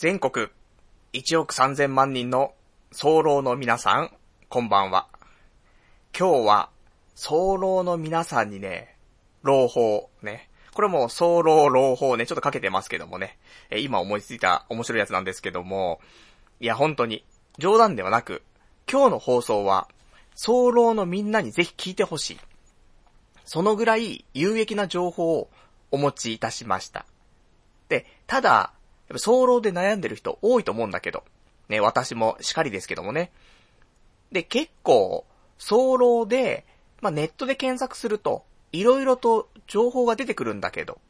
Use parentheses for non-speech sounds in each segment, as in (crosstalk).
全国1億3000万人の早漏の皆さん、こんばんは。今日は、早漏の皆さんにね、朗報、ね。これも早漏朗報ね、ちょっとかけてますけどもね。え今思いついた面白いやつなんですけども、いや本当に、冗談ではなく、今日の放送は、早漏のみんなにぜひ聞いてほしい。そのぐらい有益な情報をお持ちいたしました。で、ただ、やっぱ早漏で悩んでる人多いと思うんだけど、ね、私もしかりですけどもね。で、結構、早漏で、まあ、ネットで検索すると、いろいろと情報が出てくるんだけど、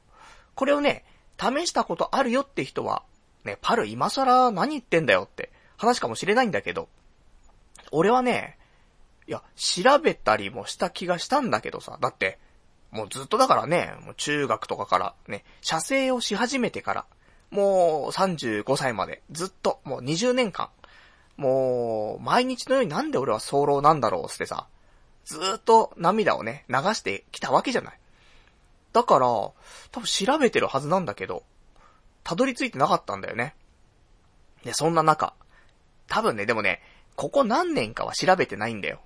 これをね、試したことあるよって人は、ね、パル今更何言ってんだよって話かもしれないんだけど、俺はね、いや、調べたりもした気がしたんだけどさ、だって、もうずっとだからね、もう中学とかからね、射精をし始めてから、もう35歳まで、ずっと、もう20年間、もう、毎日のようになんで俺は早漏なんだろうってさ、ずっと涙をね、流してきたわけじゃない。だから、多分調べてるはずなんだけど、たどり着いてなかったんだよね。で、そんな中、多分ね、でもね、ここ何年かは調べてないんだよ。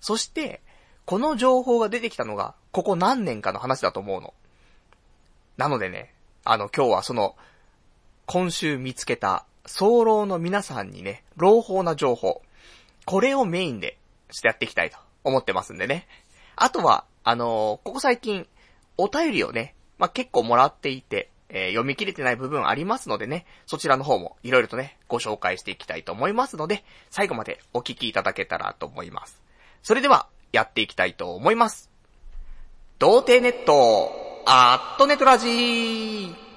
そして、この情報が出てきたのが、ここ何年かの話だと思うの。なのでね、あの今日はその、今週見つけた、早漏の皆さんにね、朗報な情報。これをメインで、してやっていきたいと思ってますんでね。あとは、あのー、ここ最近、お便りをね、まあ、結構もらっていて、えー、読み切れてない部分ありますのでね、そちらの方もいろいろとね、ご紹介していきたいと思いますので、最後までお聞きいただけたらと思います。それでは、やっていきたいと思います。童貞ネット、アットネトラジー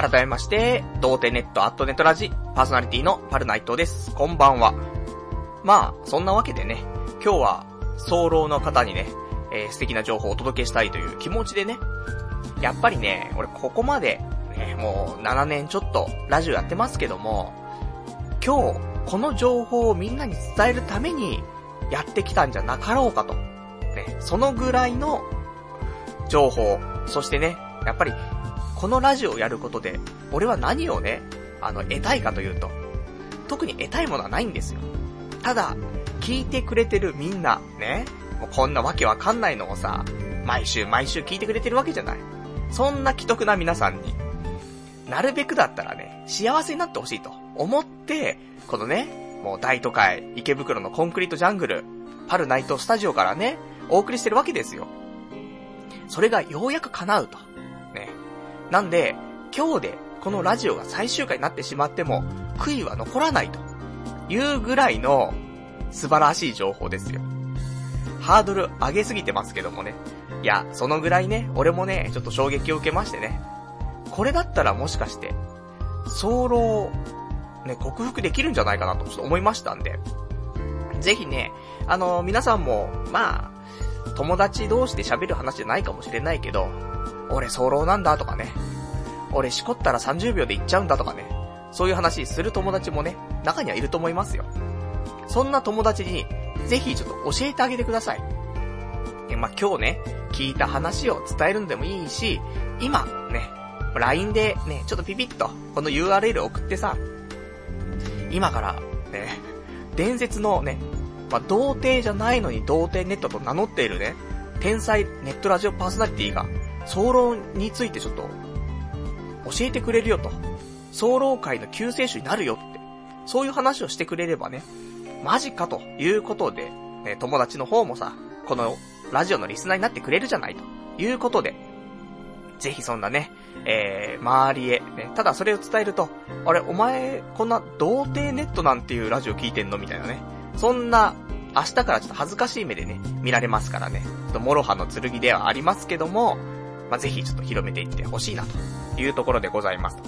改めまして、童貞ネットアットネットラジ、パーソナリティのパルナイトです。こんばんは。まあ、そんなわけでね、今日は、早漏の方にね、えー、素敵な情報をお届けしたいという気持ちでね、やっぱりね、俺ここまで、ね、もう7年ちょっとラジオやってますけども、今日、この情報をみんなに伝えるために、やってきたんじゃなかろうかと。ね、そのぐらいの情報、そしてね、やっぱりこのラジオをやることで、俺は何をね、あの、得たいかというと、特に得たいものはないんですよ。ただ、聞いてくれてるみんな、ね、もうこんなわけわかんないのをさ、毎週毎週聞いてくれてるわけじゃない。そんな既得な皆さんに、なるべくだったらね、幸せになってほしいと思って、このね、もう大都会、池袋のコンクリートジャングル、パルナイトスタジオからね、お送りしてるわけですよ。それがようやく叶うと。なんで、今日でこのラジオが最終回になってしまっても、悔いは残らないというぐらいの素晴らしい情報ですよ。ハードル上げすぎてますけどもね。いや、そのぐらいね、俺もね、ちょっと衝撃を受けましてね。これだったらもしかして、早漏、ね、克服できるんじゃないかなとちょっと思いましたんで。ぜひね、あの、皆さんも、まあ、友達同士で喋る話じゃないかもしれないけど、俺早漏なんだとかね。俺しこったら30秒で行っちゃうんだとかね。そういう話する友達もね、中にはいると思いますよ。そんな友達に、ぜひちょっと教えてあげてください。え、まあ、今日ね、聞いた話を伝えるのでもいいし、今、ね、LINE でね、ちょっとピピッと、この URL 送ってさ、今から、ね、伝説のね、まあ、童貞じゃないのに童貞ネットと名乗っているね、天才ネットラジオパーソナリティが、早漏についてちょっと、教えてくれるよと。早漏界の救世主になるよって。そういう話をしてくれればね、マジかということで、ね、友達の方もさ、このラジオのリスナーになってくれるじゃないということで、ぜひそんなね、えー、周りへ、ね、ただそれを伝えると、あれ、お前、こんな童貞ネットなんていうラジオ聞いてんのみたいなね。そんな、明日からちょっと恥ずかしい目でね、見られますからね。ちょっと諸刃の剣ではありますけども、まあ、ぜひちょっと広めていってほしいなというところでございます。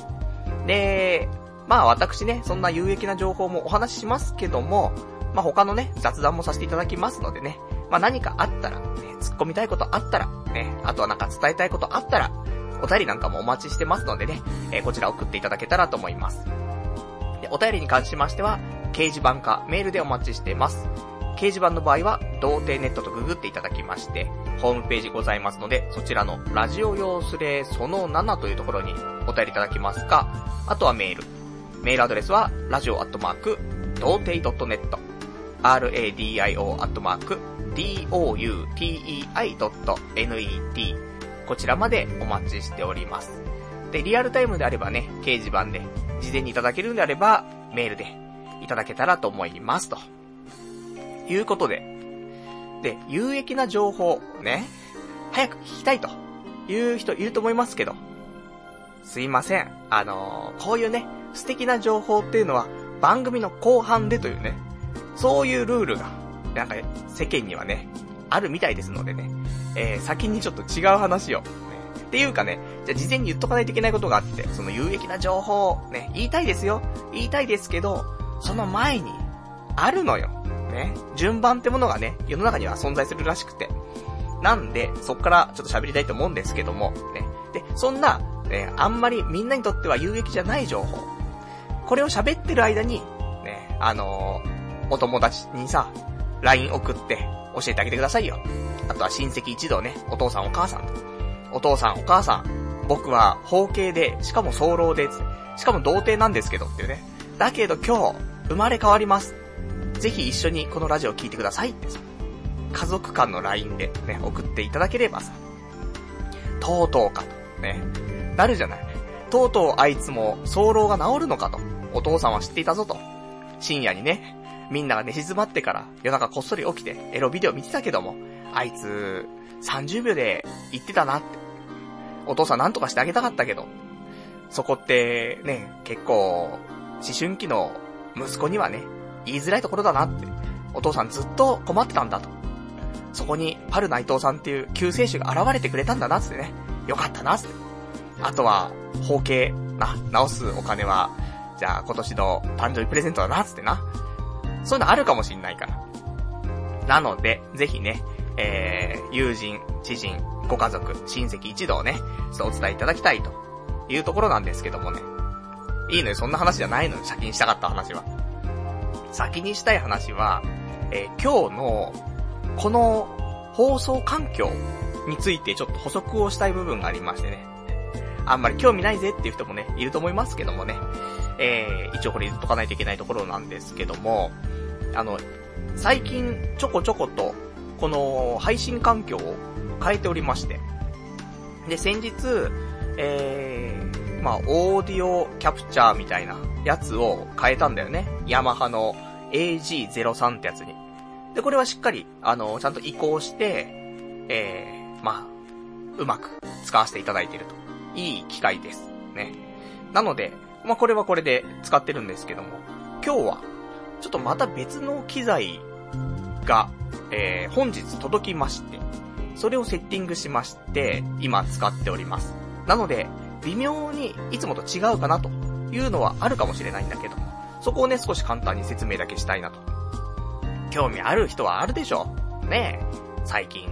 で、まあ私ね、そんな有益な情報もお話ししますけども、まあ他のね、雑談もさせていただきますのでね、まあ、何かあったら、ね、突っ込みたいことあったら、ね、あとはなんか伝えたいことあったら、お便りなんかもお待ちしてますのでね、えー、こちら送っていただけたらと思います。で、お便りに関しましては、掲示板かメールでお待ちしています。掲示板の場合は、童貞ネットとググっていただきまして、ホームページございますので、そちらのラジオ用スレその7というところにお便りいただきますか、あとはメール。メールアドレスは、ラジオアットマーク、童貞 .net、radio アットマーク、doutei.net こちらまでお待ちしております。で、リアルタイムであればね、掲示板で、事前にいただけるんであれば、メールでいただけたらと思いますと。いうことで。で、有益な情報、ね、早く聞きたいという人いると思いますけど、すいません。あのー、こういうね、素敵な情報っていうのは番組の後半でというね、そういうルールが、なんか世間にはね、あるみたいですのでね、えー、先にちょっと違う話を、ね、っていうかね、じゃあ事前に言っとかないといけないことがあって、その有益な情報をね、言いたいですよ。言いたいですけど、その前に、あるのよ。ね。順番ってものがね、世の中には存在するらしくて。なんで、そっからちょっと喋りたいと思うんですけども、ね。で、そんな、ね、あんまりみんなにとっては有益じゃない情報。これを喋ってる間に、ね、あのー、お友達にさ、LINE 送って教えてあげてくださいよ。あとは親戚一同ね、お父さんお母さんと。お父さんお母さん、僕は包茎で、しかも早漏で、しかも童貞なんですけどっていうね。だけど今日、生まれ変わります。ぜひ一緒にこのラジオを聴いてくださいってさ、家族間の LINE でね、送っていただければさ、とうとうかと、ね、なるじゃない。とうとうあいつも早漏が治るのかと、お父さんは知っていたぞと。深夜にね、みんなが寝静まってから夜中こっそり起きてエロビデオ見てたけども、あいつ、30秒で言ってたなって。お父さんなんとかしてあげたかったけど、そこってね、結構、思春期の息子にはね、言いづらいところだなって。お父さんずっと困ってたんだと。そこに、パル内藤さんっていう救世主が現れてくれたんだなってね。よかったなって。あとは、包茎、な、直すお金は、じゃあ今年の誕生日プレゼントだなってな。そういうのあるかもしんないから。なので、ぜひね、えー、友人、知人、ご家族、親戚一同ね、ちょっとお伝えいただきたいというところなんですけどもね。いいのよ、そんな話じゃないのよ、先にしたかった話は。先にしたい話は、えー、今日の、この放送環境についてちょっと補足をしたい部分がありましてね。あんまり興味ないぜっていう人もね、いると思いますけどもね。えー、一応これ言っとかないといけないところなんですけども、あの、最近ちょこちょこと、この配信環境を変えておりまして。で、先日、えー、まあ、オーディオキャプチャーみたいなやつを変えたんだよね。ヤマハの AG03 ってやつに。で、これはしっかり、あの、ちゃんと移行して、えー、まあ、うまく使わせていただいていると。いい機械です。ね。なので、まあ、これはこれで使ってるんですけども、今日は、ちょっとまた別の機材が、えー、本日届きまして、それをセッティングしまして、今使っております。なので、微妙にいつもと違うかなというのはあるかもしれないんだけども、そこをね、少し簡単に説明だけしたいなと。興味ある人はあるでしょねえ。最近、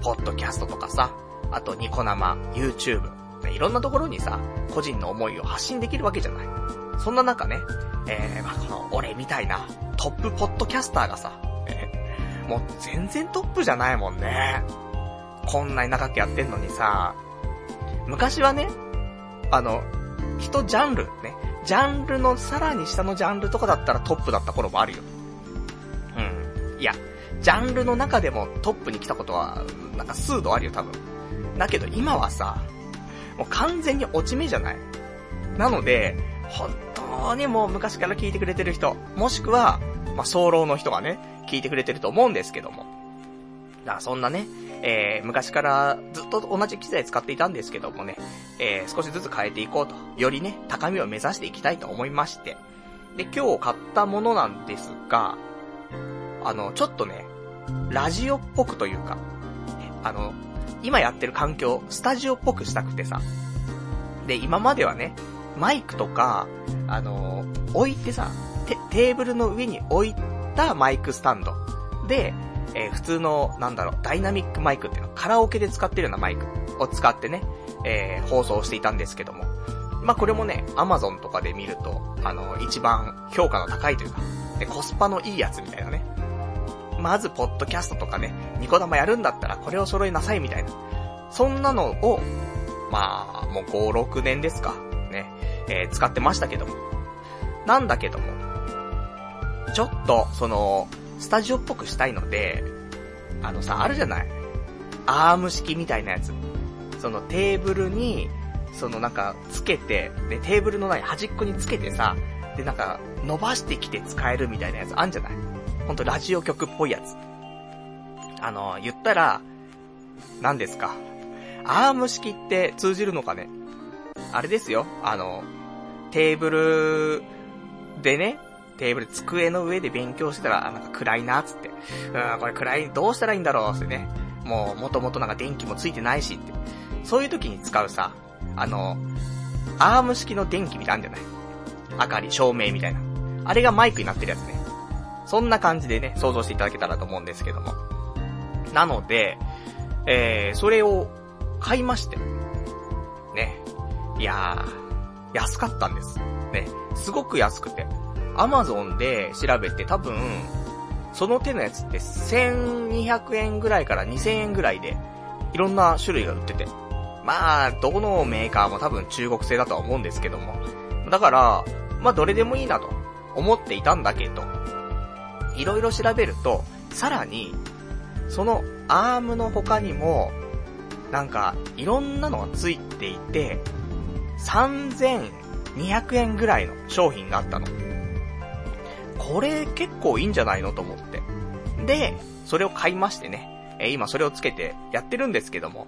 ポッドキャストとかさ、あとニコ生、YouTube、ね、いろんなところにさ、個人の思いを発信できるわけじゃない。そんな中ね、えー、まあ、この、俺みたいな、トップポッドキャスターがさ、もう全然トップじゃないもんね。こんなに長くやってんのにさ、昔はね、あの、一ジャンル、ね、ジャンルのさらに下のジャンルとかだったらトップだった頃もあるよ。うん。いや、ジャンルの中でもトップに来たことは、なんか数度あるよ、多分。だけど今はさ、もう完全に落ち目じゃないなので、本当にもう昔から聞いてくれてる人、もしくは、まあ、早漏の人がね、聞いてくれてると思うんですけども。そんなね、えー、昔からずっと同じ機材使っていたんですけどもね、えー、少しずつ変えていこうと、よりね、高みを目指していきたいと思いまして。で、今日買ったものなんですが、あの、ちょっとね、ラジオっぽくというか、あの、今やってる環境、スタジオっぽくしたくてさ。で、今まではね、マイクとか、あの置いてさ、テーブルの上に置いたマイクスタンド。で、えー、普通の、なんだろう、ダイナミックマイクっていうの、カラオケで使ってるようなマイクを使ってね、えー、放送していたんですけども。まあ、これもね、アマゾンとかで見ると、あの、一番評価の高いというか、でコスパのいいやつみたいなね。まず、ポッドキャストとかね、ニコ生やるんだったらこれを揃えなさいみたいな。そんなのを、まあ、もう5、6年ですか。ね、えー、使ってましたけども。なんだけども、ちょっと、その、スタジオっぽくしたいので、あのさ、あるじゃない？アーム式みたいなやつ。そのテーブルに、そのなんか、つけて、で、テーブルのない端っこにつけてさ、で、なんか、伸ばしてきて使えるみたいなやつあんじゃない？ほんとラジオ局っぽいやつ。あの、言ったら、何ですか？アーム式って通じるのかね？あれですよ。あの、テーブルでね、テーブル、机の上で勉強してたら、なんか暗いな、つって。うん、これ暗い、どうしたらいいんだろう、ってね。もう、もともとなんか電気もついてないし、って。そういう時に使うさ、あの、アーム式の電気みたいなんじゃない？明かり、照明みたいな。あれがマイクになってるやつね。そんな感じでね、想像していただけたらと思うんですけども。なので、えー、それを買いまして。ね。いやー、安かったんです。ね。すごく安くて。アマゾンで調べて多分、その手のやつって1200円ぐらいから2000円ぐらいで、いろんな種類が売ってて。まあ、どのメーカーも多分中国製だとは思うんですけども。だから、まあどれでもいいなと思っていたんだけど、いろいろ調べると、さらに、そのアームの他にも、なんか、いろんなのがついていて、3200円ぐらいの商品があったの。これ結構いいんじゃないのと思って。で、それを買いましてね。え今それをつけてやってるんですけども。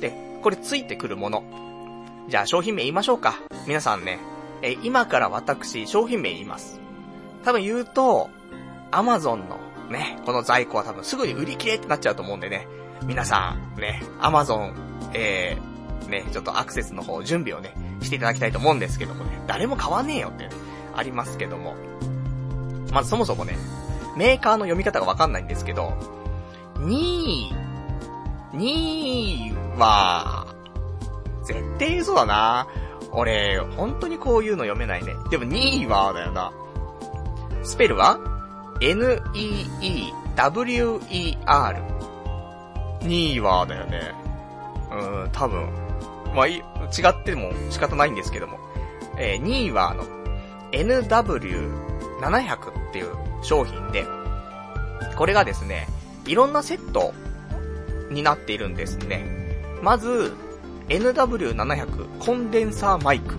で、これついてくるもの。じゃあ商品名言いましょうか。皆さんね。え今から私、商品名言います。多分言うと、アマゾンのね、この在庫は多分すぐに売り切れってなっちゃうと思うんでね。皆さん、ね、アマゾン、えー、ね、ちょっとアクセスの方、準備をね、していただきたいと思うんですけどもね。誰も買わねえよって、ありますけども。まずそもそもね、メーカーの読み方がわかんないんですけど、2位、2位は、絶対嘘だな。俺、本当にこういうの読めないね。でも2位はだよな。スペルは ?N-E-E-W-E-R。2位はだよね。うーん、多分。まあ、い、違っても仕方ないんですけども。えー、2位はあの、nw, 700っていう商品で、これがですね、いろんなセットになっているんですね。まず、NW700 コンデンサーマイク。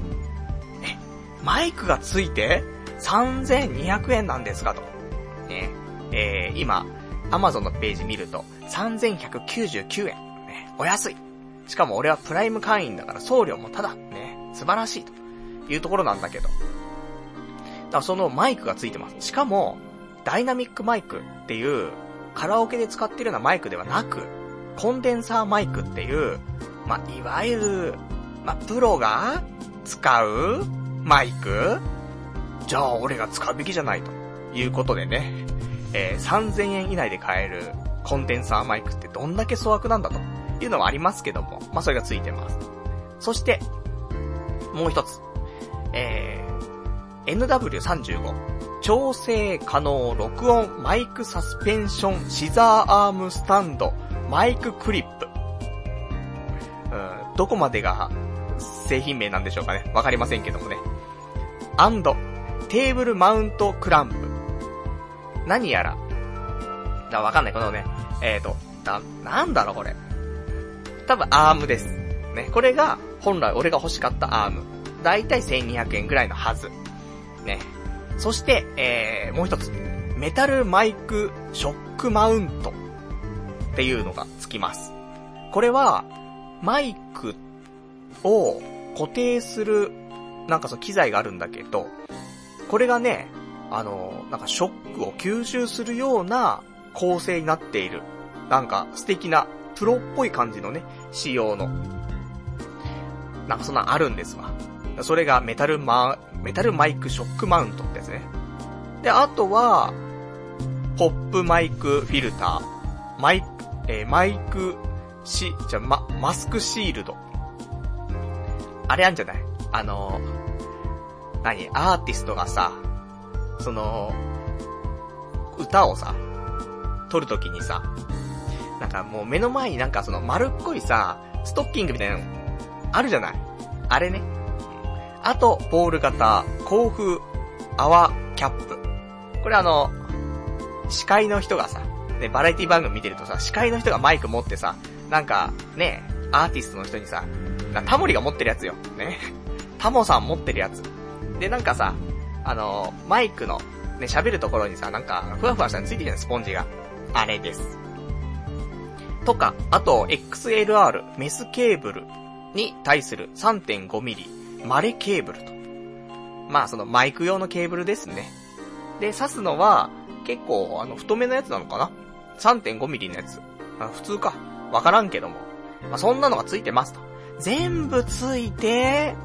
え、マイクがついて3200円なんですかと。ね、えー、今、Amazon のページ見ると3199円。ね、お安い。しかも俺はプライム会員だから送料もただ。ね、素晴らしいというところなんだけど。だそのマイクがついてます。しかも、ダイナミックマイクっていう、カラオケで使ってるようなマイクではなく、コンデンサーマイクっていう、まあ、いわゆる、まあ、プロが使うマイク？じゃあ俺が使うべきじゃないということでね、えー、3000円以内で買えるコンデンサーマイクってどんだけ粗悪なんだというのはありますけども、まあ、それがついてます。そして、もう一つ、えー、NW35 調整可能録音マイクサスペンションシザーアームスタンドマイククリップ。うん、どこまでが製品名なんでしょうかね。わかりませんけどもね。アンド、テーブルマウントクランプ。何やら。だ、わかんない。このね、えーと、な、なんだろうこれ。多分アームです。ね、これが、本来俺が欲しかったアーム。だいたい1200円ぐらいのはず。ね。そして、えー、もう一つ。メタルマイクショックマウント。っていうのがつきます。これは、マイクを固定する、なんかその機材があるんだけど、これがね、あの、なんかショックを吸収するような構成になっている。なんか素敵な、プロっぽい感じのね、仕様の。なんかそんなあるんですわ。それがメタルマ、メタルマイクショックマウントってやつね。で、あとは、ポップマイクフィルター、マイク、えー、マイクし、じゃ、ま、マスクシールド。あれあんじゃない？あのー、何？アーティストがさ、その、歌をさ、撮るときにさ、なんかもう目の前になんかその丸っこいさ、ストッキングみたいなの、あるじゃない？あれね。あと、ボール型、甲風、泡キャップ。これあの、司会の人がさ、ね、バラエティ番組見てるとさ、司会の人がマイク持ってさ、なんか、ね、アーティストの人にさ、タモリが持ってるやつよ。ね。(laughs) タモさん持ってるやつ。で、なんかさ、あの、マイクの、ね、喋るところにさ、なんか、ふわふわしたのついてるじゃん、スポンジが。あれです。とか、あと、XLR、メスケーブルに対する 3.5mm、マレケーブルと。まあ、そのマイク用のケーブルですね。で、刺すのは、結構、あの、太めのやつなのかな ?3.5mm のやつ。あ普通か。わからんけども。まあ、そんなのがついてますと。全部ついて、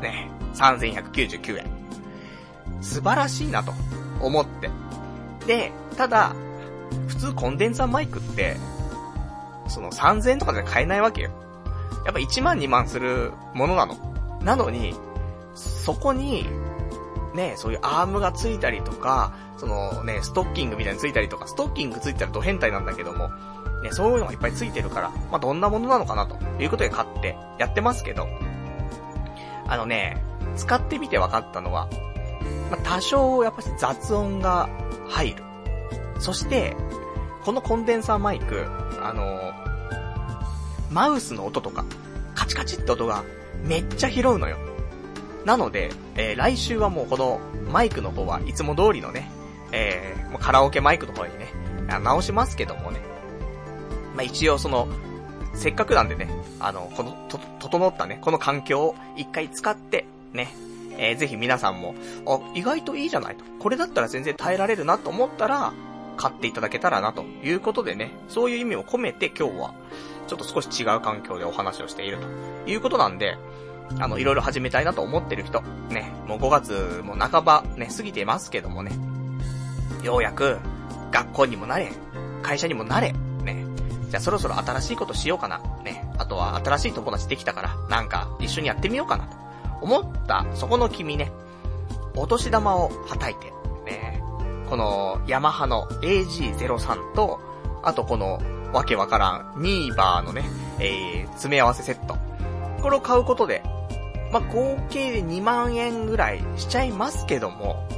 ね、3199円。素晴らしいなと思って。で、ただ、普通コンデンサーマイクって、その3000円とかで買えないわけよ。やっぱ1万2万するものなの。なのに、そこに、ね、そういうアームがついたりとか、そのね、ストッキングみたいについたりとか、ストッキングついたらド変態なんだけども、ね、そういうのがいっぱいついてるから、まあ、どんなものなのかなということで買ってやってますけど、あのね、使ってみて分かったのは、まあ、多少やっぱし雑音が入る。そして、このコンデンサーマイク、あのマウスの音とか、カチカチって音がめっちゃ拾うのよ。なので、えー、来週はもうこのマイクの方はいつも通りのね、えー、もうカラオケマイクの方にね、直しますけどもね。まあ、一応その、せっかくなんでね、あの、この、と、整ったね、この環境を一回使って、ね、えー、ぜひ皆さんも、あ、意外といいじゃないと。これだったら全然耐えられるなと思ったら、買っていただけたらなということでね、そういう意味を込めて今日は、ちょっと少し違う環境でお話をしているということなんで、あの、いろいろ始めたいなと思ってる人、ね、もう5月も半ばね、過ぎてますけどもね、ようやく、学校にもなれ、会社にもなれ、ね、じゃあそろそろ新しいことしようかな、ね、あとは新しい友達できたから、なんか一緒にやってみようかなと思った、そこの君ね、お年玉をはたいて、ね、このヤマハの AG03 と、あとこのわけわからん、ニーバーのね、えー、詰め合わせセット。これを買うことで、まあ、合計で2万円ぐらいしちゃいますけども、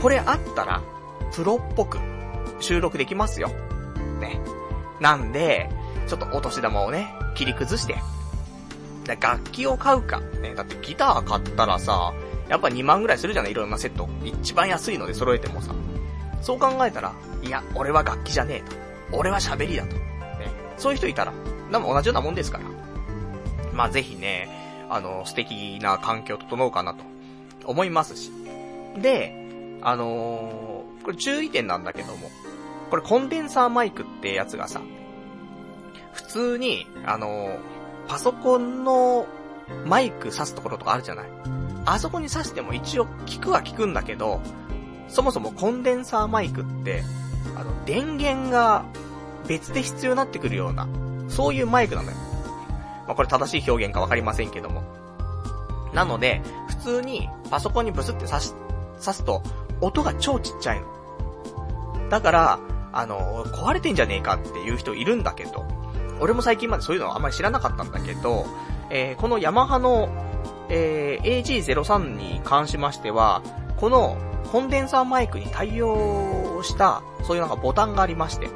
これあったら、プロっぽく収録できますよ。ね。なんで、ちょっとお年玉をね、切り崩して、楽器を買うか。ね、だってギター買ったらさ、やっぱ2万ぐらいするじゃない？いろんなセット。一番安いので揃えてもさ。そう考えたら、いや、俺は楽器じゃねえと。俺は喋りだと。そういう人いたら、でも同じようなもんですから。まあぜひね、あの、素敵な環境を整うかなと思いますし。で、あのー、これ注意点なんだけども、これコンデンサーマイクってやつがさ、普通に、あのー、パソコンのマイク挿すところとかあるじゃないあそこに挿しても一応聞くは聞くんだけど、そもそもコンデンサーマイクって、あの、電源が別で必要になってくるような、そういうマイクなのよ。まあ、これ正しい表現かわかりませんけども。なので、普通にパソコンにブスって刺し、刺すと、音が超ちっちゃいの。だから、あの、壊れてんじゃねえかっていう人いるんだけど、俺も最近までそういうのあんまり知らなかったんだけど、えー、このヤマハの、えー、AG03 に関しましては、このコンデンサーマイクに対応した、そういうなんかボタンがありまして、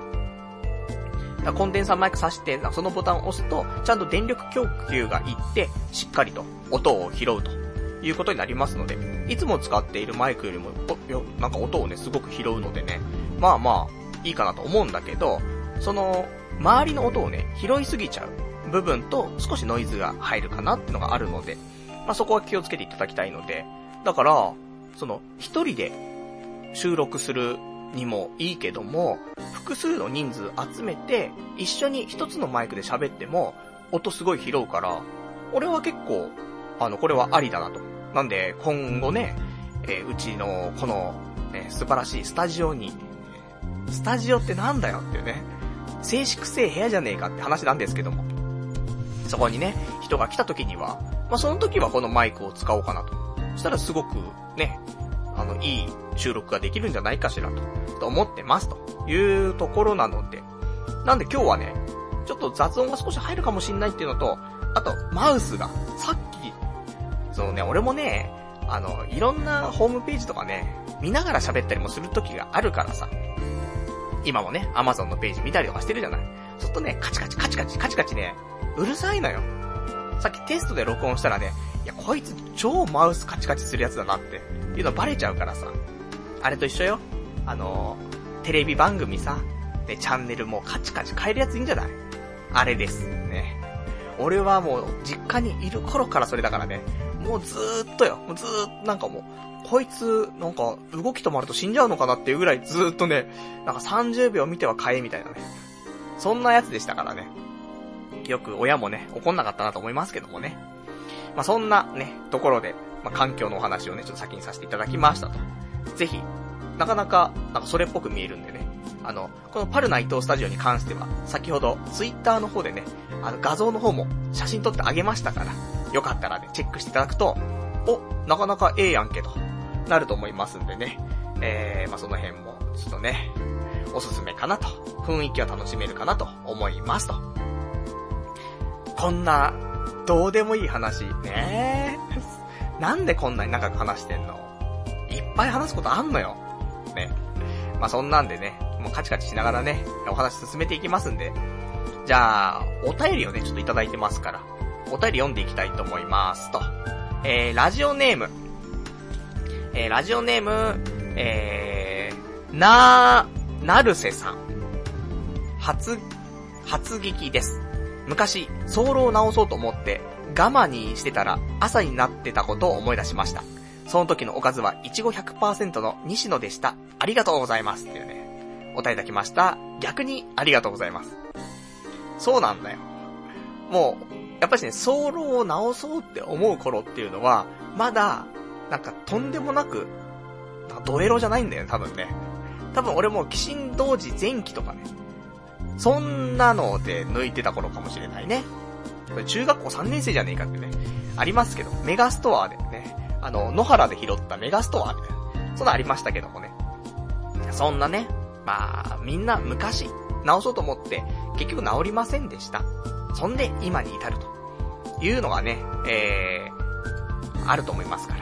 コンデンサーマイク挿して、そのボタンを押すと、ちゃんと電力供給がいって、しっかりと音を拾うということになりますので、いつも使っているマイクよりも、なんか音をね、すごく拾うのでね、まあまあ、いいかなと思うんだけど、その、周りの音をね、拾いすぎちゃう部分と少しノイズが入るかなってのがあるので、まあそこは気をつけていただきたいので、だから、その、一人で収録するにもいいけども、複数の人数集めて、一緒に一つのマイクで喋っても、音すごい拾うから、俺は結構、あの、これはありだなと。なんで、今後ね、えー、うちの、この、えー、素晴らしいスタジオに、スタジオってなんだよっていうね、静粛性部屋じゃねえかって話なんですけども。そこにね、人が来た時には、まあ、その時はこのマイクを使おうかなと。そしたらすごく、ね、あの、いい収録ができるんじゃないかしらと、と思ってますというところなので、なんで今日はね、ちょっと雑音が少し入るかもしんないっていうのと、あと、マウスが、さっき、そのね、俺もね、あの、いろんなホームページとかね、見ながら喋ったりもする時があるからさ、今もね、アマゾンのページ見たりとかしてるじゃない。ちょっとね、カチカチカチカチカチカチね、うるさいのよ。さっきテストで録音したらね、いや、こいつ超マウスカチカチするやつだなって、いうのバレちゃうからさ。あれと一緒よ。あのテレビ番組さ、で、チャンネルもカチカチ変えるやついいんじゃない？あれです。ね。俺はもう、実家にいる頃からそれだからね、もうずーっとよ。もうずーっとなんかもう、こいつ、なんか、動き止まると死んじゃうのかなっていうぐらいずーっとね、なんか30秒見ては買えみたいなね。そんなやつでしたからね。よく親もね、怒んなかったなと思いますけどもね。まあ、そんなね、ところで、まあ、環境のお話をね、ちょっと先にさせていただきましたと。ぜひ、なかなか、なんかそれっぽく見えるんでね。あの、このパルナイトスタジオに関しては、先ほど、ツイッターの方でね、あの、画像の方も写真撮ってあげましたから、よかったらね、チェックしていただくと、お、なかなかええやんけと、なると思いますんでね。えー、まあ、その辺も、ちょっとね、おすすめかなと。雰囲気は楽しめるかなと思いますと。こんな、どうでもいい話、ねなんでこんなに長く話してんのいっぱい話すことあんのよ。ね。まあ、そんなんでね、もうカチカチしながらね、お話進めていきますんで。じゃあ、お便りをね、ちょっといただいてますから、お便り読んでいきたいと思いますと。えー、ラジオネーム。えー、ラジオネーム、えー、なー、なるせさん。初、初撃です。昔、早漏を直そうと思って、我慢にしてたら朝になってたことを思い出しました。その時のおかずは、いちご100%の西野でした。ありがとうございます。っていうね、お答えいただきました。逆に、ありがとうございます。そうなんだよ。もう、やっぱりね、早漏を直そうって思う頃っていうのは、まだ、なんかとんでもなく、ドエロじゃないんだよね、多分ね。多分俺も鬼神同時前期とかね、そんなので抜いてた頃かもしれないね。中学校3年生じゃねえかってね、ありますけど、メガストアでね、あの、野原で拾ったメガストアみたいな、そんなありましたけどもね。そんなね、まあ、みんな昔、直そうと思って、結局治りませんでした。そんで、今に至ると。いうのがね、えー、あると思いますから。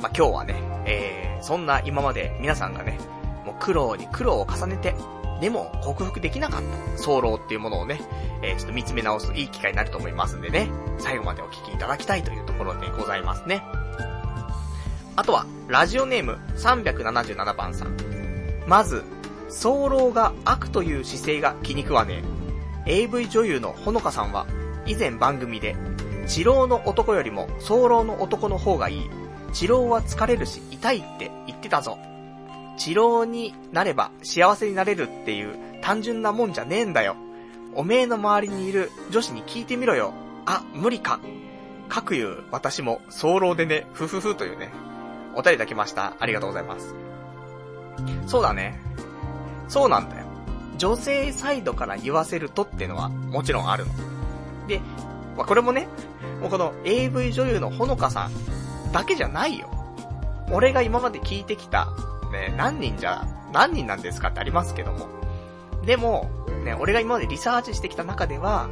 まあ、今日はね、えー、そんな今まで皆さんがね、もう苦労に苦労を重ねて、でも克服できなかった早漏っていうものをね、えー、ちょっと見つめ直すいい機会になると思いますんでね、最後までお聞きいただきたいというところでございますね。あとは、ラジオネーム377番さん。まず、早漏が悪という姿勢が気に食わねえ。AV 女優のほのかさんは、以前番組で、治療の男よりも早漏の男の方がいい。治療は疲れるし痛いって言ってたぞ。治療になれば幸せになれるっていう単純なもんじゃねえんだよ。おめえの周りにいる女子に聞いてみろよ。あ、無理か。かくいう私も早漏でね、ふふふというね、お便りいただきました。ありがとうございます。そうだね。そうなんだよ。女性サイドから言わせるとってのはもちろんあるの。で、まあ、これもね、もうこの AV 女優のほのかさんだけじゃないよ。俺が今まで聞いてきたね、何人じゃ、何人なんですかってありますけども。でも、ね、俺が今までリサーチしてきた中では、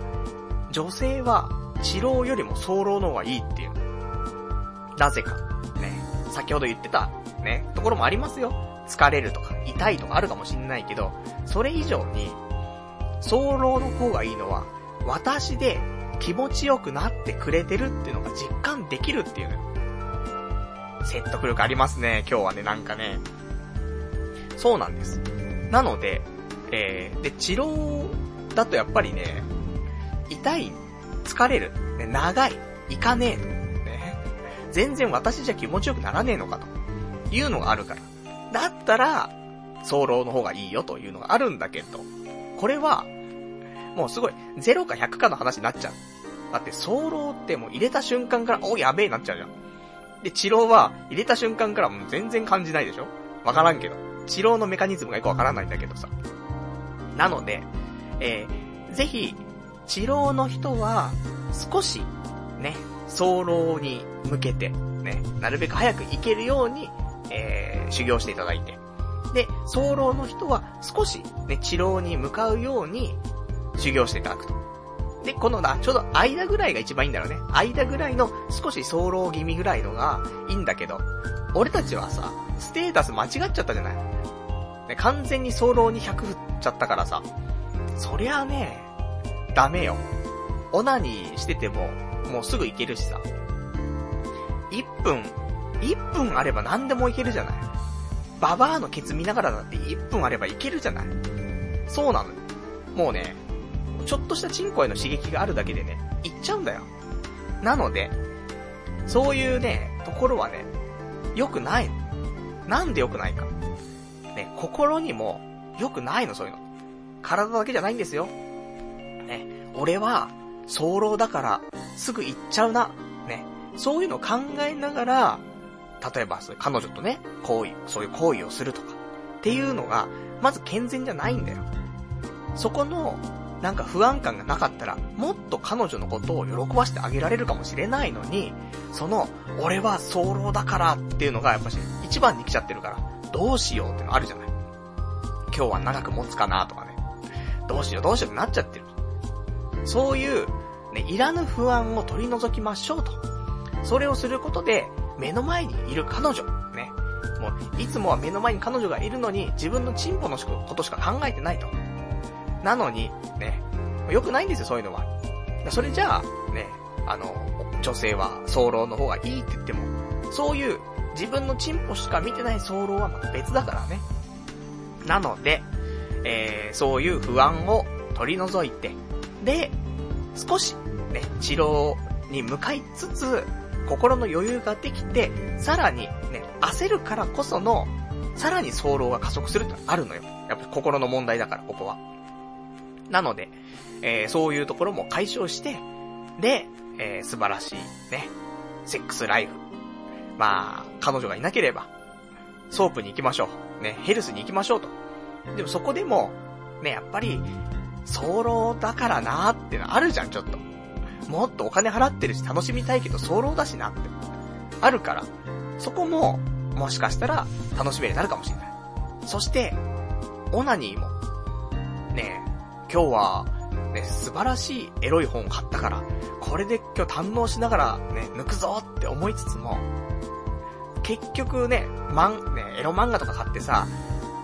女性は治療よりも早漏の方がいいっていう。なぜか。先ほど言ってた、ね、ところもありますよ。疲れるとか、痛いとかあるかもしんないけど、それ以上に、早漏の方がいいのは、私で気持ちよくなってくれてるっていうのが実感できるっていうのよ。説得力ありますね、今日はね、なんかね。そうなんです。なので、えー、で、治療だとやっぱりね、痛い、疲れる、ね、長い、行かねえと、全然私じゃ気持ちよくならねえのかと、いうのがあるから。だったら、早漏の方がいいよというのがあるんだけど、これは、もうすごい、0か100かの話になっちゃう。だって、早漏ってもう入れた瞬間から、お、やべえなっちゃうじゃん。で、治療は、入れた瞬間からもう全然感じないでしょ？わからんけど。治療のメカニズムがよくわからないんだけどさ。なので、えー、ぜひ、治療の人は、少し、ね、早漏に向けて、ね、なるべく早く行けるように、えー、修行していただいて。で、早漏の人は少し、ね、治療に向かうように修行していただくと。で、このな、ちょうど間ぐらいが一番いいんだろうね。間ぐらいの少し早漏気味ぐらいのがいいんだけど、俺たちはさ、ステータス間違っちゃったじゃない。ね、完全に早漏に100振っちゃったからさ、そりゃあね、ダメよ。オナニーしてても、もうすぐ行けるしさ。1分、1分あれば何でもいけるじゃない。ババアのケツ見ながらだって1分あればいけるじゃない。そうなの。もうね、ちょっとしたチンコへの刺激があるだけでね、行っちゃうんだよ。なので、そういうね、ところはね、良くないの。なんで良くないか。ね、心にも良くないの、そういうの。体だけじゃないんですよ。ね、俺は、早漏だから、すぐ行っちゃうな。ね、そういうのを考えながら、例えば、彼女とね、行為、そういう行為をするとか、っていうのが、まず健全じゃないんだよ。そこの、なんか不安感がなかったら、もっと彼女のことを喜ばしてあげられるかもしれないのに、その、俺は早漏だからっていうのがやっぱし、一番に来ちゃってるから、どうしようってのあるじゃない。今日は長く持つかなとかね。どうしようどうしようってなっちゃってる。そういう、ね、いらぬ不安を取り除きましょうと。それをすることで、目の前にいる彼女、ね。もう、いつもは目の前に彼女がいるのに、自分のチンポのことしか考えてないと。なのに、ね、良くないんですよ、そういうのは。それじゃあ、ね、あの、女性は早漏の方がいいって言っても、そういう自分のチンポしか見てない早漏はまた別だからね。なので、えー、そういう不安を取り除いて、で、少し、ね、治療に向かいつつ、心の余裕ができて、さらに、ね、焦るからこその、さらに早漏が加速するってあるのよ。やっぱ心の問題だから、ここは。なので、えー、そういうところも解消して、で、えー、素晴らしい、ね、セックスライフ。まあ、彼女がいなければ、ソープに行きましょう。ね、ヘルスに行きましょうと。でもそこでも、ね、やっぱり、早漏だからなーってのあるじゃん、ちょっと。もっとお金払ってるし楽しみたいけど早漏だしなって。あるから、そこも、もしかしたら楽しめるようになるかもしれない。そして、オナニーも、ねえ、今日は、ね、素晴らしいエロい本を買ったから、これで今日堪能しながらね、抜くぞって思いつつも、結局ね、マン、ね、エロ漫画とか買ってさ、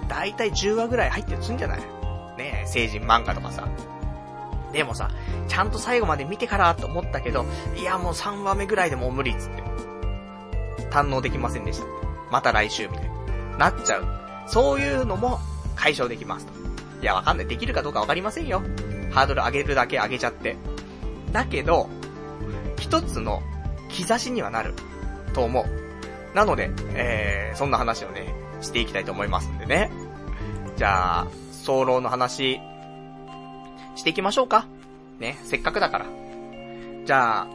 だいたい10話ぐらい入ってるすんじゃない？ね成人漫画とかさ。でもさ、ちゃんと最後まで見てからと思ったけど、いやもう3話目ぐらいでもう無理っつって。堪能できませんでした。また来週みたいな。なっちゃう。そういうのも解消できますと。いや、わかんない。できるかどうかわかりませんよ。ハードル上げるだけ上げちゃって。だけど、一つの兆しにはなる。と思う。なので、えー、そんな話をね、していきたいと思いますんでね。じゃあ、早漏の話、していきましょうか。ね、せっかくだから。じゃあ、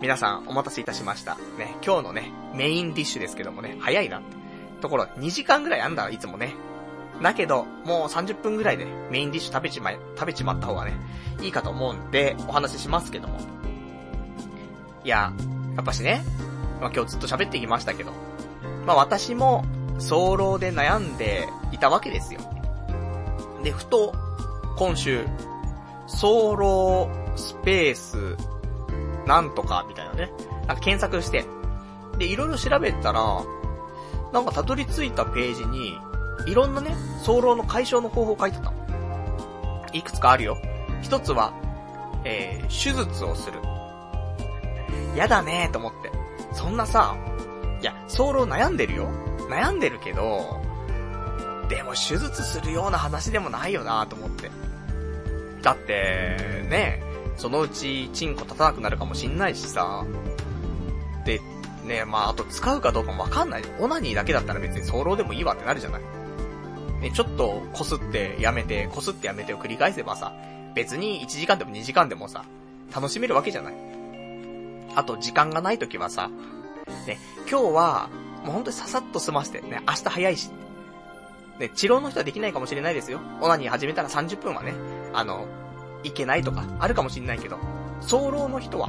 皆さんお待たせいたしました。ね、今日のね、メインディッシュですけどもね、早いな。ところ、2時間ぐらいあんだ、いつもね。だけど、もう30分ぐらいでメインディッシュ食べちま、食べちまった方がね、いいかと思うんで、お話ししますけども。いや、やっぱしね、まあ、今日ずっと喋ってきましたけど、まあ私も、早漏で悩んでいたわけですよ。で、ふと、今週、早漏スペース、なんとか、みたいなね、なんか検索して、で、いろいろ調べたら、なんかたどり着いたページに、いろんなね、早漏の解消の方法書いてたいくつかあるよ。一つは、えー、手術をする。やだねーと思って。そんなさ、いや、早漏悩んでるよ。悩んでるけど、でも手術するような話でもないよなと思って。だって、ね、そのうちチンコ立たなくなるかもしんないしさ。で、ね、まああと使うかどうかもわかんない。オナニーだけだったら別に早漏でもいいわってなるじゃない。ね、ちょっとこすってやめて、こすってやめてを繰り返せばさ、別に1時間でも2時間でもさ、楽しめるわけじゃない。あと時間がない時はさ、ね、今日は、もうほんとにささっと済ませて、ね、明日早いし、ね、治療の人はできないかもしれないですよ。オナニー始めたら30分はね、あの、いけないとか、あるかもしれないけど、早漏の人は、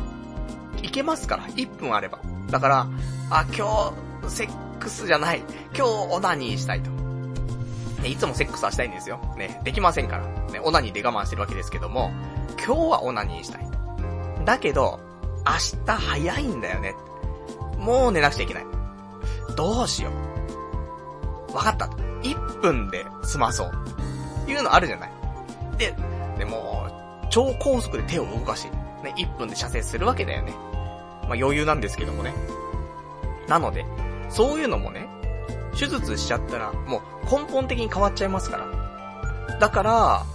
いけますから、1分あれば。だから、あ、今日、セックスじゃない。今日、オナニーしたいと。ね、いつもセックスはしたいんですよ。ね、できませんから。ね、オナニーで我慢してるわけですけども、今日はオナニーしたい。だけど、明日早いんだよね。もう寝なくちゃいけない。どうしよう。わかった。1分で済まそう。いうのあるじゃない。で、でも、超高速で手を動かし、ね、1分で射精するわけだよね。まあ余裕なんですけどもね。なので、そういうのもね、手術しちゃったら、もう根本的に変わっちゃいますから。だから、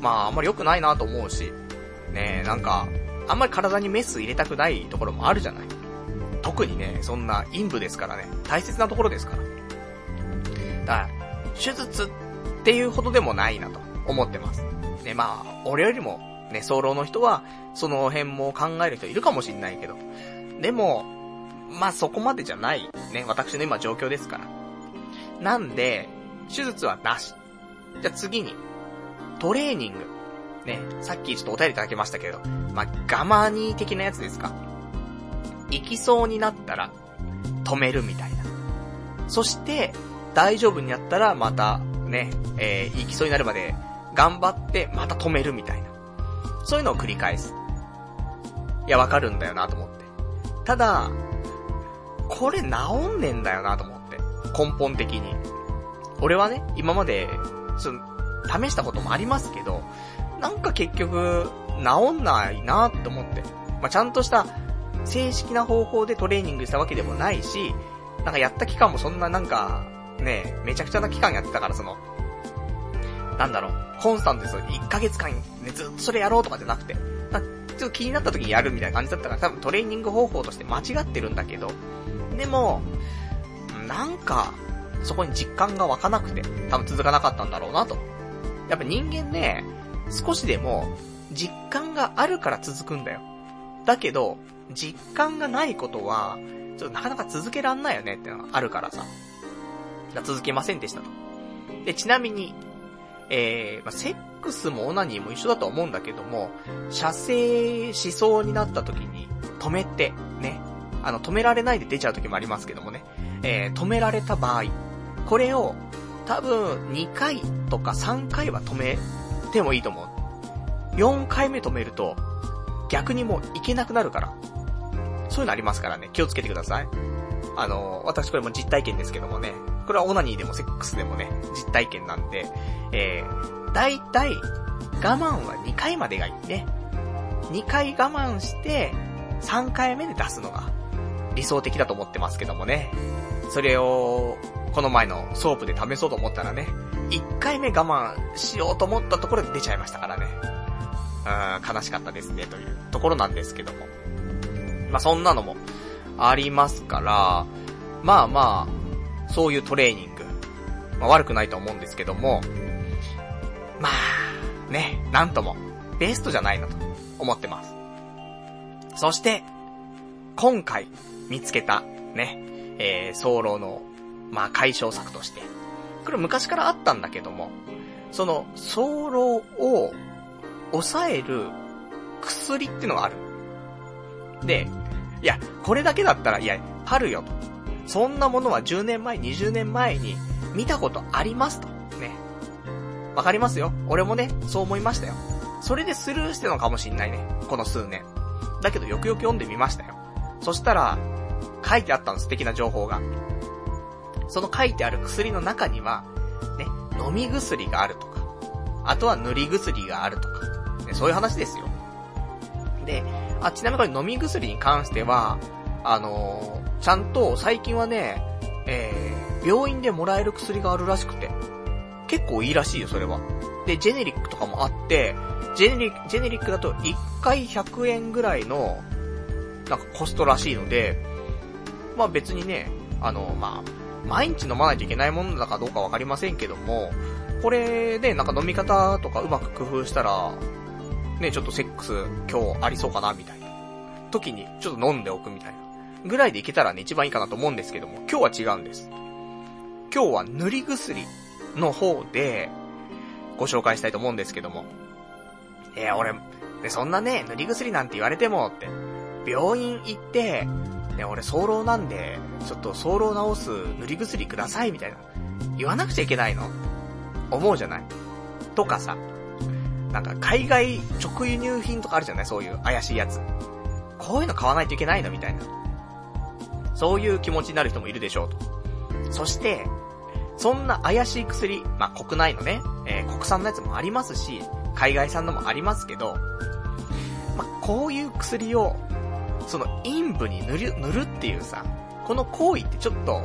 まああんまり良くないなと思うし、ねなんか、あんまり体にメス入れたくないところもあるじゃない。特にね、そんな陰部ですからね、大切なところですから。だ、手術っていうほどでもないなと思ってます。ね、まあ、俺よりも、ね、早漏の人は、その辺も考える人いるかもしんないけど、でも、まあそこまでじゃない、ね、私の今状況ですから。なんで、手術はなし。じゃあ次に、トレーニング。ね、さっきちょっとお便りいただきましたけど、まあ、ガマニー的なやつですか。行きそうになったら、止めるみたいな。そして、大丈夫になったら、また、ね、えー、行きそうになるまで、頑張って、また止めるみたいな。そういうのを繰り返す。いや、わかるんだよなと思って。ただ、これ治んねんだよなと思って。根本的に。俺はね、今まで、その、試したこともありますけど、なんか結局、治んないなって思って。まあ、ちゃんとした正式な方法でトレーニングしたわけでもないし、なんかやった期間もそんななんか、ね、めちゃくちゃな期間やってたからその、なんだろう、コンスタントでそ1ヶ月間、ね、ずっとそれやろうとかじゃなくて、なちょっと気になった時にやるみたいな感じだったから多分トレーニング方法として間違ってるんだけど、でも、なんか、そこに実感が湧かなくて、多分続かなかったんだろうなと。やっぱ人間ね、少しでも、実感があるから続くんだよ。だけど、実感がないことは、ちょっとなかなか続けらんないよねってのがあるからさ。続けませんでしたと。で、ちなみに、えー、まあ、セックスもオナニーも一緒だと思うんだけども、射精しそうになった時に止めて、ね、あの、止められないで出ちゃう時もありますけどもね、えー、止められた場合、これを多分2回とか3回は止めてもいいと思う。4回目止めると、逆にもういけなくなるから。そういうのありますからね、気をつけてください。あの、私これも実体験ですけどもね、これはオナニーでもセックスでもね、実体験なんで、えー、だいたい我慢は2回までがいいね。2回我慢して、3回目で出すのが理想的だと思ってますけどもね。それを、この前のソープで試そうと思ったらね、1回目我慢しようと思ったところで出ちゃいましたからね。うん、悲しかったですね、というところなんですけども。まあ、そんなのもありますから、まあまあ、そういうトレーニング、まあ悪くないと思うんですけども、まあ、ね、なんとも、ベストじゃないなと思ってます。そして、今回見つけた、ね、えー、早漏の、まあ解消策として、これ昔からあったんだけども、その、早漏を抑える薬ってのがある。で、いや、これだけだったら、いや、パルよと。そんなものは10年前、20年前に見たことありますと。ね。わかりますよ。俺もね、そう思いましたよ。それでスルーしてのかもしんないね。この数年。だけどよくよく読んでみましたよ。そしたら、書いてあったの素敵な情報が。その書いてある薬の中には、ね、飲み薬があるとか、あとは塗り薬があるとか、ね、そういう話ですよ。で、あ、ちなみにこれ飲み薬に関しては、あのー、ちゃんと最近はね、えー、病院でもらえる薬があるらしくて、結構いいらしいよ、それは。で、ジェネリックとかもあって、ジェネリック、ジェネリックだと1回100円ぐらいの、なんかコストらしいので、まあ別にね、あの、まあ、毎日飲まないといけないものだかどうかわかりませんけども、これでなんか飲み方とかうまく工夫したら、ね、ちょっとセックス今日ありそうかな、みたいな。時にちょっと飲んでおくみたいな。ぐらいでいけたらね、一番いいかなと思うんですけども、今日は違うんです。今日は塗り薬の方で、ご紹介したいと思うんですけども。いや、俺、で、そんなね、塗り薬なんて言われても、って。病院行って、ね、俺、早漏なんで、ちょっと早漏治す塗り薬ください、みたいな。言わなくちゃいけないの？思うじゃない？とかさ、なんか海外直輸入品とかあるじゃない？そういう怪しいやつ。こういうの買わないといけないの？みたいな。そういう気持ちになる人もいるでしょうと。そして、そんな怪しい薬、まあ、国内のね、えー、国産のやつもありますし、海外産のもありますけど、まあ、こういう薬を、その陰部に塗る、塗るっていうさ、この行為ってちょっと、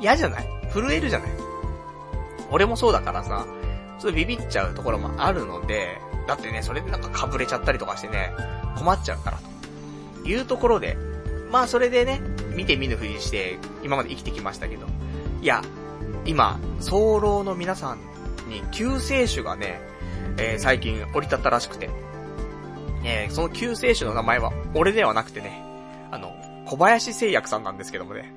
嫌じゃない？震えるじゃない？俺もそうだからさ、ちょっとビビっちゃうところもあるので、だってね、それでなんか被れちゃったりとかしてね、困っちゃうからと。いうところで、まあそれでね、見て見ぬふりして、今まで生きてきましたけど、いや、今、早漏の皆さんに救世主がね、えー、最近降り立ったらしくて、えー、その救世主の名前は俺ではなくてね、あの、小林製薬さんなんですけどもね、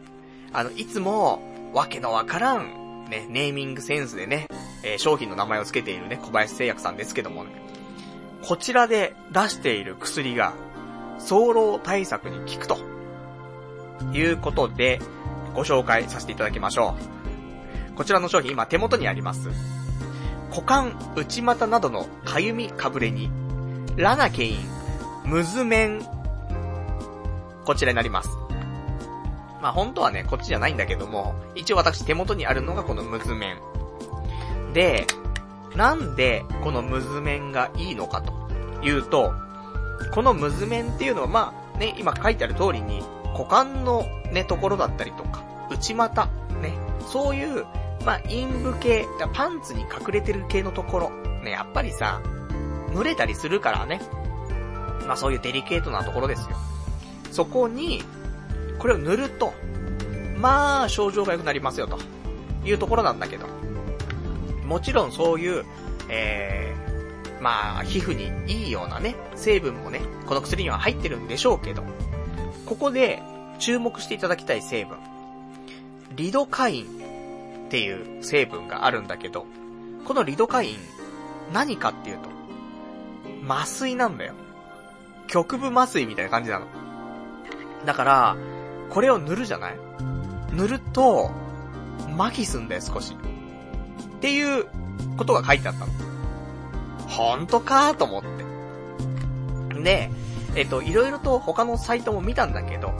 あの、いつも、わけのわからん、ね、ネーミングセンスでね、えー、商品の名前を付けているね、小林製薬さんですけどもね、こちらで出している薬が、早漏対策に効くと、いうことで、ご紹介させていただきましょう。こちらの商品今手元にあります。股間、内股などのかゆみかぶれに、ラナケイン、ムズメン、こちらになります。まあ本当はね、こっちじゃないんだけども、一応私手元にあるのがこのムズメン。で、なんでこのムズメンがいいのかというと、このムズメンっていうのはまあね、今書いてある通りに、股間のね、ところだったりとか、内股、ね、そういうまあ、陰部系、パンツに隠れてる系のところ、ね、やっぱりさ、蒸れたりするからね。まあそういうデリケートなところですよ。そこに、これを塗ると、まあ、症状が良くなりますよ、というところなんだけど。もちろんそういう、えー、まあ、皮膚にいいようなね、成分もね、この薬には入ってるんでしょうけど、ここで注目していただきたい成分。リドカインっていう成分があるんだけど、このリドカイン、何かっていうと、麻酔なんだよ。局部麻酔みたいな感じなの。だから、これを塗るじゃない？塗ると、麻痺すんだよ、少し。っていうことが書いてあったの。ほんとか？ーと思って。で、えっと、いろいろと他のサイトも見たんだけど、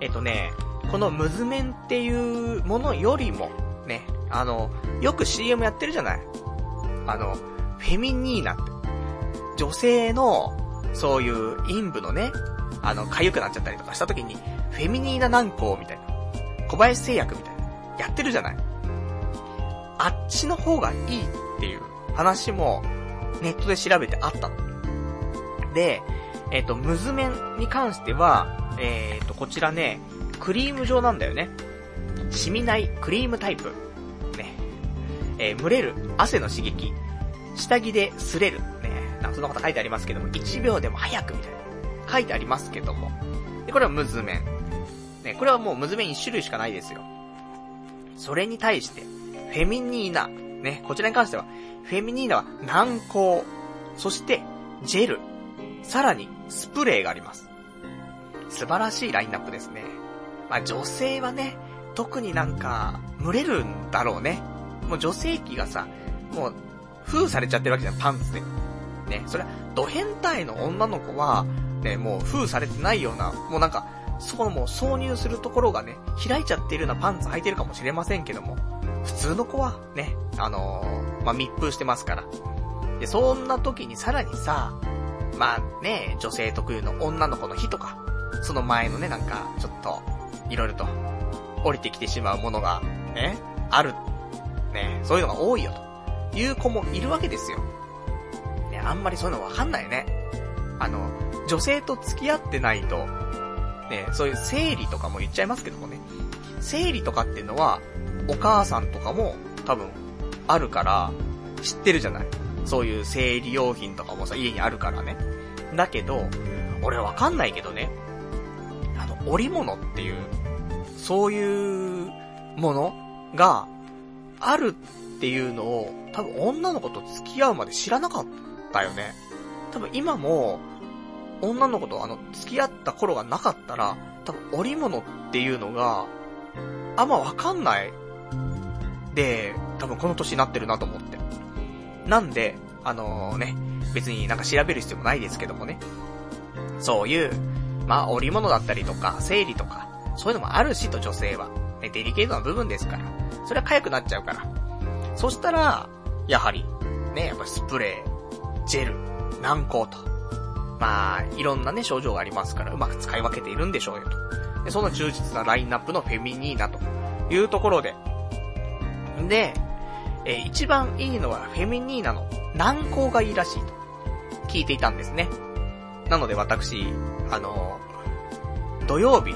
えっとね、このムズメンっていうものよりも、ね、あの、よく CM やってるじゃない？あの、フェミニーナって。女性の、そういう陰部のね、あの、痒くなっちゃったりとかした時に、フェミニーナ軟膏みたいな。小林製薬みたいな。やってるじゃない？あっちの方がいいっていう話も、ネットで調べてあったの。で、えっ、ー、と、ムズメンに関しては、えっ、ー、と、こちらね、クリーム状なんだよね。染みないクリームタイプ。ね。えー、蒸れる汗の刺激。下着で擦れる。ね。なんそんなこと書いてありますけども、1秒でも早くみたいな。書いてありますけども。で、これはムズメン。ね、これはもうムズメン1種類しかないですよ。それに対して、フェミニーナ。ね、こちらに関しては、フェミニーナは軟膏。そして、ジェル。さらに、スプレーがあります。素晴らしいラインナップですね。まあ女性はね、特になんか、群れるんだろうね。もう女性器がさ、もう、封されちゃってるわけじゃん、パンツで。ね、それは、ド変態の女の子は、ね、もう封されてないような、もうなんか、そこのもう挿入するところがね、開いちゃってるようなパンツ履いてるかもしれませんけども、普通の子は、ね、あのー、まあ、密封してますから。で、そんな時にさらにさ、まあね、女性特有の女の子の日とか、その前のね、なんか、ちょっと、いろいろと、降りてきてしまうものが、ね、ある。ね、そういうのが多いよ、という子もいるわけですよ。ね、あんまりそういうのわかんないね。あの、女性と付き合ってないと、ね、そういう生理とかも言っちゃいますけどもね。生理とかっていうのは、お母さんとかも多分あるから、知ってるじゃないそういう生理用品とかもさ、家にあるからね。だけど、俺わかんないけどね。あの、織物っていうそういうものがあるっていうのを、多分女の子と付き合うまで知らなかったよね。多分今も、女の子とあの、付き合った頃がなかったら、多分織物っていうのが、あんまわかんない。で、多分この年になってるなと思って。なんで、あのー、ね、別になんか調べる必要もないですけどもね。そういう、まあ、織物だったりとか、生理とか、そういうのもあるしと女性は。ね、デリケートな部分ですから。それは痒くなっちゃうから。そしたら、やはり、ね、やっぱスプレー、ジェル、軟膏と。まあ、いろんなね、症状がありますから、うまく使い分けているんでしょうよと。で、その充実なラインナップのフェミニーナというところで。で、えー、一番いいのはフェミニーナの軟膏がいいらしいと聞いていたんですね。なので私、あのー、土曜日、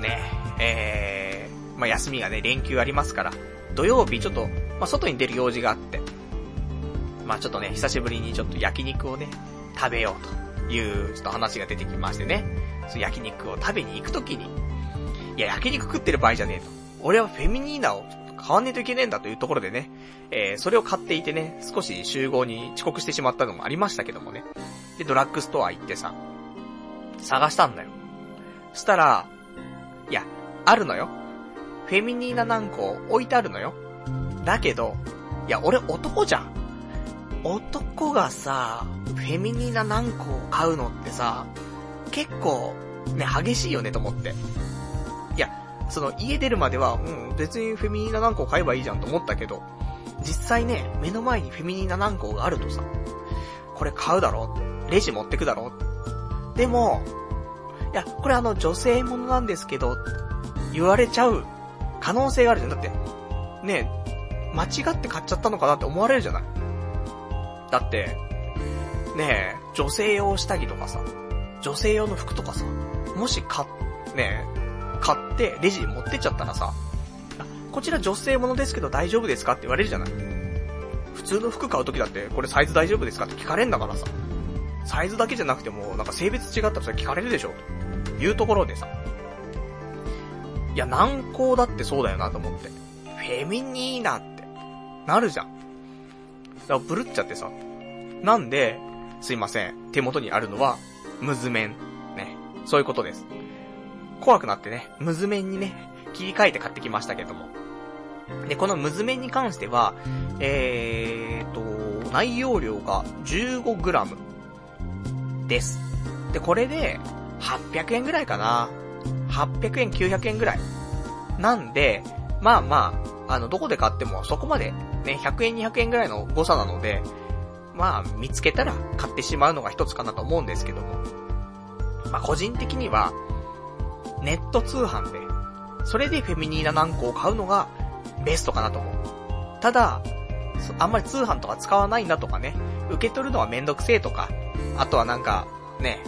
ね、えー、まあ、休みがね、連休ありますから、土曜日ちょっと、まあ、外に出る用事があって、まあ、ちょっとね、久しぶりにちょっと焼肉をね、食べようという、ちょっと話が出てきましてね、その焼肉を食べに行くときに、いや、焼肉食ってる場合じゃねえと。俺はフェミニーナを買わねえといけねえんだというところでね、えー、それを買っていてね、少し集合に遅刻してしまったのもありましたけどもね。で、ドラッグストア行ってさ、探したんだよ。したら、いや、あるのよ。フェミニーナ軟膏置いてあるのよ。だけど、いや、俺男じゃん。男がさ、フェミニーナ軟膏を買うのってさ、結構、ね、激しいよねと思って。その家出るまでは、うん、別にフェミニーナ軟膏買えばいいじゃんと思ったけど、実際ね、目の前にフェミニーナ軟膏があるとさ、これ買うだろレジ持ってくだろでも、いや、これあの女性ものなんですけど、言われちゃう可能性があるじゃん。だって、ね間違って買っちゃったのかなって思われるじゃないだって、ね女性用下着とかさ、女性用の服とかさ、もし買っ、ね買ってレジに持ってっちゃったらさ、こちら女性ものですけど大丈夫ですかって言われるじゃない普通の服買うときだって、これサイズ大丈夫ですかって聞かれんだからさ。サイズだけじゃなくても、なんか性別違ったらそれ聞かれるでしょというところでさ。いや、難航だってそうだよなと思って。フェミニーナって、なるじゃん。だからブルっちゃってさ。なんで、すいません。手元にあるのは、ムズメン。ね。そういうことです。怖くなってね、ムズメンにね、切り替えて買ってきましたけども。で、このムズメンに関しては、えーと、内容量が 15g です。で、これで、800円ぐらいかな。800円、900円ぐらい。なんで、まあまあ、あの、どこで買ってもそこまで、ね、100円、200円ぐらいの誤差なので、まあ、見つけたら買ってしまうのが一つかなと思うんですけども。まあ、個人的には、ネット通販で、それでフェミニーナ軟膏を買うのがベストかなと思う。ただ、あんまり通販とか使わないんだとかね、受け取るのはめんどくせえとか、あとはなんか、ね、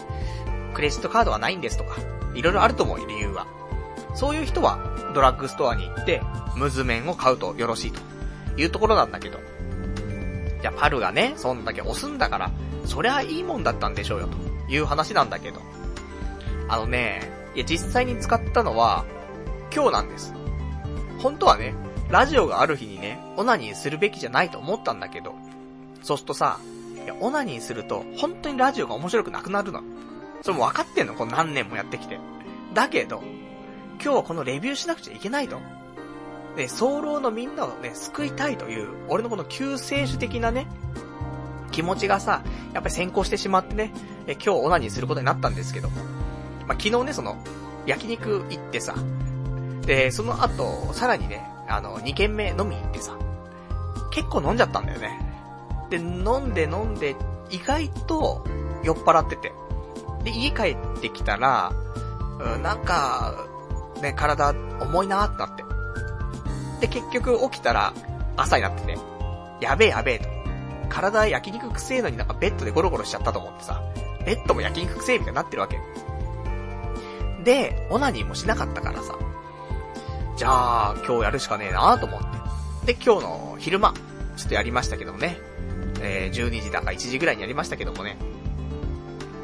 クレジットカードはないんですとか、いろいろあると思う理由は。そういう人は、ドラッグストアに行って、ムズメンを買うとよろしいというところなんだけど。じゃ、パルがね、そんだけ押すんだから、そりゃいいもんだったんでしょうよ、という話なんだけど。あのね、いや、実際に使ったのは、今日なんです。本当はね、ラジオがある日にね、オナニーするべきじゃないと思ったんだけど、そうするとさ、いや、オナニーすると、本当にラジオが面白くなくなるの。それも分かってんのこの何年もやってきて。だけど、今日はこのレビューしなくちゃいけないと。で、早漏のみんなをね、救いたいという、俺のこの救世主的なね、気持ちがさ、やっぱり先行してしまってね、え今日オナニーすることになったんですけども。まあ、昨日ね、その、焼肉行ってさ、で、その後、さらにね、あの、2軒目飲み行ってさ、結構飲んじゃったんだよね。で、飲んで飲んで、意外と酔っ払ってて。で、家帰ってきたら、うん、なんか、ね、体重いなーってなって。で、結局起きたら朝になってて、やべえやべえと。体焼肉くせえのになんかベッドでゴロゴロしちゃったと思ってさ、ベッドも焼肉くせえみたいになってるわけ。で、オナニーもしなかったからさ、じゃあ、今日やるしかねえなと思って。で、今日の昼間、ちょっとやりましたけどもね。えー、12時だか1時ぐらいにやりましたけどもね。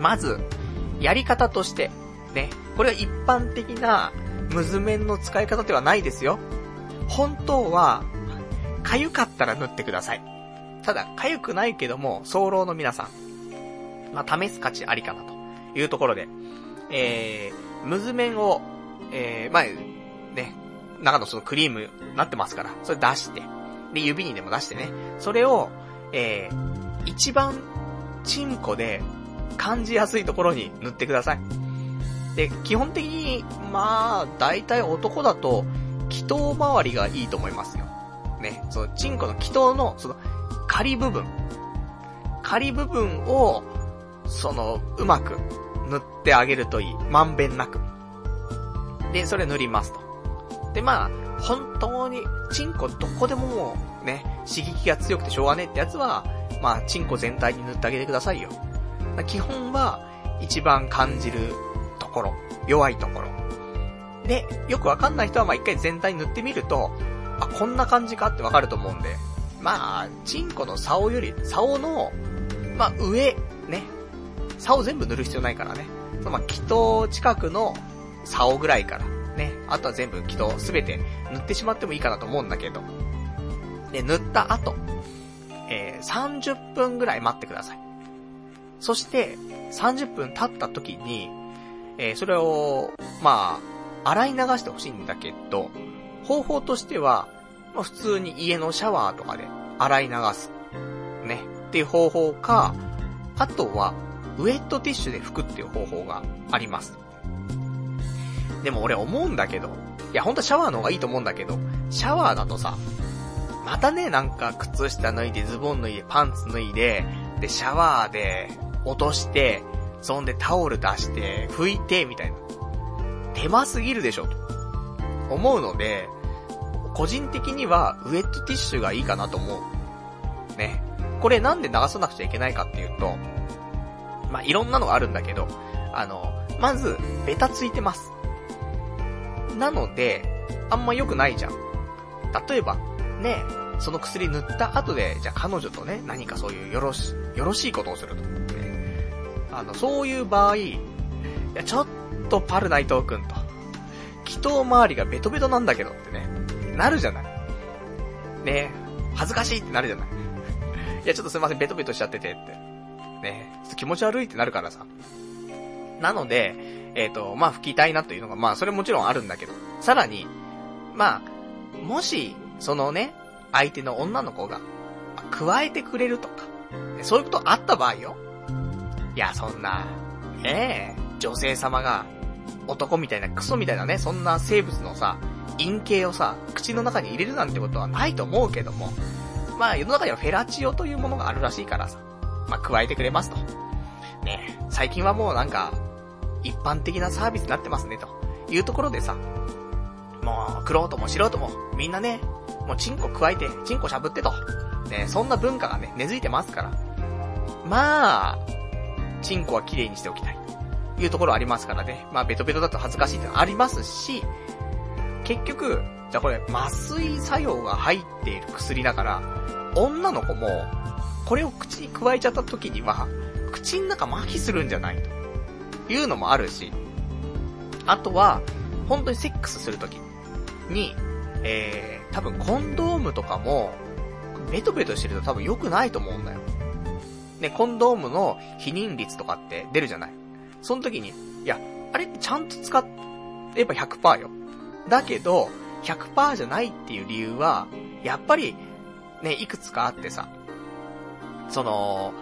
まず、やり方として、ね、これは一般的なムズメンの使い方ではないですよ。本当は、痒かったら塗ってください。ただ、痒くないけども、早漏の皆さん、まあ、試す価値ありかなというところで、えー、ムズメンを、えー、まあ、ね、中のそのクリームなってますから、それ出して、で、指にでも出してね、それを、えー、一番、チンコで感じやすいところに塗ってください。で、基本的に、まあ、大体男だと、気筒周りがいいと思いますよ。ね、その、チンコの気筒の、その、仮部分。仮部分を、その、うまく塗ってあげるといい。まんべんなく。で、それ塗りますと。で、まあ、本当に、チンコどこでももう、ね、刺激が強くてしょうがねえってやつは、まあ、チンコ全体に塗ってあげてくださいよ。基本は、一番感じるところ、弱いところ。で、よくわかんない人はまあ一回全体に塗ってみると、あ、こんな感じかってわかると思うんで、まあ、チンコの竿より、竿の、まあ上、竿全部塗る必要ないからね。まあ、気筒近くの竿ぐらいから、ね。あとは全部気筒すべて塗ってしまってもいいかなと思うんだけど。で、塗った後、えー、30分ぐらい待ってください。そして、30分経った時に、えー、それを、まあ、洗い流してほしいんだけど、方法としては、まあ、普通に家のシャワーとかで洗い流す。ね。っていう方法か、あとは、ウェットティッシュで拭くっていう方法があります。でも俺思うんだけど、いやほんとシャワーの方がいいと思うんだけど、シャワーだとさ、またね、なんか靴下脱いで、ズボン脱いで、パンツ脱いで、で、シャワーで落として、そんでタオル出して、拭いて、みたいな。手間すぎるでしょ、と。思うので、個人的にはウェットティッシュがいいかなと思う。ね。これなんで流さなくちゃいけないかっていうと、まあ、いろんなのがあるんだけど、あの、まず、ベタついてます。なので、あんま良くないじゃん。例えば、ね、その薬塗った後で、じゃあ彼女とね、何かそういうよろし、よろしいことをすると。あの、そういう場合、いや、ちょっとパルナイトー君と、気筒周りがベトベトなんだけどってね、なるじゃない。ね恥ずかしいってなるじゃない。いや、ちょっとすいません、ベトベトしちゃっててって。ねちょっと気持ち悪いってなるからさ。なので、えっ、ー、と、まあ、吹きたいなというのが、まあ、それもちろんあるんだけど、さらに、まあ、もし、そのね、相手の女の子が、加えてくれるとか、そういうことあった場合よ。いや、そんな、ねえ、女性様が、男みたいなクソみたいなね、そんな生物のさ、陰茎をさ、口の中に入れるなんてことはないと思うけども、まあ世の中にはフェラチオというものがあるらしいからさ、まあ加えてくれますと。ね最近はもうなんか、一般的なサービスになってますね、というところでさ、もう、クロートも素人も、みんなね、もうチンコ加えて、チンコしゃぶってと。ね、そんな文化がね、根付いてますから。まあ、チンコは綺麗にしておきたい。というところありますからね。まあ、ベトベトだと恥ずかしいってのありますし、結局、じゃこれ、麻酔作用が入っている薬だから、女の子も、これを口に加えちゃった時には、口の中麻痺するんじゃないというのもあるし、あとは、本当にセックスするときに、えー、多分コンドームとかも、ベトベトしてると多分良くないと思うんだよ。ね、コンドームの避妊率とかって出るじゃない。その時に、いや、あれってちゃんと使えば100%よ。だけど、100%じゃないっていう理由は、やっぱり、ね、いくつかあってさ、その、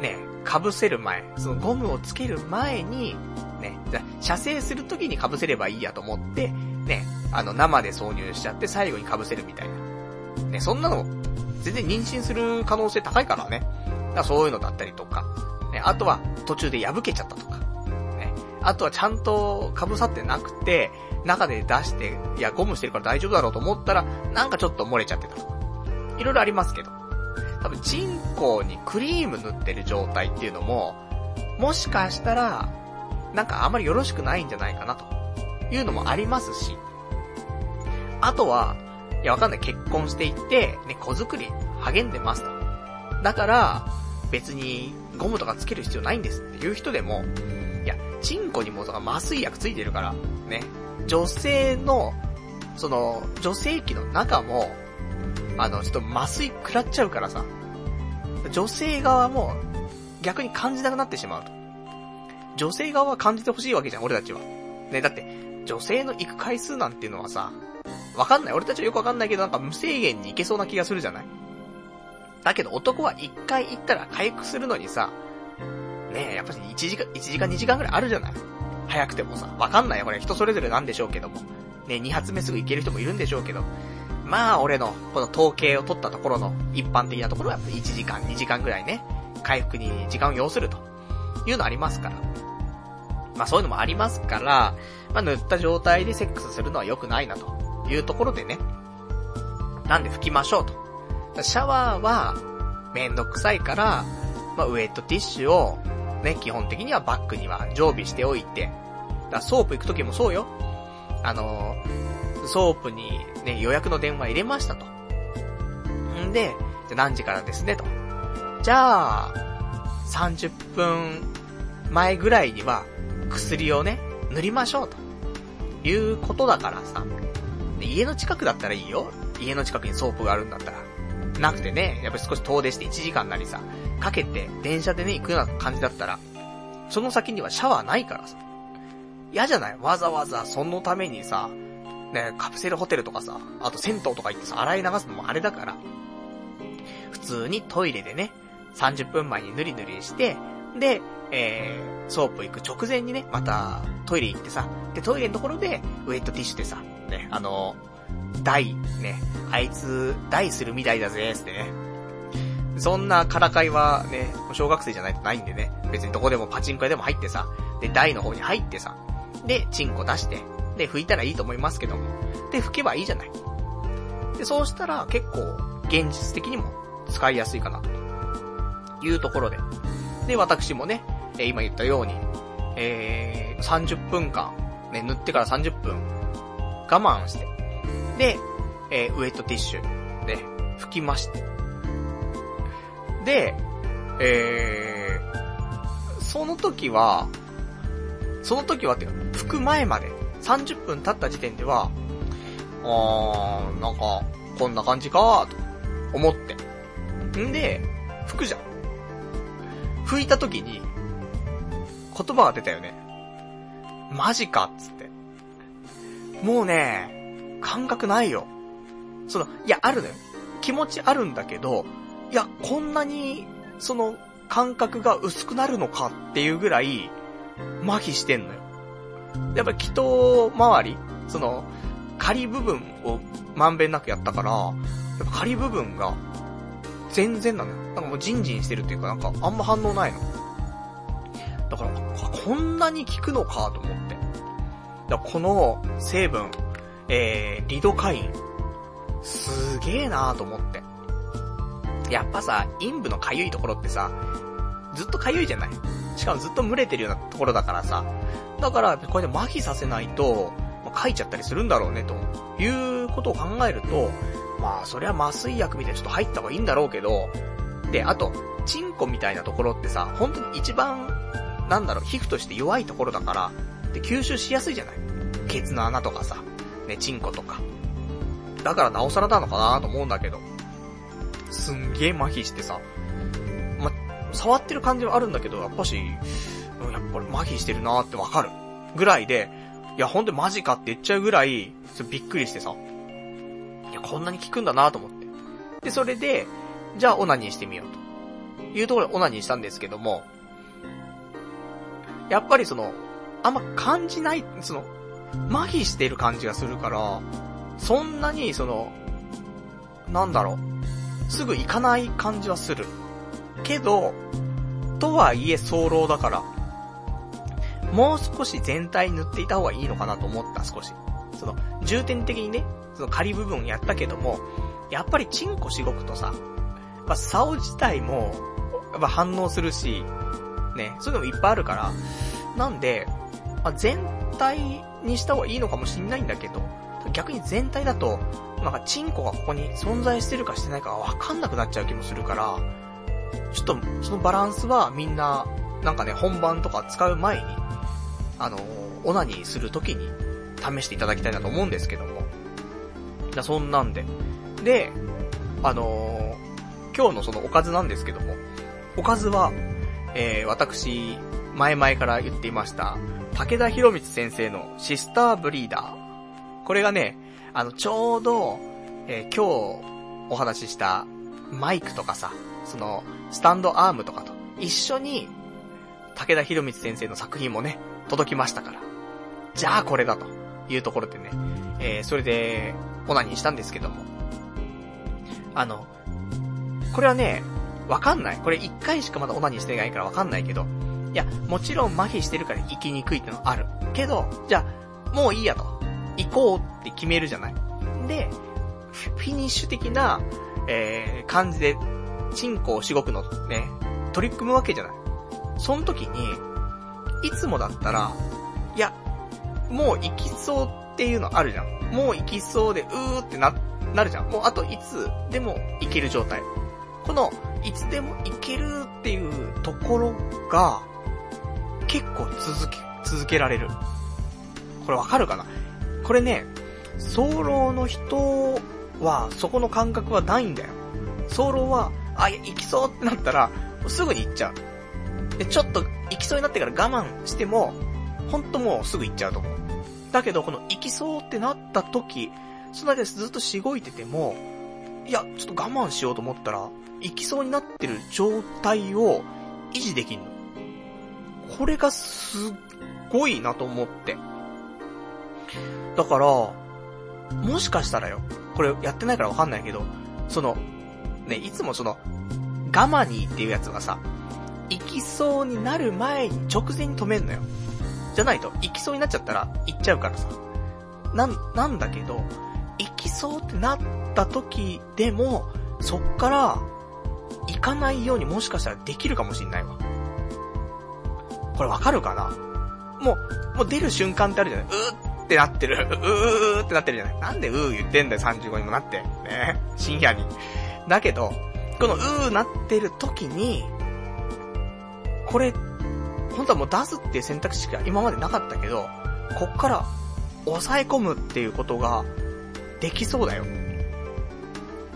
ね、被せる前、そのゴムをつける前に、ね、じゃ射精するときに被せればいいやと思って、ね、あの、生で挿入しちゃって最後に被せるみたいな。ね、そんなの、全然妊娠する可能性高いからね。だからそういうのだったりとか、ね、あとは途中で破けちゃったとか、ね、あとはちゃんと被さってなくて、中で出して、いや、ゴムしてるから大丈夫だろうと思ったら、なんかちょっと漏れちゃってたとか。いろいろありますけど。多分、チンコにクリーム塗ってる状態っていうのも、もしかしたら、なんかあまりよろしくないんじゃないかなと。いうのもありますし、あとは、いやわかんない、結婚していって、ね、子作り励んでますと。だから、別にゴムとかつける必要ないんですっていう人でも、いや、チンコにもとか麻酔薬ついてるから、ね、女性の、その、女性器の中も、あの、ちょっと麻酔食らっちゃうからさ、女性側も逆に感じなくなってしまうと。女性側は感じてほしいわけじゃん、俺たちは。ね、だって、女性の行く回数なんていうのはさ、わかんない。俺たちはよくわかんないけど、なんか無制限に行けそうな気がするじゃない？だけど男は一回行ったら回復するのにさ、ねえ、やっぱり1時間、1時間2時間くらいあるじゃない？早くてもさ、わかんないよ、これ人それぞれなんでしょうけども。ね、2発目すぐ行ける人もいるんでしょうけど。まあ、俺の、この統計を取ったところの一般的なところはやっぱ1時間、2時間ぐらいね、回復に時間を要するというのありますから。まあそういうのもありますから、まあ塗った状態でセックスするのは良くないなというところでね。なんで拭きましょうと。シャワーはめんどくさいから、まあウェットティッシュをね、基本的にはバッグには常備しておいて、だソープ行く時もそうよ。あのソープにね、予約の電話入れましたと。んで、じゃ何時からですねと。じゃあ、30分前ぐらいには薬をね、塗りましょうと。いうことだからさ。家の近くだったらいいよ。家の近くにソープがあるんだったら。なくてね、やっぱり少し遠出して1時間なりさ、かけて電車でね、行くような感じだったら、その先にはシャワーないからさ。嫌じゃない？わざわざそのためにさ、ね、カプセルホテルとかさ、あと銭湯とか行ってさ、洗い流すのもあれだから、普通にトイレでね、30分前に塗り塗りして、で、えー、ソープ行く直前にね、またトイレ行ってさ、で、トイレのところで、ウェットティッシュでさ、ね、あの、大、ね、あいつ、大するみたいだぜ、つってね。そんなからかいはね、小学生じゃないとないんでね、別にどこでもパチンコ屋でも入ってさ、で、台の方に入ってさ、で、チンコ出して、で、拭いたらいいと思いますけども。で、拭けばいいじゃない。で、そうしたら結構、現実的にも使いやすいかなと。いうところで。で、私もね、え今言ったように、えー、30分間、ね、塗ってから30分、我慢して、で、えー、ウェットティッシュ、で、拭きまして。で、えー、その時は、その時はっていうか、拭く前まで、30分経った時点では、あー、なんか、こんな感じかーと思って。んで、拭くじゃん。拭いた時に、言葉が出たよね。マジかっつって。もうね、感覚ないよ。その、いや、あるのよ。気持ちあるんだけど、いや、こんなに、その、感覚が薄くなるのかっていうぐらい、麻痺してんのよ。やっぱり気筒周り、その、仮部分をまんべんなくやったから、やっぱ仮部分が、全然なのよ。なんかもうジンジンしてるっていうか、なんかあんま反応ないの。だから、こんなに効くのかと思って。だこの成分、えー、リドカイン、すげえなーと思って。やっぱさ、陰部の痒いところってさ、ずっと痒いじゃないしかもずっと蒸れてるようなところだからさ。だから、これで麻痺させないと、まあ、書いちゃったりするんだろうね、ということを考えると、まあ、そりゃ麻酔薬みたいなちょっと入った方がいいんだろうけど、で、あと、チンコみたいなところってさ、本当に一番、なんだろう、皮膚として弱いところだから、で、吸収しやすいじゃない？ケツの穴とかさ、ね、チンコとか。だからなおさらなのかなと思うんだけど。すんげえ麻痺してさ、ま、触ってる感じはあるんだけど、やっぱし、やっぱり麻痺してるなーってわかる。ぐらいで、いや、ほんとマジかって言っちゃうぐらい、びっくりしてさ、いや、こんなに効くんだなと思って。で、それで、じゃあオナニーしてみようと。いうところでオナニーしたんですけども、やっぱりその、あんま感じない、その、麻痺してる感じがするから、そんなに、その、なんだろう、すぐ行かない感じはする。けど、とはいえ早漏だから、もう少し全体塗っていた方がいいのかなと思った、少し。その、重点的にね、その仮部分やったけども、やっぱりチンコしごくとさ、まあ、竿自体も、やっぱ反応するし、ね、そういうのもいっぱいあるから、なんで、まあ、全体にした方がいいのかもしんないんだけど、逆に全体だと、なんかチンコがここに存在してるかしてないかがわかんなくなっちゃう気もするから、ちょっとそのバランスはみんな、なんかね、本番とか使う前に、あの、オナニーするときに試していただきたいなと思うんですけども。だそんなんで。で、あのー、今日のそのおかずなんですけども、おかずは、えー、私、前々から言っていました、武田博光先生のシスターブリーダー。これがね、あの、ちょうど、えー、今日お話ししたマイクとかさ、その、スタンドアームとかと一緒に、武田博光先生の作品もね、届きましたから。じゃあこれだというところでね、えー、それで、オナニーしたんですけども。あの、これはね、わかんない。これ一回しかまだオナニーしてないからわかんないけど、いや、もちろん麻痺してるから行きにくいってのある。けど、じゃあ、もういいやと。行こうって決めるじゃない。で、フィニッシュ的な、えー、感じで、チンコをしごくのね、取り組むわけじゃない。その時に、いつもだったら、いや、もう行きそうっていうのあるじゃん。もう行きそうで、うーってな、なるじゃん。もうあといつでも行ける状態。この、いつでも行けるっていうところが、結構続け、続けられる。これわかるかな？これね、早漏の人は、そこの感覚はないんだよ。早漏は、あ、いや、行きそうってなったら、すぐに行っちゃう。で、ちょっと行きそうになってから我慢しても、ほんともうすぐ行っちゃうと思う。だけど、この行きそうってなった時、その間ずっとしごいてても、いや、ちょっと我慢しようと思ったら、行きそうになってる状態を維持できんの。これがすっごいなと思って。だから、もしかしたらよ、これやってないからわかんないけど、その、ね、いつもその、ガマニーっていうやつがさ、行きそうになる前に直前に止めんのよ。じゃないと、行きそうになっちゃったら、行っちゃうからさ。な、なんだけど、行きそうってなった時でも、そっから、行かないようにもしかしたらできるかもしんないわ。これわかるかな？もう、もう出る瞬間ってあるじゃないうーってなってる。うーってなってるじゃないなんでうー言ってんだよ、35にもなって。ね深夜に。だけど、このうーなってる時に、これ、本当はもう出すっていう選択肢が今までなかったけど、こっから抑え込むっていうことができそうだよ。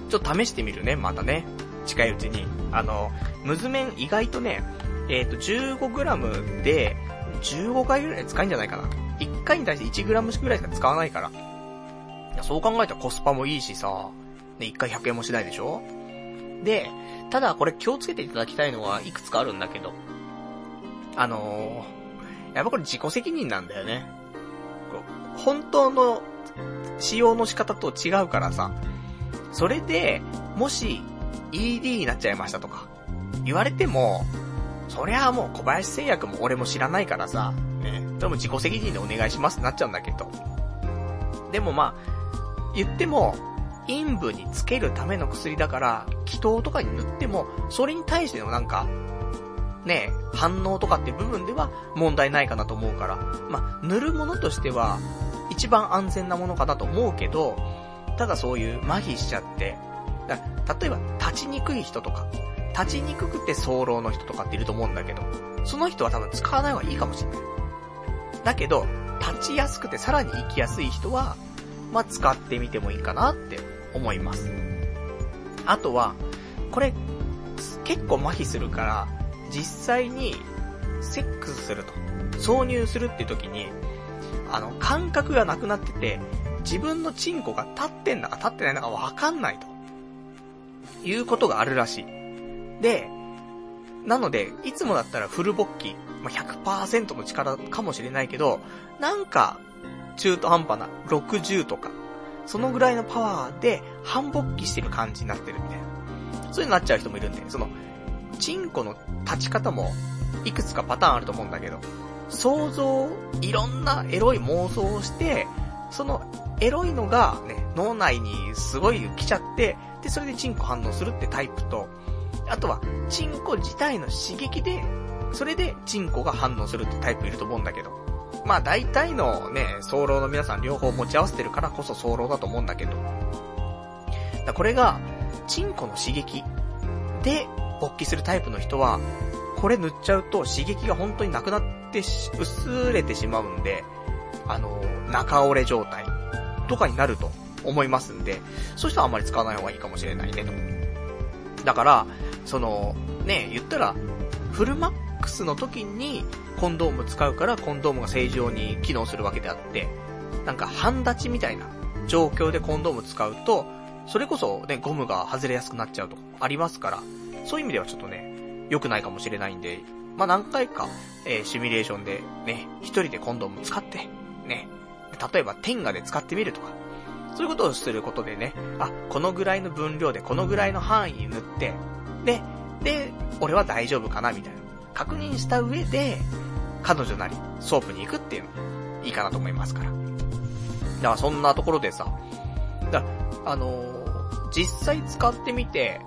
ちょっと試してみるね、またね。近いうちに。あの、ムズメン意外とね、えっ、ー、と、15g で、15回ぐらい使えんじゃないかな。1回に対して 1g ぐらいしか使わないから。いや、そう考えたらコスパもいいしさ、ね、1回100円もしないでしょで、ただこれ気をつけていただきたいのはいくつかあるんだけど、あのー、やっぱこれ自己責任なんだよね。本当の使用の仕方と違うからさ、それで、もし ED になっちゃいましたとか、言われても、そりゃあもう小林製薬も俺も知らないからさ、ね、それも自己責任でお願いしますってなっちゃうんだけど。でもまあ、言っても、陰部につけるための薬だから、気筒とかに塗っても、それに対してのなんか、ね、反応とかって部分では問題ないかなと思うから、まあ、塗るものとしては、一番安全なものかなと思うけど、ただそういう麻痺しちゃって、だ例えば立ちにくい人とか、立ちにくくて早漏の人とかっていると思うんだけど、その人は多分使わない方がいいかもしれない。だけど、立ちやすくてさらに行きやすい人は、まあ、使ってみてもいいかなって思います。あとは、これ、結構麻痺するから、実際に、セックスすると、挿入するっていう時に、あの、感覚がなくなってて、自分のチンコが立ってんだか立ってないんだかわかんないと。いうことがあるらしい。で、なので、いつもだったらフル勃起、まあ、100%の力かもしれないけど、なんか、中途半端な60とか、そのぐらいのパワーで半勃起してる感じになってるみたいな。そういうのになっちゃう人もいるんで、その、チンコの立ち方も、いくつかパターンあると思うんだけど、想像、いろんなエロい妄想をして、そのエロいのがね、脳内にすごい来ちゃって、で、それでチンコ反応するってタイプと、あとは、チンコ自体の刺激で、それでチンコが反応するってタイプいると思うんだけど。まあ大体のね、早漏の皆さん両方持ち合わせてるからこそ早漏だと思うんだけど。だこれが、チンコの刺激で勃起するタイプの人は、これ塗っちゃうと刺激が本当になくなってし薄れてしまうんで、あの、中折れ状態とかになると思いますんで、そういう人はあんまり使わない方がいいかもしれないねと。だから、その、ね、言ったら、フルマックスの時にコンドーム使うからコンドームが正常に機能するわけであって、なんか半立ちみたいな状況でコンドーム使うと、それこそね、ゴムが外れやすくなっちゃうとかありますから、そういう意味ではちょっとね、良くないかもしれないんで、まあ、何回か、えー、シミュレーションでね、一人でコンドーム使って、ね、例えばテンガで使ってみるとか、そういうことをすることでね、あ、このぐらいの分量でこのぐらいの範囲に塗って、で、で、俺は大丈夫かなみたいな。確認した上で、彼女なり、ソープに行くっていうのも、いいかなと思いますから。だからそんなところでさ、だあのー、実際使ってみて、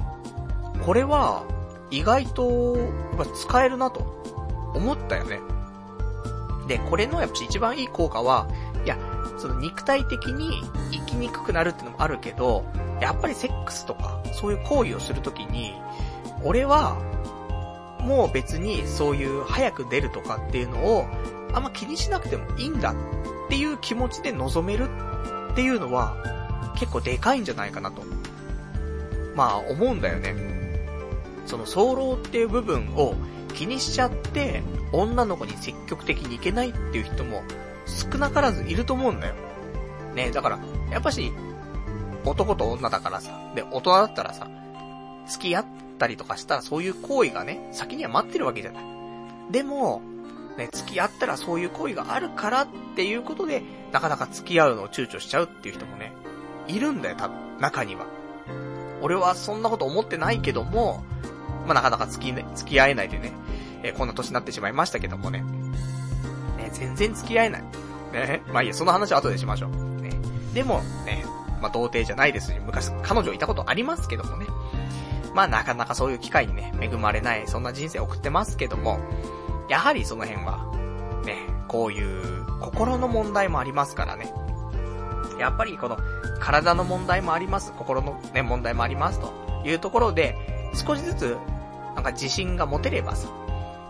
これは、意外と、使えるなと、思ったよね。で、これのやっぱ一番いい効果は、いや、その肉体的に生きにくくなるってのもあるけど、やっぱりセックスとか、そういう行為をするときに、俺は、もう別にそういう早く出るとかっていうのを、あんま気にしなくてもいいんだっていう気持ちで臨めるっていうのは、結構でかいんじゃないかなと。まあ、思うんだよね。その、早漏っていう部分を気にしちゃって、女の子に積極的にいけないっていう人も少なからずいると思うんだよ。ね、だから、やっぱし、男と女だからさ、で、大人だったらさ、付き合ったりとかしたらそういう行為がね、先には待ってるわけじゃない。でも、ね、付き合ったらそういう行為があるからっていうことで、なかなか付き合うのを躊躇しちゃうっていう人もね、いるんだよ、た、中には。俺はそんなこと思ってないけども、まあ、なかなか付き、付き合えないでね、えー、こんな年になってしまいましたけどもね。ね、全然付き合えない。ね、まあいいや、その話は後でしましょう。ね。でも、ね、まあ童貞じゃないですし、昔彼女いたことありますけどもね。まあなかなかそういう機会にね、恵まれない、そんな人生を送ってますけども、やはりその辺は、ね、こういう心の問題もありますからね。やっぱりこの体の問題もあります、心のね、問題もありますというところで、少しずつ、なんか自信が持てればさ、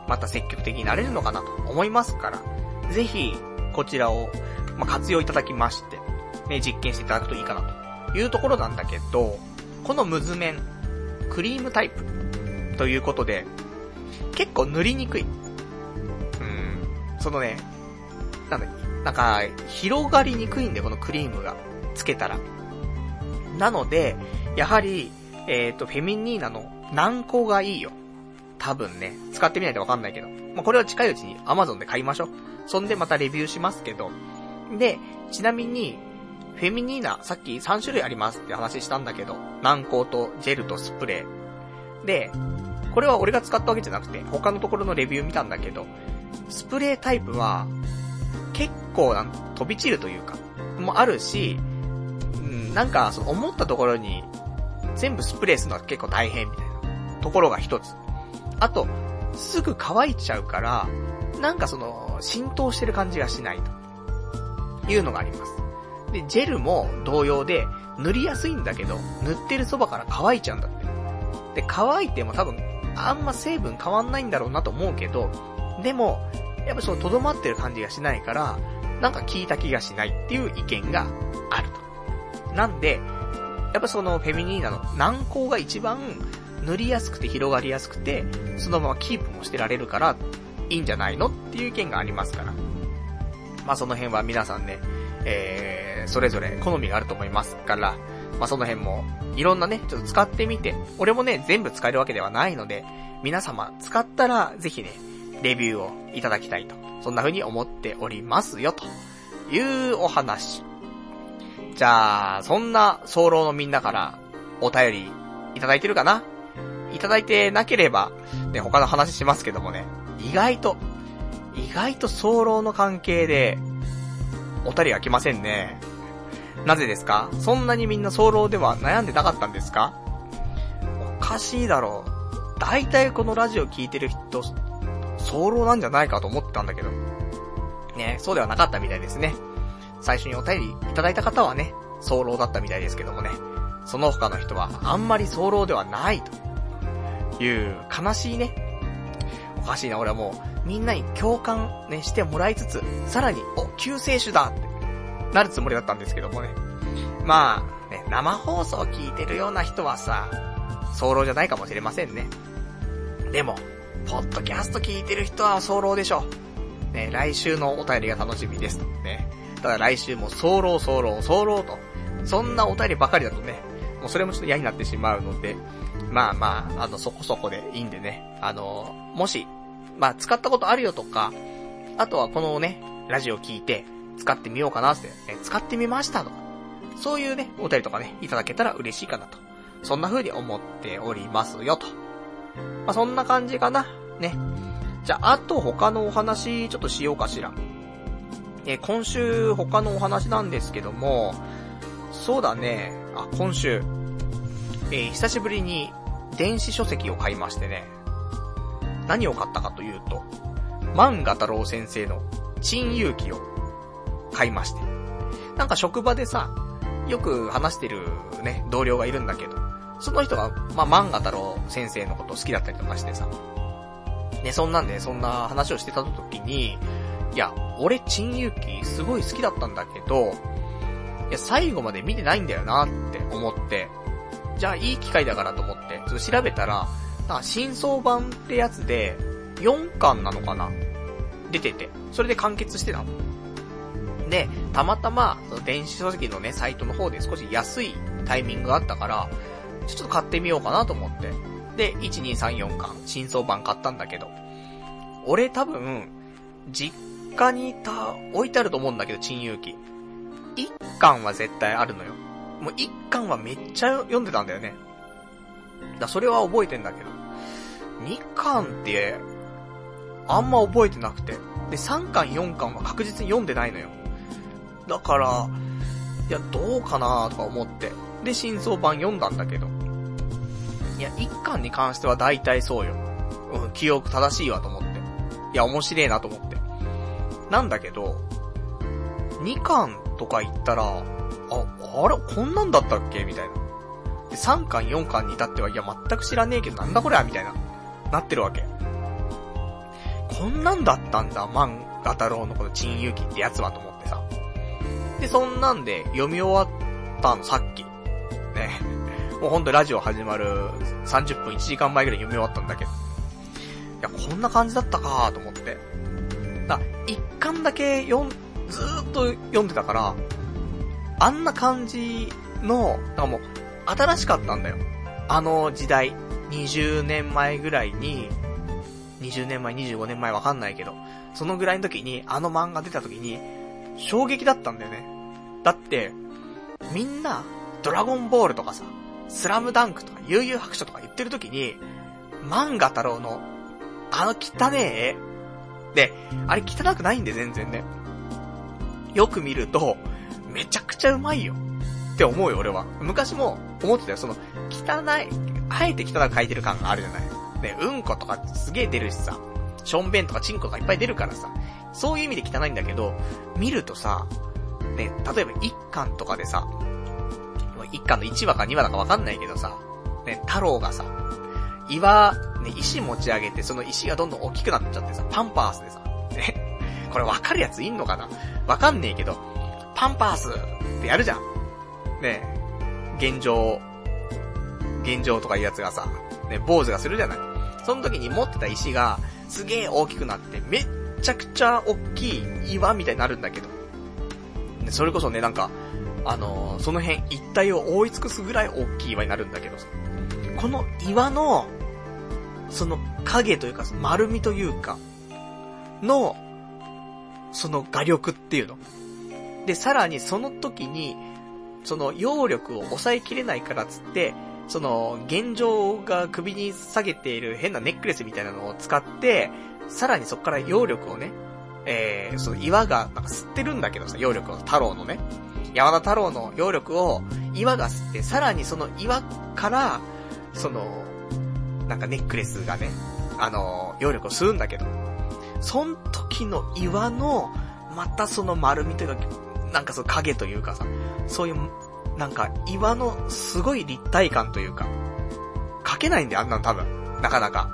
また積極的になれるのかなと思いますから、ぜひ、こちらを、ま、活用いただきまして、ね、実験していただくといいかなというところなんだけど、このムズメン、クリームタイプということで、結構塗りにくい。うん、そのね、なんだ、なんか、広がりにくいんで、このクリームが、つけたら。なので、やはり、えっ、ー、と、フェミニーナの軟膏がいいよ。多分ね、使ってみないとわかんないけど。まあ、これは近いうちに Amazon で買いましょう。そんでまたレビューしますけど。で、ちなみに、フェミニーナ、さっき3種類ありますって話したんだけど、軟膏とジェルとスプレー。で、これは俺が使ったわけじゃなくて、他のところのレビュー見たんだけど、スプレータイプは、結構なん、飛び散るというか、もあるし、うん、なんか、その思ったところに、全部スプレーするのは結構大変みたいなところが一つ。あと、すぐ乾いちゃうから、なんかその、浸透してる感じがしないと。いうのがあります。で、ジェルも同様で、塗りやすいんだけど、塗ってるそばから乾いちゃうんだって。で、乾いても多分、あんま成分変わんないんだろうなと思うけど、でも、やっぱその留まってる感じがしないから、なんか効いた気がしないっていう意見があると。なんで、やっぱそのフェミニーナの軟膏が一番塗りやすくて広がりやすくて、そのままキープもしてられるから、いいんじゃないのっていう意見がありますから。まあその辺は皆さんね、えー、それぞれ好みがあると思いますから、まあその辺も、いろんなね、ちょっと使ってみて、俺もね、全部使えるわけではないので、皆様使ったら、ぜひね、レビューをいただきたいと。そんな風に思っておりますよ、というお話。じゃあ、そんな、早漏のみんなから、お便り、いただいてるかな？いただいてなければ、ね、他の話しますけどもね、意外と、意外と早漏の関係で、お便りが来ませんね。なぜですか？そんなにみんな早漏では悩んでなかったんですか？おかしいだろう。大体このラジオ聞いてる人、早漏なんじゃないかと思ってたんだけど。ね、そうではなかったみたいですね。最初にお便りいただいた方はね、早漏だったみたいですけどもね。その他の人はあんまり早漏ではないという悲しいね。おかしいな、俺はもうみんなに共感ね、してもらいつつ、さらに、お、救世主だってなるつもりだったんですけどもね。まあ、ね、生放送聞いてるような人はさ、早漏じゃないかもしれませんね。でも、ポッドキャスト聞いてる人は早漏でしょ。ね、来週のお便りが楽しみですと。ね。ただ来週も早漏早漏早漏と。そんなお便りばかりだとね、もうそれもちょっと嫌になってしまうので、まあまあ、あの、そこそこでいいんでね。あの、もし、まあ、使ったことあるよとか、あとはこのね、ラジオ聞いて、使ってみようかなって、ね、使ってみましたとか、そういうね、お便りとかね、いただけたら嬉しいかなと。そんな風に思っておりますよと。まあ、そんな感じかな。ね。じゃあ、あと他のお話、ちょっとしようかしら。え今週他のお話なんですけども、そうだね、あ、今週、えー、久しぶりに電子書籍を買いましてね。何を買ったかというと、万画太郎先生の珍遊記を買いまして。なんか職場でさ、よく話してるね、同僚がいるんだけど、その人が、まあ、万画太郎先生のこと好きだったりとかしてさ。ね、そんなんで、そんな話をしてた時に、いや、俺、珍遊記すごい好きだったんだけど、いや、最後まで見てないんだよなって思って、じゃあいい機会だからと思って、ちょっと調べたら、なんか新装版ってやつで、4巻なのかな？出てて、それで完結してたの。で、たまたま、その電子書籍のね、サイトの方で少し安いタイミングがあったから、ちょっと買ってみようかなと思って。で、1、2、3、4巻、新装版買ったんだけど、俺多分、実家にた、置いてあると思うんだけど、珍遊記。1巻は絶対あるのよ。もう1巻はめっちゃ読んでたんだよね。だそれは覚えてんだけど。2巻って、あんま覚えてなくて。で、3巻4巻は確実に読んでないのよ。だから、いや、どうかなとか思って。で、真相版読んだんだけど。いや、1巻に関しては大体そうよ。うん、記憶正しいわと思って。いや、面白いなと思って。なんだけど、2巻とか言ったら、あ、あれ、こんなんだったっけ？みたいな。で、3巻4巻に至っては、いや、全く知らねえけど、なんだこれみたいな。なってるわけ。こんなんだったんだ、漫画太郎のこの珍遊記ってやつはと思ってさ。で、そんなんで読み終わったの、さっき。ね。(laughs) もうほんとラジオ始まる30分1時間前ぐらい読み終わったんだけど。いや、こんな感じだったかと思って。だ、一巻だけ読ん、ずーっと読んでたから、あんな感じの、なんかもう、新しかったんだよ。あの時代、20年前ぐらいに、20年前、25年前わかんないけど、そのぐらいの時に、あの漫画出た時に、衝撃だったんだよね。だって、みんな、ドラゴンボールとかさ、スラムダンクとか、悠々白書とか言ってる時に、漫画太郎の、あの汚ねえで、あれ汚くないんで全然ね。よく見ると、めちゃくちゃうまいよ。って思うよ、俺は。昔も思ってたよ、その、汚い、あえて汚く書いてる感があるじゃない。ね、うんことかすげえ出るしさ、しょんべんとかチンコがいっぱい出るからさ、そういう意味で汚いんだけど、見るとさ、ね、例えば一巻とかでさ、一巻の1話か2話だかわかんないけどさ、ね、太郎がさ、岩、ね、石持ち上げて、その石がどんどん大きくなっちゃってさ、パンパースでさ、ね、これわかるやついんのかな？わかんねえけど、パンパースってやるじゃん。ね、現状、現状とかいうやつがさ、ね、坊主がするじゃない。その時に持ってた石が、すげえ大きくなって、めっちゃくちゃ大きい岩みたいになるんだけど。それこそね、なんか、あのー、その辺一帯を覆い尽くすぐらい大きい岩になるんだけどさ。この岩の、その影というか、丸みというか、の、その画力っていうの。で、さらにその時に、その揚力を抑えきれないからつって、その、現状が首に下げている変なネックレスみたいなのを使って、さらにそこから揚力をね、えー、その岩が、なんか吸ってるんだけどさ、揚力を、太郎のね。山田太郎の揚力を岩が吸って、さらにその岩から、その、なんかネックレスがね、あの、揚力を吸うんだけど、そん時の岩の、またその丸みというか、なんかその影というかさ、そういうなんか、岩のすごい立体感というか、書けないんだよ、あんなの多分。なかなか。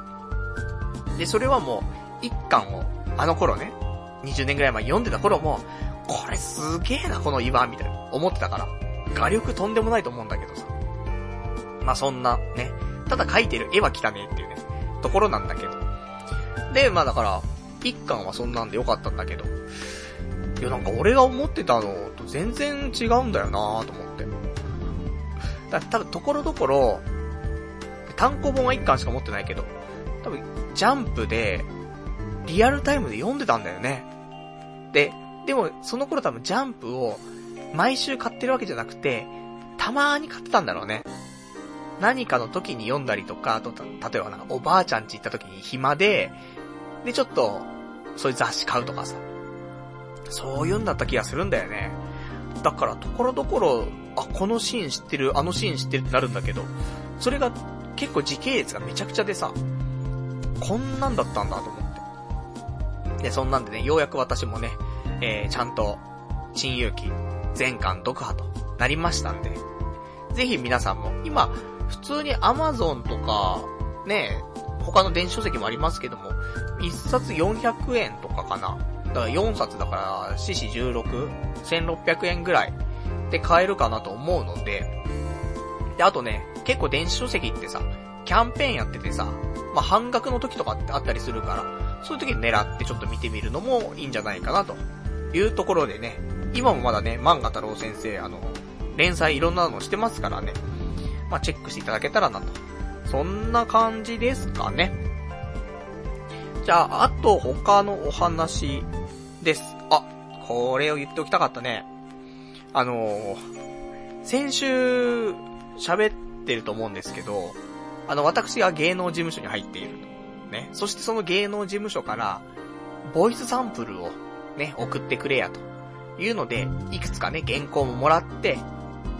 で、それはもう、一巻を、あの頃ね、20年ぐらい前読んでた頃も、これすげえな、この岩、みたいな、思ってたから。画力とんでもないと思うんだけどさ。まあそんな、ね。ただ描いてる絵は汚ねえっていうね、ところなんだけど。で、まあだから、一巻はそんなんでよかったんだけど。いやなんか俺が思ってたのと全然違うんだよなぁと思って。だ多分ところどころ、単行本は一巻しか持ってないけど、多分、ジャンプで、リアルタイムで読んでたんだよね。で、でも、その頃多分ジャンプを、毎週買ってるわけじゃなくて、たまーに買ってたんだろうね。何かの時に読んだりとか、あと、例えばなんかおばあちゃんち行った時に暇で、で、ちょっと、そういう雑誌買うとかさ。そういうんだった気がするんだよね。だから、ところどころ、あ、このシーン知ってる、あのシーン知ってるってなるんだけど、それが結構時系列がめちゃくちゃでさ、こんなんだったんだと思って。で、そんなんでね、ようやく私もね、えー、ちゃんと、新勇気、全巻読破となりましたんで、ぜひ皆さんも、今、普通に Amazon とか、ね、他の電子書籍もありますけども、1冊400円とかかな。だから4冊だから、四四16、1600円ぐらいで買えるかなと思うので、で、あとね、結構電子書籍ってさ、キャンペーンやっててさ、まあ、半額の時とかってあったりするから、そういう時に狙ってちょっと見てみるのもいいんじゃないかなというところでね、今もまだね、漫画太郎先生、あの、連載いろんなのしてますからね、まあ、チェックしていただけたらなと。そんな感じですかね。じゃあ、あと他のお話です。あ、これを言っておきたかったね。あのー、先週喋ってると思うんですけど、あの、私が芸能事務所に入っている。ね。そしてその芸能事務所から、ボイスサンプルをね、送ってくれやと。いうので、いくつかね、原稿ももらって、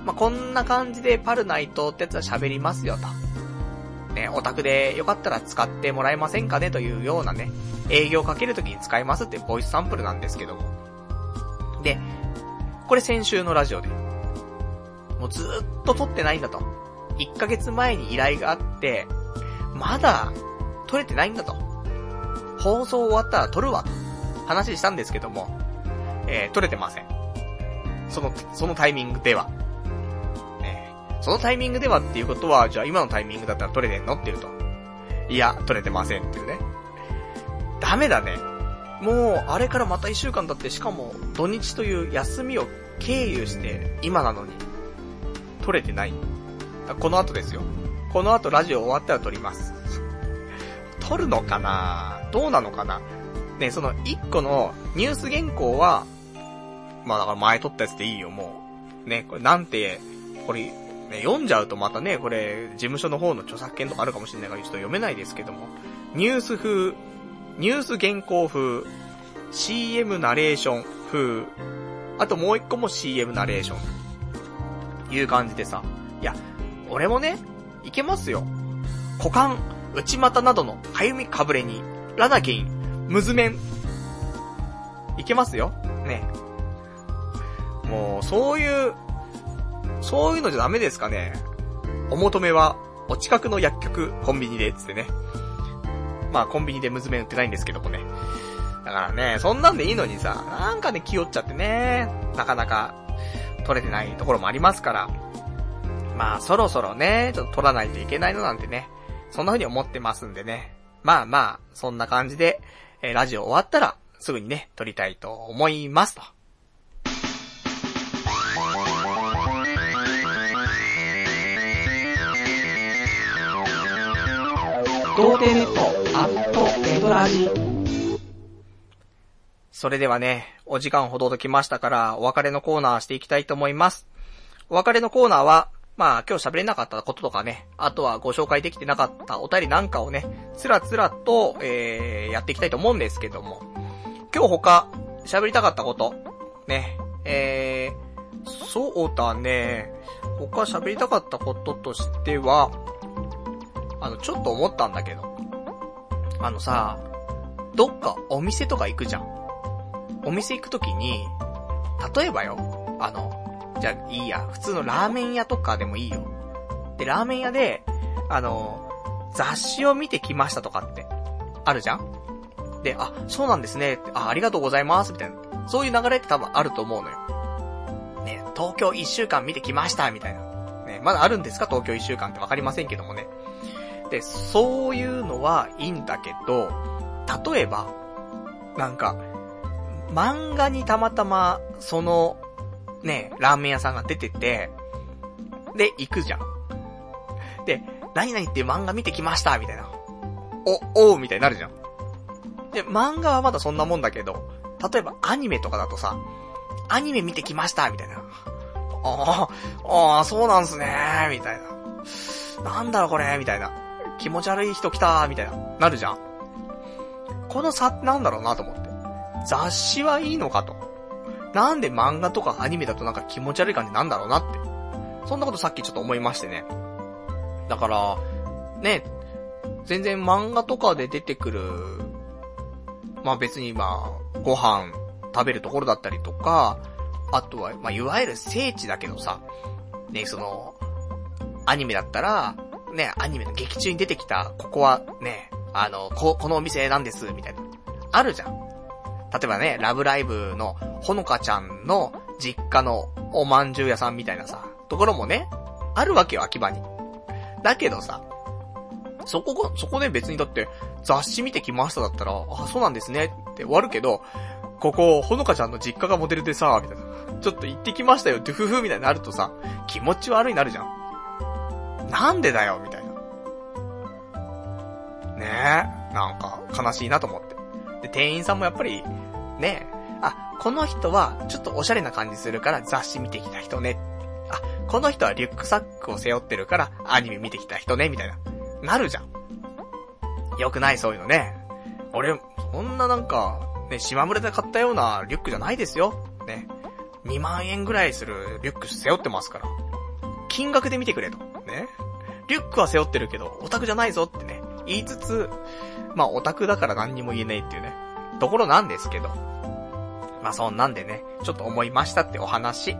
まあ、こんな感じでパルナイトってやつは喋りますよと。ね、オタクでよかったら使ってもらえませんかねというようなね、営業かけるときに使いますってボイスサンプルなんですけども。で、これ先週のラジオで、もうずっと撮ってないんだと。1ヶ月前に依頼があって、まだ撮れてないんだと。放送終わったら撮るわと。話したんですけども、えー、撮れてません。その、そのタイミングでは。そのタイミングではっていうことは、じゃあ今のタイミングだったら撮れてんの？って言うと。いや、撮れてませんっていうね。ダメだね。もう、あれからまた一週間経って、しかも、土日という休みを経由して、今なのに、撮れてない。この後ですよ。この後ラジオ終わったら撮ります。撮るのかな？どうなのかな？ね、その一個のニュース原稿は、まあだから前撮ったやつでいいよ、もう。ね、これなんて、これ、ね、読んじゃうとまたね、これ、事務所の方の著作権とかあるかもしれないからちょっと読めないですけども、ニュース風、ニュース原稿風、CM ナレーション風、あともう一個も CM ナレーション。いう感じでさ、いや、俺もね、いけますよ。股間、内股などのかゆみかぶれに、ラナゲイン、ムズメン。いけますよ。ね。もう、そういう、そういうのじゃダメですかね。お求めは、お近くの薬局、コンビニで、つってね。まあ、コンビニでムズメン売ってないんですけどもね。だからね、そんなんでいいのにさ、なんかね、気負っちゃってね、なかなか、取れてないところもありますから。まあ、そろそろね、ちょっと取らないといけないのなんてね、そんな風に思ってますんでね。まあまあ、そんな感じで、えー、ラジオ終わったら、すぐにね、撮りたいと思いますと。童貞ネットアットネトラジそれではね、お時間ほどときましたから、お別れのコーナーしていきたいと思います。お別れのコーナーは、まあ今日喋れなかったこととかね、あとはご紹介できてなかったお便りなんかをね、つらつらと、えー、やっていきたいと思うんですけども、今日他、喋りたかったこと、ね、えー、そうだね、他喋りたかったこととしては、あの、ちょっと思ったんだけど、あのさ、どっかお店とか行くじゃん。お店行くときに、例えばよ、あの、じゃあいいや、普通のラーメン屋とかでもいいよ。で、ラーメン屋で、あの、雑誌を見てきましたとかって、あるじゃんで、あ、そうなんですね。あ、ありがとうございます。みたいな。そういう流れって多分あると思うのよ。ね、東京一週間見てきました、みたいな。ね、まだあるんですか？東京一週間ってわかりませんけどもね。で、そういうのはいいんだけど、例えば、なんか、漫画にたまたま、その、ね、ラーメン屋さんが出てて、で、行くじゃん。で、何々っていう漫画見てきましたみたいな。お、おうみたいになるじゃん。で、漫画はまだそんなもんだけど、例えばアニメとかだとさ、アニメ見てきましたみたいな。ああ、ああ、そうなんすねみたいな。なんだろこれみたいな。気持ち悪い人来たーみたいな。なるじゃん。この差ってなんだろうなと思って。雑誌はいいのかと。なんで漫画とかアニメだとなんか気持ち悪い感じなんだろうなって。そんなことさっきちょっと思いましてね。だから、ね、全然漫画とかで出てくる、まあ別にまあ、ご飯食べるところだったりとか、あとは、まあいわゆる聖地だけどさ、ね、その、アニメだったら、ね、アニメの劇中に出てきた、ここはね、あの、こ、このお店なんです、みたいな。あるじゃん。例えばね、ラブライブのほのかちゃんの実家のおまんじゅう屋さんみたいなさ、ところもね、あるわけよ、秋葉に。だけどさ、そこが、そこで別にだって雑誌見てきましただったら、あ、そうなんですねって終わるけど、ここ、ほのかちゃんの実家がモデルでさ、みたいな。ちょっと行ってきましたよ、ドゥフフみたいになるとさ、気持ち悪いなるじゃん。なんでだよ、みたいな。ねえ、なんか悲しいなと思って。で、店員さんもやっぱり、ねえ、あ、この人はちょっとおしゃれな感じするから雑誌見てきた人ね。あ、この人はリュックサックを背負ってるからアニメ見てきた人ね、みたいな。なるじゃん。よくないそういうのね。俺、そんななんか、ね、島村で買ったようなリュックじゃないですよ。ね。2万円ぐらいするリュック背負ってますから。金額で見てくれと。ね。リュックは背負ってるけど、オタクじゃないぞってね、言いつつ、まあオタクだから何にも言えないっていうね、ところなんですけど。まあそんなんでね、ちょっと思いましたってお話。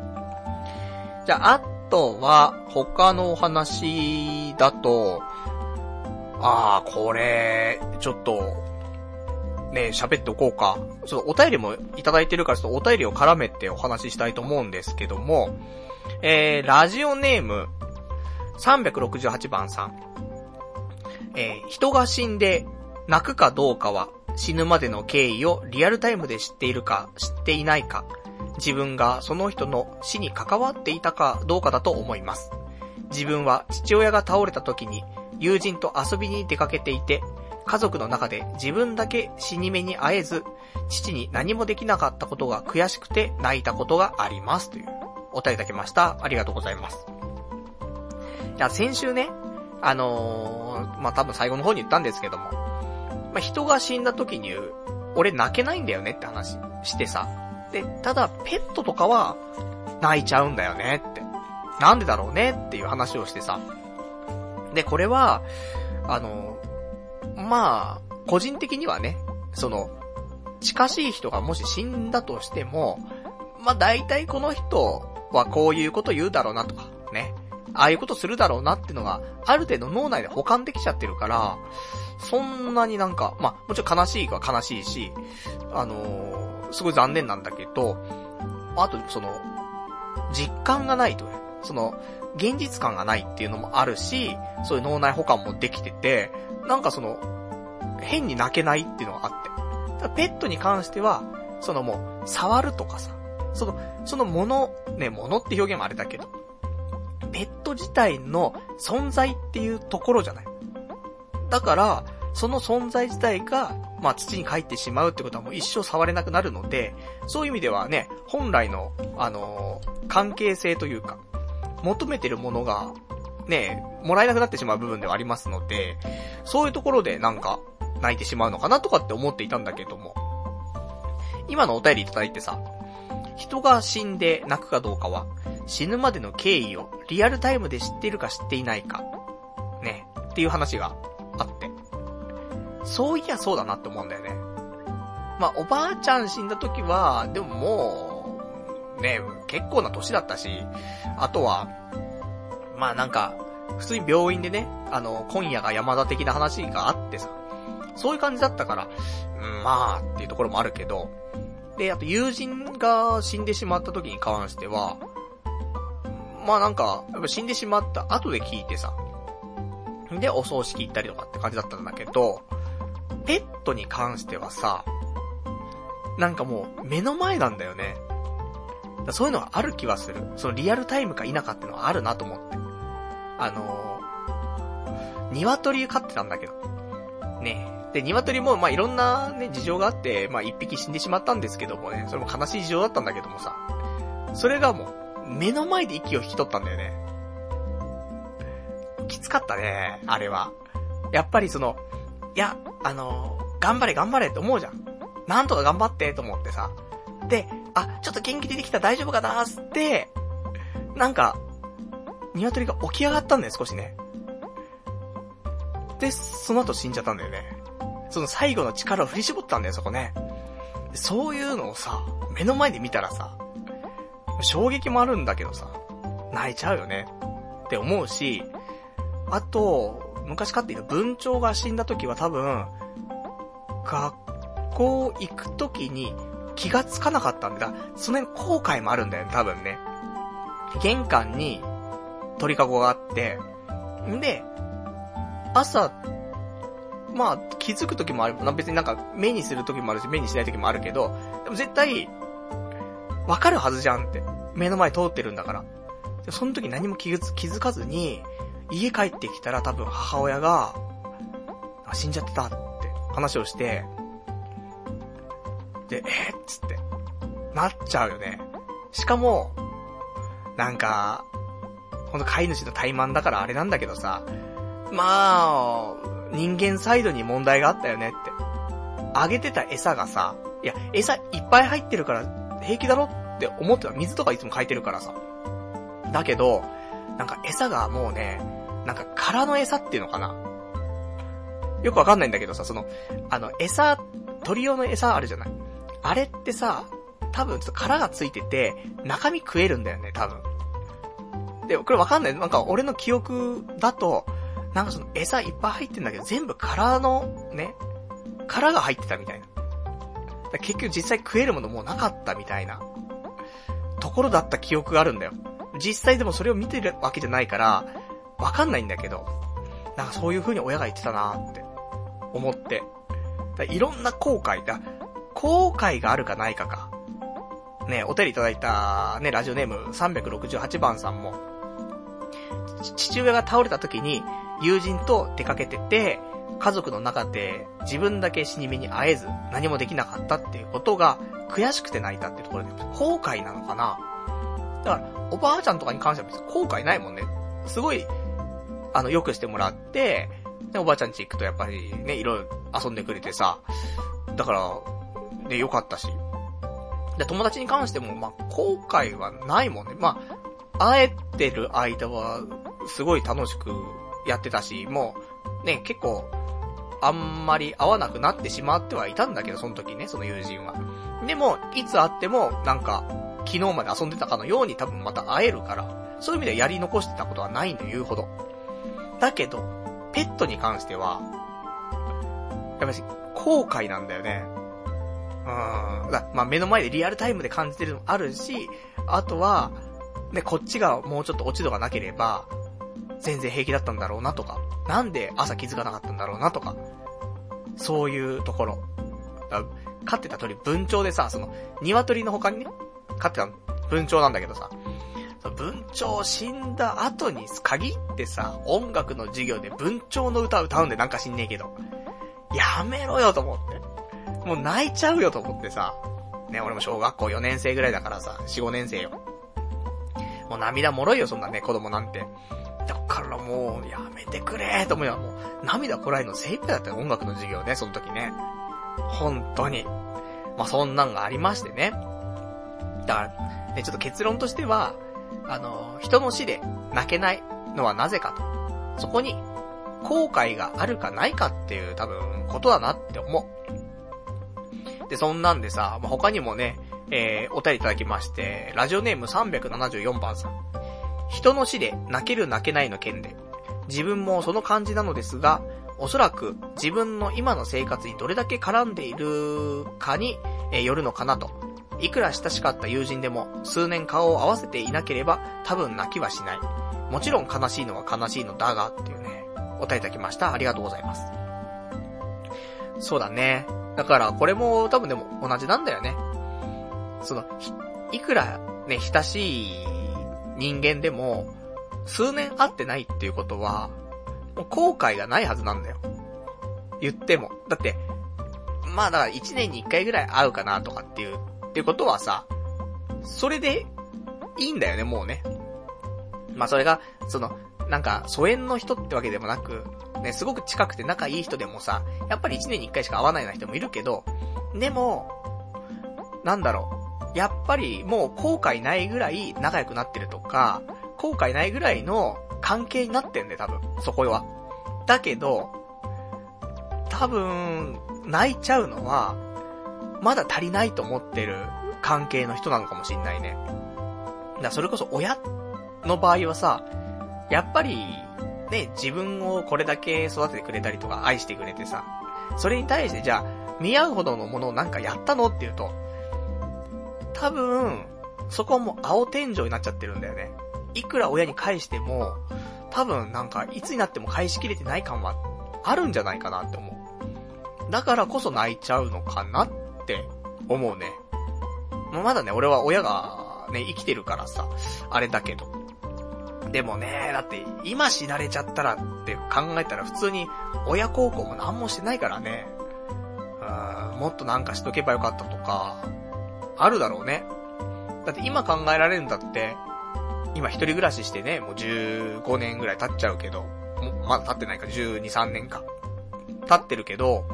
じゃあ、あとは、他のお話だと、ああ、これ、ちょっと、ね、喋っておこうか。ちょっとお便りもいただいてるから、ちょっとお便りを絡めてお話ししたいと思うんですけども、えー、ラジオネーム、368番さん。えー、人が死んで泣くかどうかは死ぬまでの経緯をリアルタイムで知っているか知っていないか、自分がその人の死に関わっていたかどうかだと思います。自分は父親が倒れた時に友人と遊びに出かけていて、家族の中で自分だけ死に目に会えず、父に何もできなかったことが悔しくて泣いたことがあります。という、お便りいただきました。ありがとうございます。いや、先週ね、あのー、まあ、多分最後の方に言ったんですけども、まあ、人が死んだ時に、俺泣けないんだよねって話してさ。で、ただ、ペットとかは、泣いちゃうんだよねって。なんでだろうねっていう話をしてさ。で、これは、あの、まあ、個人的にはね、その、近しい人がもし死んだとしても、まあ大体この人はこういうこと言うだろうなとか、ね。ああいうことするだろうなっていうのが、ある程度脳内で保管できちゃってるから、そんなになんか、まあ、もちろん悲しいは悲しいし、あのー、すごい残念なんだけど、あと、その、実感がないとね、その、現実感がないっていうのもあるし、そういう脳内保管もできてて、なんかその、変に泣けないっていうのがあって。ペットに関しては、そのもう、触るとかさ、その、そのもの、ね、ものって表現もあれだけど、ペット自体の存在っていうところじゃない。だから、その存在自体が、まあ土に帰ってしまうってことはもう一生触れなくなるので、そういう意味ではね、本来の、あのー、関係性というか、求めてるものが、ね、もらえなくなってしまう部分ではありますので、そういうところでなんか、泣いてしまうのかなとかって思っていたんだけども、今のお便りいただいてさ、人が死んで泣くかどうかは、死ぬまでの経緯をリアルタイムで知っているか知っていないか、ね、っていう話があって。そういやそうだなって思うんだよね。まあ、おばあちゃん死んだ時は、でももう、ね、結構な年だったし、あとは、まあなんか、普通に病院でね、あの、今夜が山田的な話があってさ、そういう感じだったから、うん、まあ、っていうところもあるけど、で、あと友人が死んでしまった時に関しては、まあなんか、やっぱ死んでしまった後で聞いてさ、で、お葬式行ったりとかって感じだったんだけど、ペットに関してはさ、なんかもう目の前なんだよね。そういうのがある気はする。そのリアルタイムか否かってのはあるなと思って。あのー、鶏飼ってたんだけど。ねえで、鶏も、まあ、いろんなね、事情があって、まあ、一匹死んでしまったんですけどもね、それも悲しい事情だったんだけどもさ、それがもう、目の前で息を引き取ったんだよね。きつかったね、あれは。やっぱりその、いや、あの、頑張れ頑張れって思うじゃん。なんとか頑張ってと思ってさ。で、あ、ちょっと元気出てきた大丈夫かなーつって、なんか、鶏が起き上がったんだよ、少しね。で、その後死んじゃったんだよね。その最後の力を振り絞ったんだよ、そこね。そういうのをさ、目の前で見たらさ、衝撃もあるんだけどさ、泣いちゃうよね。って思うし、あと、昔飼っていた文鳥が死んだ時は多分、学校行く時に気がつかなかったんだ。その辺後悔もあるんだよね、多分ね。玄関に鳥かごがあって、んで、朝、まあ、気づく時もある。別になんか目にする時もあるし、目にしない時もあるけど、でも絶対、わかるはずじゃんって。目の前通ってるんだから。その時何も気づかずに、家帰ってきたら多分母親が、死んじゃってたって話をして、で、えー、っつって、なっちゃうよね。しかも、なんか、ほんと飼い主の怠慢だからあれなんだけどさ、まあ、人間サイドに問題があったよねって。あげてた餌がさ、いや、餌いっぱい入ってるから平気だろって思ってた。水とかいつも書いてるからさ。だけど、なんか餌がもうね、なんか殻の餌っていうのかなよくわかんないんだけどさ、その、あの、餌、鳥用の餌あるじゃないあれってさ、多分ちょっと殻がついてて、中身食えるんだよね、多分。で、これわかんない。なんか俺の記憶だと、なんかその餌いっぱい入ってんだけど、全部殻の、ね、殻が入ってたみたいな。結局実際食えるものもうなかったみたいな、ところだった記憶があるんだよ。実際でもそれを見てるわけじゃないから、わかんないんだけど、なんかそういう風に親が言ってたなーって、思って。いろんな後悔だ。後悔があるかないかか。ね、お便りいただいた、ね、ラジオネーム368番さんも、父親が倒れた時に、友人と出かけてて、家族の中で自分だけ死に目に会えず何もできなかったっていうことが悔しくて泣いたっていうところで後悔なのかなだから、おばあちゃんとかに関しては別に後悔ないもんね。すごい、あの、良くしてもらって、で、おばあちゃん家行くとやっぱりね、いろいろ遊んでくれてさ、だから、ね、良かったし。で、友達に関しても、まあ、後悔はないもんね。まあ、会えてる間は、すごい楽しくやってたし、もう、ね、結構、あんまり会わなくなってしまってはいたんだけど、その時ね、その友人は。でも、いつ会っても、なんか、昨日まで遊んでたかのように多分また会えるから、そういう意味ではやり残してたことはないんだ、言うほど。だけど、ペットに関しては、やっぱり、後悔なんだよね。うん。だまあ、目の前でリアルタイムで感じてるのもあるし、あとは、ね、こっちがもうちょっと落ち度がなければ、全然平気だったんだろうなとか、なんで朝気づかなかったんだろうなとか、そういうところ。飼ってた鳥、文鳥でさ、その、鶏の他にね、飼ってた文鳥なんだけどさ、文鳥死んだ後に限ってさ、音楽の授業で文鳥の歌を歌うんでなんか知んねえけど、やめろよと思って。もう泣いちゃうよと思ってさ、ね、俺も小学校4年生ぐらいだからさ、4、5年生よ。もう涙もろいよ、そんなね、子供なんて。だからもう、やめてくれと思うよ。もう、涙こらえるの精一杯だったよ、音楽の授業ね、その時ね。本当に。まあ、そんなんがありましてね。だから、ね、ちょっと結論としては、あの、人の死で泣けないのはなぜかと。そこに、後悔があるかないかっていう多分、ことだなって思う。で、そんなんでさ、ま、他にもね、えー、お便りいただきまして、ラジオネーム374番さん。人の死で泣ける泣けないの件で、自分もその感じなのですが、おそらく自分の今の生活にどれだけ絡んでいるかに、よるのかなと。いくら親しかった友人でも数年顔を合わせていなければ多分泣きはしない。もちろん悲しいのは悲しいのだがっていうね、お答えいただきました。ありがとうございます。そうだね。だからこれも多分でも同じなんだよね。その、いくらね、親しい人間でも、数年会ってないっていうことは、もう後悔がないはずなんだよ。言っても。だって、まあだから1年に1回ぐらい会うかなとかっていう、っていうことはさ、それでいいんだよね、もうね。まあそれが、その、なんか、疎遠の人ってわけでもなく、ね、すごく近くて仲いい人でもさ、やっぱり1年に1回しか会わないような人もいるけど、でも、なんだろう、やっぱりもう後悔ないぐらい仲良くなってるとか、後悔ないぐらいの関係になってんだよ、多分、そこは。だけど、多分、泣いちゃうのは、まだ足りないと思ってる関係の人なのかもしんないね。だそれこそ親の場合はさ、やっぱり、ね、自分をこれだけ育ててくれたりとか愛してくれてさ、それに対してじゃあ、見合うほどのものをなんかやったのっていうと、多分、そこはもう青天井になっちゃってるんだよね。いくら親に返しても、多分なんか、いつになっても返しきれてない感はあるんじゃないかなって思う。だからこそ泣いちゃうのかなって思うね。まだね、俺は親がね、生きてるからさ、あれだけど。でもね、だって今死なれちゃったらって考えたら普通に親孝行も何もしてないからね。うん、もっとなんかしとけばよかったとか、あるだろうね。だって今考えられるんだって、今一人暮らししてね、もう15年ぐらい経っちゃうけど、まだ経ってないか、12、3年か。経ってるけど、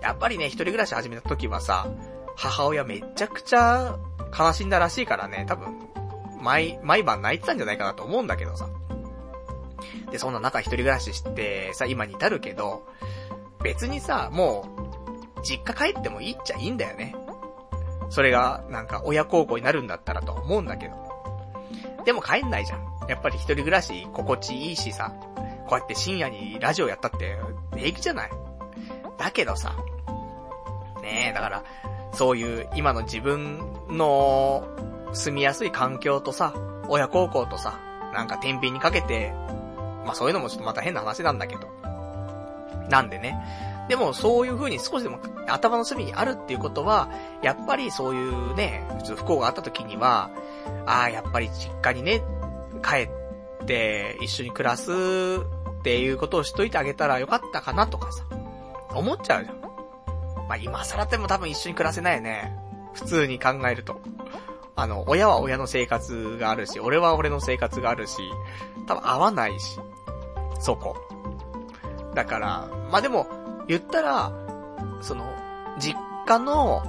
やっぱりね、一人暮らし始めた時はさ、母親めちゃくちゃ悲しんだらしいからね、多分、毎、毎晩泣いてたんじゃないかなと思うんだけどさ。で、そんな中一人暮らししてさ、今に至るけど、別にさ、もう、実家帰ってもいいっちゃいいんだよね。それが、なんか、親孝行になるんだったらと思うんだけど。でも帰んないじゃん。やっぱり一人暮らし心地いいしさ、こうやって深夜にラジオやったって平気じゃない？だけどさ、ねえ、だから、そういう今の自分の住みやすい環境とさ、親孝行とさ、なんか天秤にかけて、まあそういうのもちょっとまた変な話なんだけど。なんでね。でもそういう風に少しでも頭の隅にあるっていうことは、やっぱりそういうね、普通不幸があった時には、ああ、やっぱり実家にね、帰って一緒に暮らすっていうことをしといてあげたらよかったかなとかさ、思っちゃうじゃん。まあ今更でも多分一緒に暮らせないよね。普通に考えると。あの、親は親の生活があるし、俺は俺の生活があるし、多分合わないし、そこ。だから、まあでも、言ったら、その、実家の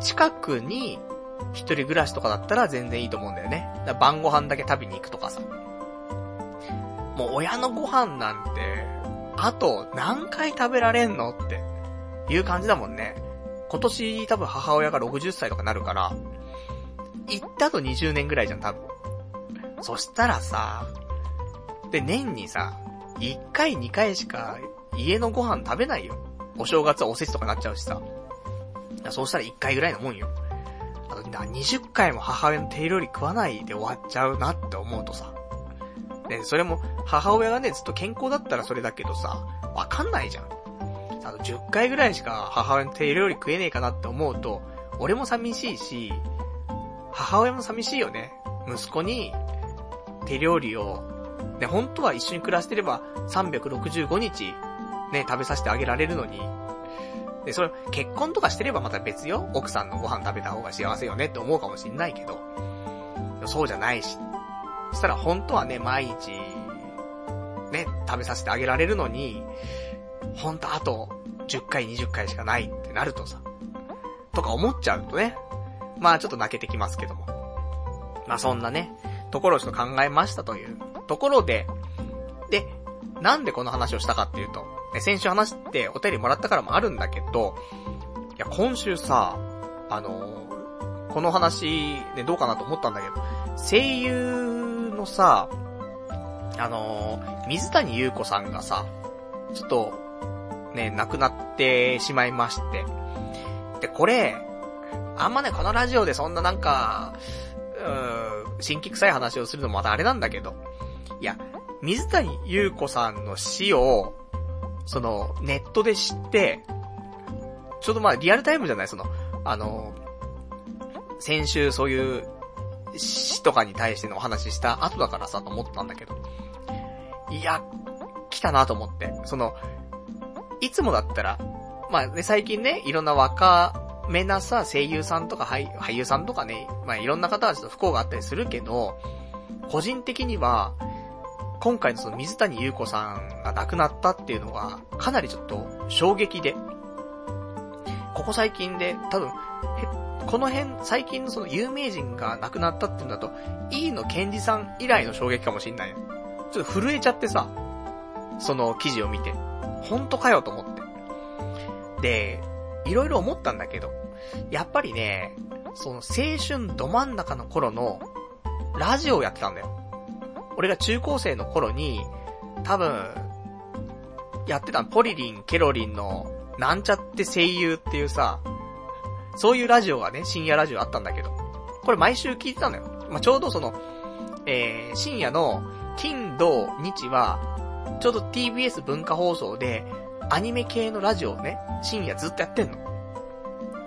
近くに一人暮らしとかだったら全然いいと思うんだよね。だ晩ご飯だけ食べに行くとかさ。もう親のご飯なんて、あと何回食べられんのっていう感じだもんね。今年多分母親が60歳とかなるから、行ったと20年ぐらいじゃん、多分。そしたらさ、で、年にさ、1回2回しか家のご飯食べないよ。お正月はおせちとかなっちゃうしさ。そうしたら1回ぐらいのもんよ。あと、20回も母親の手料理食わないで終わっちゃうなって思うとさ。ね、それも、母親がね、ずっと健康だったらそれだけどさ、わかんないじゃん。あの、10回ぐらいしか母親の手料理食えねえかなって思うと、俺も寂しいし、母親も寂しいよね。息子に、手料理を、ね、本当は一緒に暮らしてれば、365日、ね、食べさせてあげられるのに、で、それ、結婚とかしてればまた別よ。奥さんのご飯食べた方が幸せよねって思うかもしんないけど、そうじゃないし。そしたら本当はね、毎日、ね、食べさせてあげられるのに、ほんとあと、10回20回しかないってなるとさ、とか思っちゃうとね、まあちょっと泣けてきますけども。まあそんなね、ところをちょっと考えましたというところで、で、なんでこの話をしたかっていうと、ね先週話してお便りもらったからもあるんだけど、いや、今週さ、あのこの話、ね、どうかなと思ったんだけど、声優のさ、あの水谷優子さんがさ、ちょっと、ね、亡くなってしまいまして。で、これ、あんまね、このラジオでそんななんか、うーん、新規臭い話をするのもまたあれなんだけど、いや、水谷優子さんの死を、その、ネットで知って、ちょうどまあリアルタイムじゃないその、あの、先週そういう死とかに対してのお話しした後だからさ、と思ったんだけど。いや、来たなと思って。その、いつもだったら、まあね、最近ね、いろんな若めなさ、声優さんとか俳俳優さんとかね、まあいろんな方はちょっと不幸があったりするけど、個人的には、今回のその水谷優子さんが亡くなったっていうのが、かなりちょっと衝撃で、ここ最近で、多分、この辺、最近のその有名人が亡くなったっていうんだと、E のケンジさん以来の衝撃かもしんない。ちょっと震えちゃってさ、その記事を見て。本当かよと思って。で、いろいろ思ったんだけど、やっぱりね、その青春ど真ん中の頃のラジオをやってたんだよ。俺が中高生の頃に、多分、やってたポリリン、ケロリンの、なんちゃって声優っていうさ、そういうラジオがね、深夜ラジオあったんだけど、これ毎週聞いてたのよ。まあ、ちょうどその、えー、深夜の金、土、日は、ちょうど TBS 文化放送で、アニメ系のラジオをね、深夜ずっとやってんの。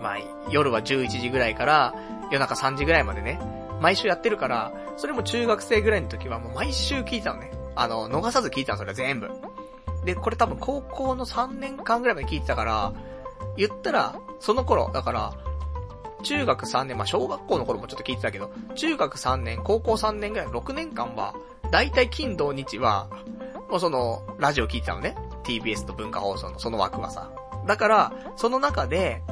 まあ、夜は11時ぐらいから、夜中3時ぐらいまでね、毎週やってるから、それも中学生ぐらいの時はもう毎週聞いたのね。あの、逃さず聞いたの、それ全部。で、これ多分高校の3年間ぐらいまで聞いてたから、言ったら、その頃、だから、中学3年、まあ、小学校の頃もちょっと聞いてたけど、中学3年、高校3年ぐらい、6年間は、だいたい金土日は、もうその、ラジオ聞いてたのね。TBS と文化放送のその枠はさ。だから、その中で、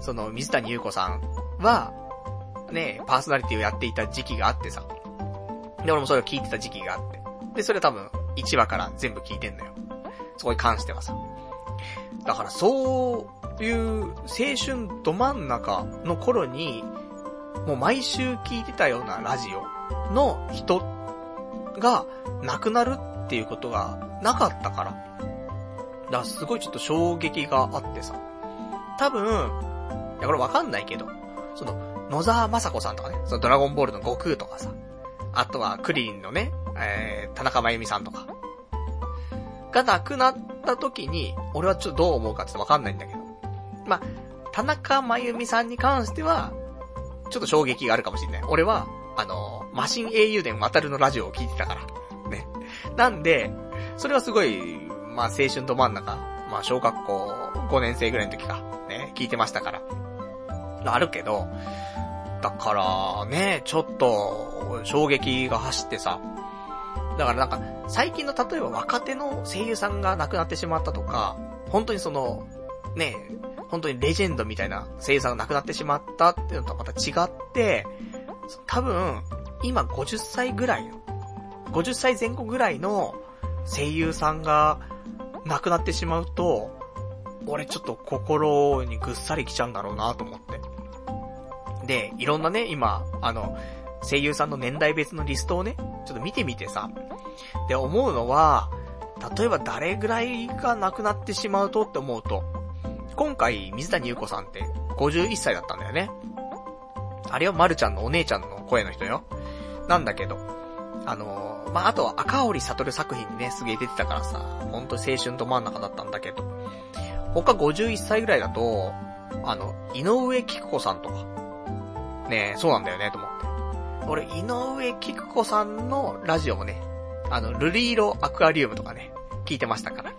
その、水谷優子さんは、ね、パーソナリティをやっていた時期があってさ。で、俺もそれを聞いてた時期があって。で、それ多分、1話から全部聞いてんのよ。そこに関してはさ。だから、そういう青春ど真ん中の頃に、もう毎週聞いてたようなラジオの人が亡くなるっていうことがなかったから。だからすごいちょっと衝撃があってさ。多分、いやこれわかんないけど、その、野沢雅子さんとかね、そのドラゴンボールの悟空とかさ、あとはクリリンのね、えー、田中真由美さんとか、が亡くなった時に、俺はちょっとどう思うかちょってわかんないんだけど。まあ、田中真由美さんに関しては、ちょっと衝撃があるかもしれない。俺は、あの、マシン英雄伝渡るのラジオを聞いてたから。ね。なんで、それはすごい、まあ青春ど真ん中、まあ小学校5年生ぐらいの時か、ね、聞いてましたから。あるけど、だからね、ちょっと、衝撃が走ってさ、だからなんか、最近の例えば若手の声優さんが亡くなってしまったとか、本当にその、ね、本当にレジェンドみたいな声優さんが亡くなってしまったっていうのとまた違って、多分、今50歳ぐらいの、50歳前後ぐらいの声優さんが亡くなってしまうと、俺ちょっと心にぐっさりきちゃうんだろうなと思って。で、いろんなね、今、あの、声優さんの年代別のリストをね、ちょっと見てみてさ、で、思うのは、例えば誰ぐらいが亡くなってしまうとって思うと、今回、水谷優子さんって51歳だったんだよね。あれはまるちゃんのお姉ちゃんの声の人よ。なんだけど、あのー、まあ、あとは赤堀悟作品にね、すげえ出てたからさ、ほんと青春ど真ん中だったんだけど、他51歳ぐらいだと、あの、井上菊子さんとか、ねそうなんだよね、と思って。俺、井上菊子さんのラジオもね、あの、ルリーロアクアリウムとかね、聞いてましたから。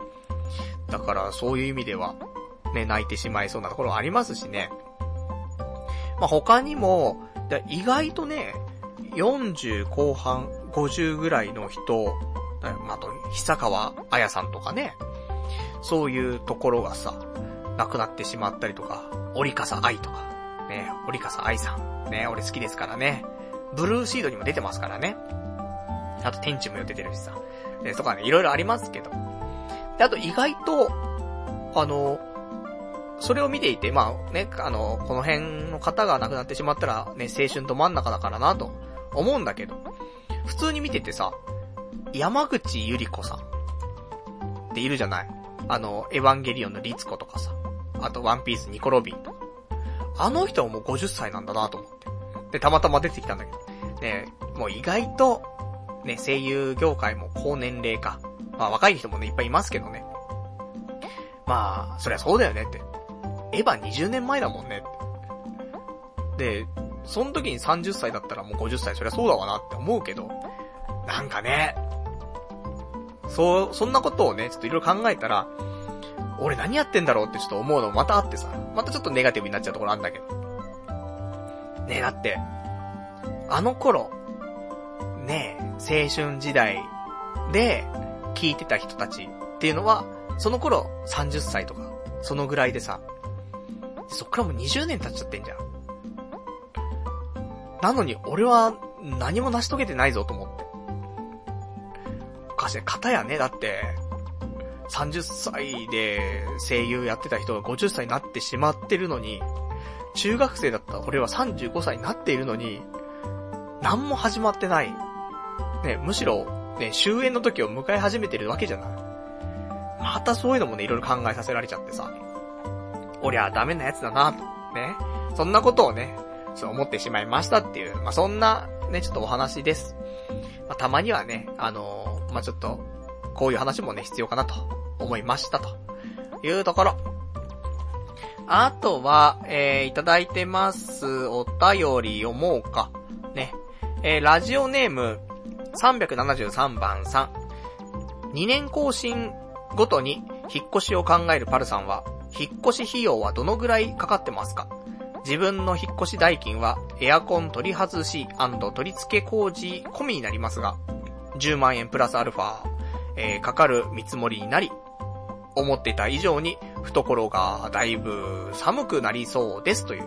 だから、そういう意味では、ね、泣いてしまいそうなところありますしね。まあ、他にも、意外とね、40後半、50ぐらいの人、まあ、あと、久川彩さんとかね、そういうところがさ、亡くなってしまったりとか、折笠愛とか、ね、折笠愛さん、ね、俺好きですからね。ブルーシードにも出てますからね。あと天地もよ出てるしさ。で、とかね、いろいろありますけど。で、あと意外と、あの、それを見ていて、まあね、あの、この辺の方が亡くなってしまったら、ね、青春ど真ん中だからなと思うんだけど、普通に見ててさ、山口ゆり子さんっているじゃないあの、エヴァンゲリオンのリツコとかさ、あとワンピースニコロビンとか。あの人はもう50歳なんだなと思って。で、たまたま出てきたんだけど。ね、もう意外と、ね、声優業界も高年齢化。まあ若い人もね、いっぱいいますけどね。まあ、そりゃそうだよねって。エヴァ20年前だもんねって。で、その時に30歳だったらもう50歳、そりゃそうだわなって思うけど、なんかね、そう、そんなことをね、ちょっといろいろ考えたら、俺何やってんだろうってちょっと思うのまたあってさ、またちょっとネガティブになっちゃうところあるんだけど。ねえ、だって、あの頃、ねえ、青春時代で聞いてた人たちっていうのは、その頃30歳とか、そのぐらいでさ、そっからもう20年経っちゃってんじゃん。なのに俺は何も成し遂げてないぞと思って。おかしい。方やね、だって、30歳で声優やってた人が50歳になってしまってるのに、中学生だった俺は35歳になっているのに、何も始まってない。ね、むしろ、ね、終焉の時を迎え始めてるわけじゃない。またそういうのもね、いろいろ考えさせられちゃってさ。俺はダメなやつだなと。ね。そんなことをね、そう思ってしまいましたっていう、まあ、そんな、ね、ちょっとお話です。まあ、たまにはね、あのー、まあ、ちょっと、こういう話もね、必要かなと思いましたというところ。あとは、えー、いただいてます。お便り読もうか。ね。えー、ラジオネーム、373番さん。2年更新ごとに引っ越しを考えるパルさんは、引っ越し費用はどのぐらいかかってますか？自分の引っ越し代金はエアコン取り外し取り付け工事込みになりますが、10万円プラスアルファ、えー、かかる見積もりになり、思ってた以上に懐がだい。ぶ寒くなりそうですとい。う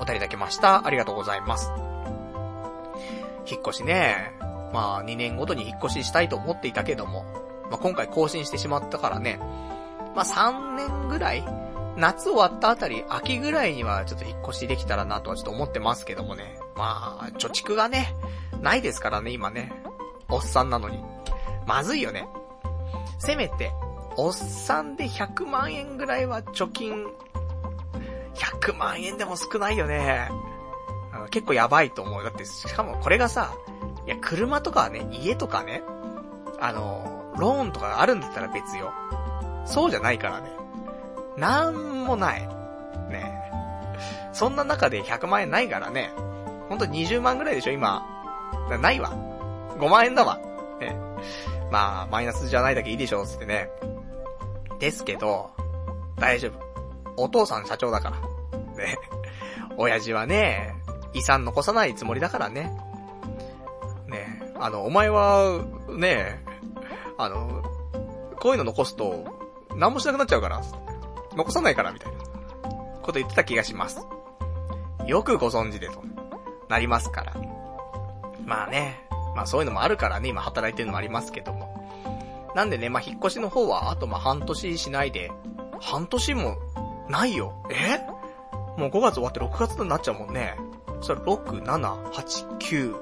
お便りい。ただきました。ありがとうござい。ます。引っ越しね、まあ2年ごとに引っ越ししたい。と思ってい。たけども、まあ今回更新してしまったからね、まあ3年ぐらい。夏終わったあたり、秋ぐらい。にはちょっと引っ越しできたらなとはちょっと思ってますけどもね。まあ、貯蓄がね、ない。ですからね、今ね。おっさんなのに。まずい。よね。せめて、おっさんで100万円ぐらいは貯金、100万円でも少ないよね。結構やばいと思う。だって、しかもこれがさ、いや、車とかはね、家とかね、あの、ローンとかがあるんだったら別よ。そうじゃないからね。なんもない。ねそんな中で100万円ないからね。ほんと20万ぐらいでしょ、今。ないわ。5万円だわ。ね。まあ、マイナスじゃないだけいいでしょ、つってね。ですけど、大丈夫。お父さん社長だから。ね。(laughs) 親父はね、遺産残さないつもりだからね。ね。あの、お前は、ね、あの、こういうの残すと、何もしなくなっちゃうから。残さないから、みたいな、こと言ってた気がします。よくご存知でと、なりますから。まあね、まあそういうのもあるからね、今働いてるのもありますけども。なんでね、まあ引っ越しの方は、あとまあ半年しないで、半年も、ないよ。え？もう5月終わって6月になっちゃうもんね。それ6、7、8、9、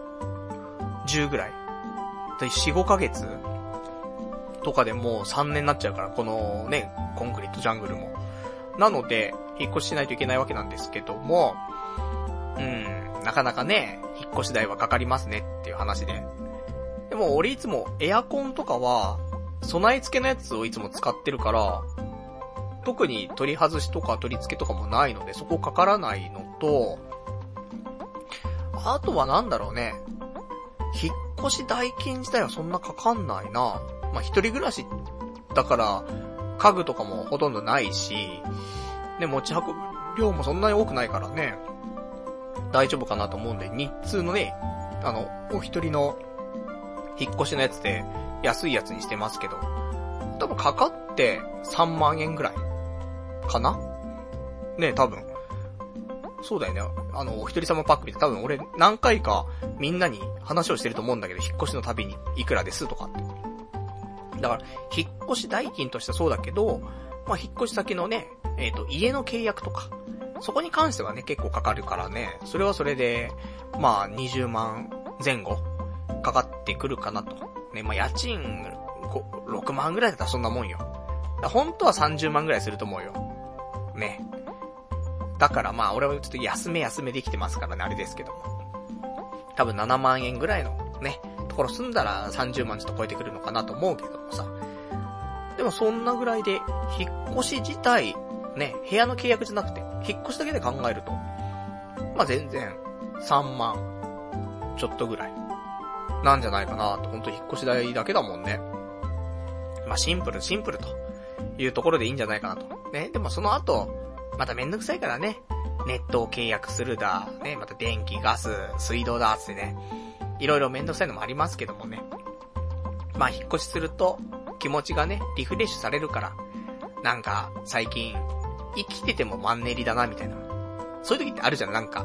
10ぐらい。で、4、5ヶ月とかでもう3年になっちゃうから、このね、コンクリートジャングルも。なので、引っ越ししないといけないわけなんですけども、うん、なかなかね、引っ越し代はかかりますねっていう話で。でも俺いつもエアコンとかは、備え付けのやつをいつも使ってるから、特に取り外しとか取り付けとかもないので、そこかからないのと、あとはなんだろうね。引っ越し代金自体はそんなかかんないな。まあ、一人暮らしだから、家具とかもほとんどないし、ね、持ち運ぶ量もそんなに多くないからね、大丈夫かなと思うんで、日通のね、あの、お一人の引っ越しのやつで安いやつにしてますけど、多分かかって3万円ぐらいかな？ね多分。そうだよね。あの、お一人様パックで多分俺何回かみんなに話をしてると思うんだけど、引っ越しのたびにいくらですとかって。だから、引っ越し代金としてはそうだけど、まあ、引っ越し先のね、えっ、ー、と、家の契約とか、そこに関してはね、結構かかるからね、それはそれで、まあ、20万前後、かかってくるかなと。ね、まあ、家賃、6万ぐらいだったらそんなもんよ。本当は30万ぐらいすると思うよ。ね。だからまあ俺はちょっと休め休めできてますからね、あれですけども。多分7万円ぐらいのね、ところ住んだら30万ちょっと超えてくるのかなと思うけどもさ。でもそんなぐらいで、引っ越し自体、ね、部屋の契約じゃなくて、引っ越しだけで考えると、まあ全然、3万、ちょっとぐらい、なんじゃないかなと、ほんと引っ越し代だけだもんね。まあシンプル、シンプルというところでいいんじゃないかなと。ね、でもその後、まためんどくさいからね、ネットを契約するだ、ね、また電気、ガス、水道だ、つってね、いろいろめんどくさいのもありますけどもね。まあ引っ越しすると、気持ちがね、リフレッシュされるから、なんか、最近、生きててもマンネリだな、みたいな。そういう時ってあるじゃん、なんか。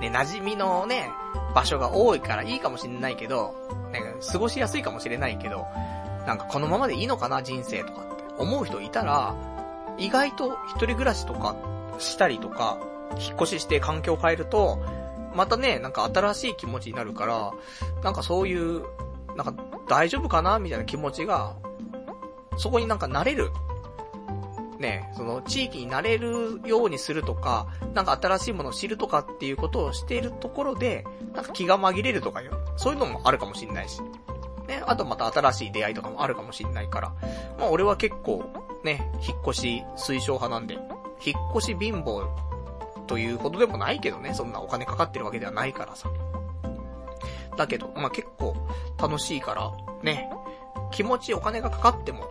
ね、馴染みのね、場所が多いからいいかもしれないけど、ね、過ごしやすいかもしれないけど、なんかこのままでいいのかな、人生とかって思う人いたら、意外と一人暮らしとかしたりとか、引っ越しして環境を変えると、またね、なんか新しい気持ちになるから、なんかそういう、なんか大丈夫かなみたいな気持ちが、そこになんか慣れる。ね、その地域に慣れるようにするとか、なんか新しいものを知るとかっていうことをしているところで、なんか気が紛れるとかよ。そういうのもあるかもしんないし。ね、あとまた新しい出会いとかもあるかもしんないから。まあ俺は結構、ね、引っ越し推奨派なんで、引っ越し貧乏ということでもないけどね、そんなお金かかってるわけではないからさ。だけど、まあ、結構楽しいから、ね、気持ちお金がかかっても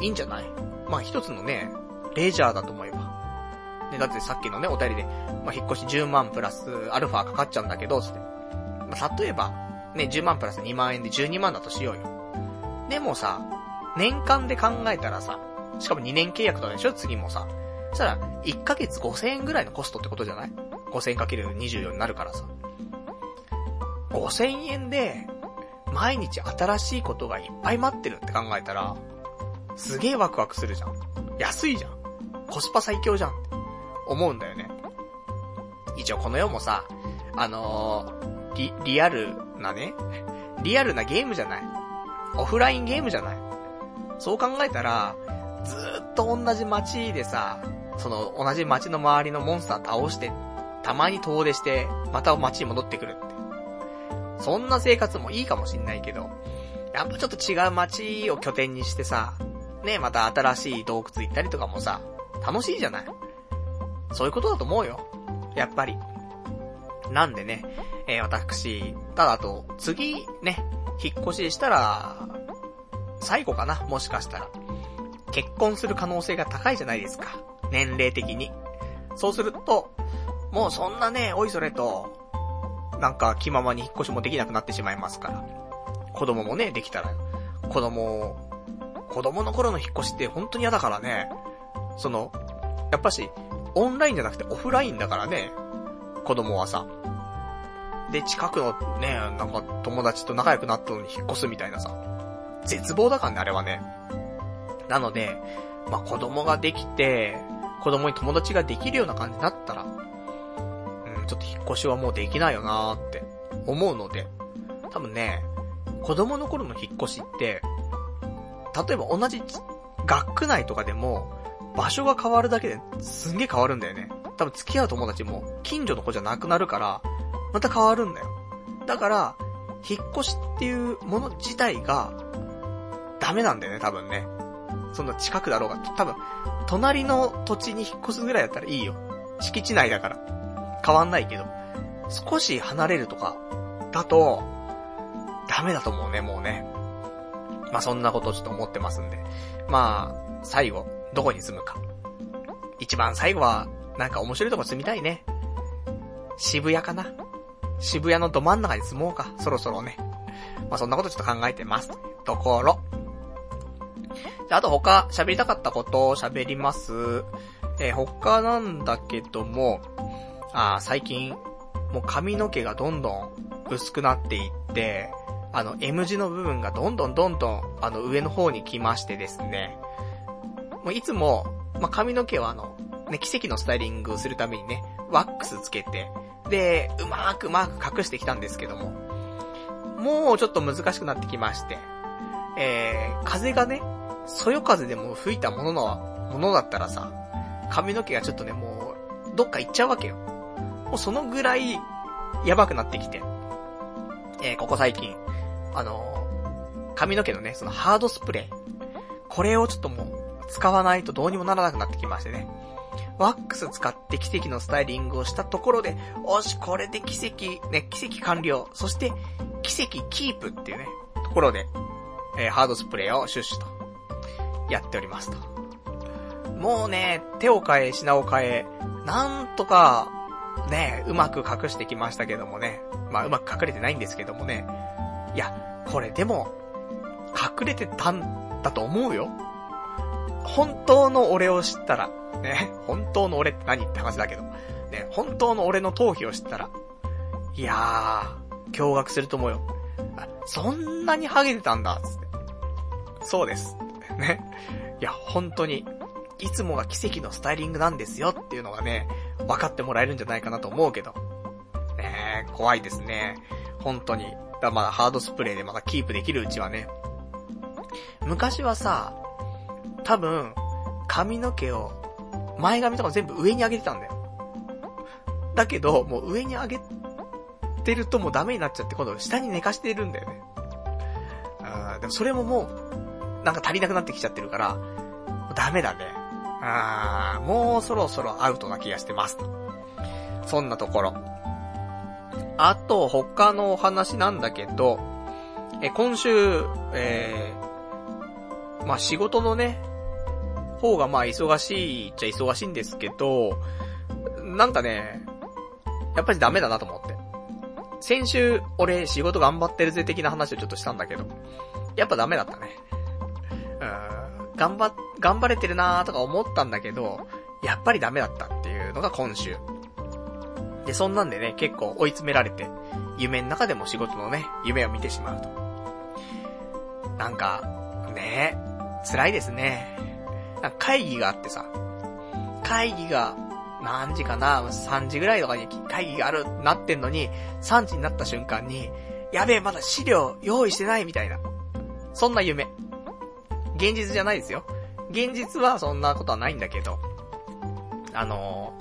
いいんじゃない？まあ、一つのね、レジャーだと思えば。ね、だってさっきのね、お便りで、まあ、引っ越し10万プラスアルファかかっちゃうんだけど、つって。まあ、例えば、ね、10万プラス2万円で12万だとしようよ。でもさ、年間で考えたらさ、しかも2年契約とかでしょ次もさ。そしたら、1ヶ月5000円ぐらいのコストってことじゃない ?5000 円かける24になるからさ。5000円で、毎日新しいことがいっぱい待ってるって考えたら、すげえワクワクするじゃん。安いじゃん。コスパ最強じゃん。って思うんだよね。一応この世もさ、あのー、リ、リアルなね、リアルなゲームじゃない。オフラインゲームじゃない。そう考えたら、ずーっと同じ街でさ、その同じ街の周りのモンスター倒して、たまに遠出して、また街に戻ってくるって。そんな生活もいいかもしんないけど、やっぱちょっと違う街を拠点にしてさ、ね、また新しい洞窟行ったりとかもさ、楽しいじゃない？そういうことだと思うよ。やっぱり。なんでね、えー、私、ただあと、次、ね、引っ越ししたら、最後かな、もしかしたら。結婚する可能性が高いじゃないですか。年齢的に。そうすると、もうそんなね、おいそれと、なんか気ままに引っ越しもできなくなってしまいますから。子供もね、できたら、子供、子供の頃の引っ越しって本当に嫌だからね。その、やっぱし、オンラインじゃなくてオフラインだからね、子供はさ。で、近くのね、なんか友達と仲良くなったのに引っ越すみたいなさ。絶望だからね、あれはね。なので、まあ、子供ができて、子供に友達ができるような感じになったら、うん、ちょっと引っ越しはもうできないよなーって思うので、多分ね、子供の頃の引っ越しって、例えば同じ学区内とかでも、場所が変わるだけですんげえ変わるんだよね。多分付き合う友達も近所の子じゃなくなるから、また変わるんだよ。だから、引っ越しっていうもの自体が、ダメなんだよね、多分ね。そんな近くだろうが、多分、隣の土地に引っ越すぐらいだったらいいよ。敷地内だから。変わんないけど。少し離れるとか、だと、ダメだと思うね、もうね。まあ、そんなことちょっと思ってますんで。まあ、最後、どこに住むか。一番最後は、なんか面白いとこ住みたいね。渋谷かな。渋谷のど真ん中に住もうか、そろそろね。まあ、そんなことちょっと考えてます。ところ。で、あと他喋りたかったことを喋ります。えー、他なんだけども、あ最近、もう髪の毛がどんどん薄くなっていって、あの、M 字の部分がどんどんどんどん、あの、上の方に来ましてですね。もういつも、まあ、髪の毛はあの、ね、奇跡のスタイリングをするためにね、ワックスつけて、で、うまーくうまーく隠してきたんですけども、もうちょっと難しくなってきまして、えー、風がね、そよ風でも吹いたものの、ものだったらさ、髪の毛がちょっとね、もうどっか行っちゃうわけよ。もうそのぐらい、やばくなってきて。えー、ここ最近、あの、髪の毛のね、そのハードスプレー。これをちょっともう、使わないとどうにもならなくなってきましてね。ワックス使って奇跡のスタイリングをしたところで、おし、これで奇跡、ね、奇跡完了。そして、奇跡キープっていうね、ところで、えー、ハードスプレーをシュッシュと、やっておりますと。もうね、手を変え、品を変え、なんとか、ね、うまく隠してきましたけどもね。まあ、うまく隠れてないんですけどもね。いや、これでも、隠れてたんだと思うよ。本当の俺を知ったら、ね、本当の俺って何って話だけど、ね、本当の俺の頭皮を知ったら、いやー、驚愕すると思うよ。あ、そんなにハゲてたんだ、つって。そうです。ね。いや、本当に、いつもが奇跡のスタイリングなんですよっていうのがね、分かってもらえるんじゃないかなと思うけど。ね怖いですね。本当に。だまだハードスプレーでまだキープできるうちはね。昔はさ、多分、髪の毛を、前髪とか全部上に上げてたんだよ。だけど、もう上に上げてるともうダメになっちゃって、今度下に寝かしてるんだよね。あでもそれももう、なんか足りなくなってきちゃってるから、ダメだね。あー、もうそろそろアウトな気がしてます。そんなところ。あと、他のお話なんだけど、え、今週、えー、まあ、仕事のね、方がまあ忙しいっちゃ忙しいんですけど、なんかね、やっぱりダメだなと思って。先週、俺仕事頑張ってるぜ的な話をちょっとしたんだけど、やっぱダメだったね。うん、頑張、頑張れてるなーとか思ったんだけど、やっぱりダメだったっていうのが今週。で、そんなんでね、結構追い詰められて、夢の中でも仕事のね、夢を見てしまうと。なんか、ね辛いですね。会議があってさ、会議が、何時かな ?3 時ぐらいとかに会議がある、なってんのに、3時になった瞬間に、やべえ、まだ資料用意してないみたいな。そんな夢。現実じゃないですよ。現実はそんなことはないんだけど、あの、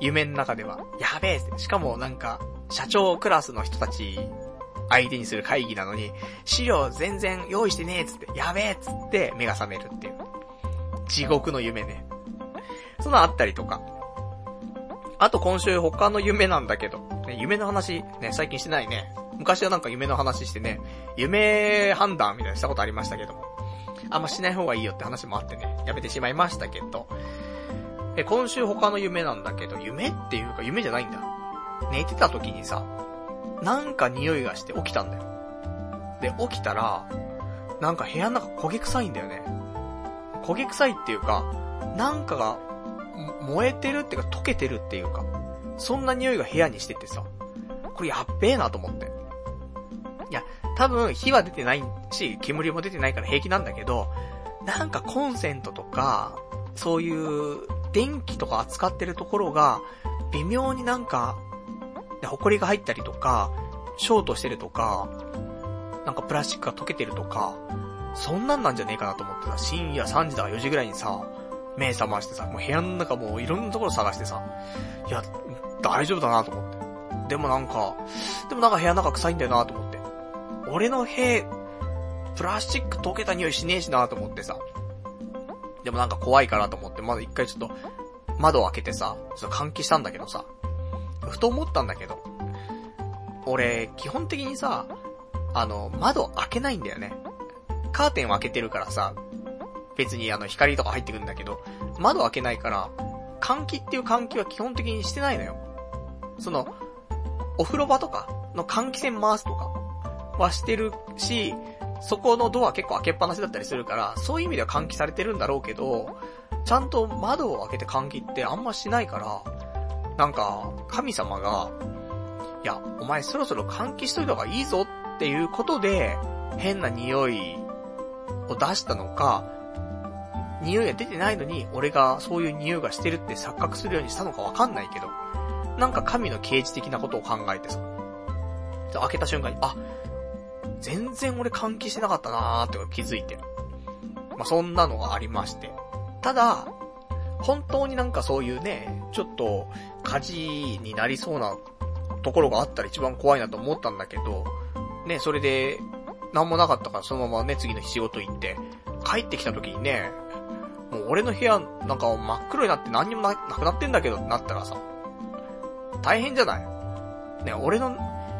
夢の中では、やべえってしかもなんか、社長クラスの人たち相手にする会議なのに、資料全然用意してねえっつって、やべえっつって目が覚めるっていう。地獄の夢ね。そんなあったりとか。あと今週他の夢なんだけど、ね、夢の話、ね、最近してないね。昔はなんか夢の話してね、夢判断みたいなしたことありましたけども。あんましない方がいいよって話もあってね、やめてしまいましたけど。え、今週他の夢なんだけど、夢っていうか夢じゃないんだ。寝てた時にさ、なんか匂いがして起きたんだよ。で、起きたら、なんか部屋の中焦げ臭いんだよね。焦げ臭いっていうか、なんかが、燃えてるっていうか溶けてるっていうか、そんな匂いが部屋にしててさ、これやっべえなと思って。いや、多分火は出てないし、煙も出てないから平気なんだけど、なんかコンセントとか、そういう電気とか扱ってるところが、微妙になんか、埃が入ったりとか、ショートしてるとか、なんかプラスチックが溶けてるとか、そんなんなんじゃねえかなと思ってさ、深夜3時だか4時ぐらいにさ、目覚ましてさ、もう部屋の中もういろんなところ探してさ、いや、大丈夫だなと思って。でもなんか、でもなんか部屋の中臭いんだよなと思って。俺の部屋、プラスチック溶けた匂いしねえしなと思ってさ。でもなんか怖いからと思って、まだ一回ちょっと、窓開けてさ、ちょっと換気したんだけどさ、ふと思ったんだけど、俺、基本的にさ、あの、窓開けないんだよね。カーテンを開けてるからさ、別にあの光とか入ってくるんだけど、窓開けないから、換気っていう換気は基本的にしてないのよ。その、お風呂場とかの換気扇回すとかはしてるし、そこのドア結構開けっぱなしだったりするから、そういう意味では換気されてるんだろうけど、ちゃんと窓を開けて換気ってあんましないから、なんか、神様が、いや、お前そろそろ換気しといた方がいいぞっていうことで、変な匂いを出したのか、匂いが出てないのに、俺がそういう匂いがしてるって錯覚するようにしたのかわかんないけど、なんか神の啓示的なことを考えてさ、開けた瞬間に、あ、全然俺換気してなかったなーって気づいて。まあ、そんなのがありまして。ただ、本当になんかそういうね、ちょっと火事になりそうなところがあったら一番怖いなと思ったんだけど、ね、それで、なんもなかったからそのままね、次の日仕事行って、帰ってきた時にね、もう俺の部屋なんか真っ黒になって何にもなくなってんだけどってなったらさ、大変じゃない？ね、俺の部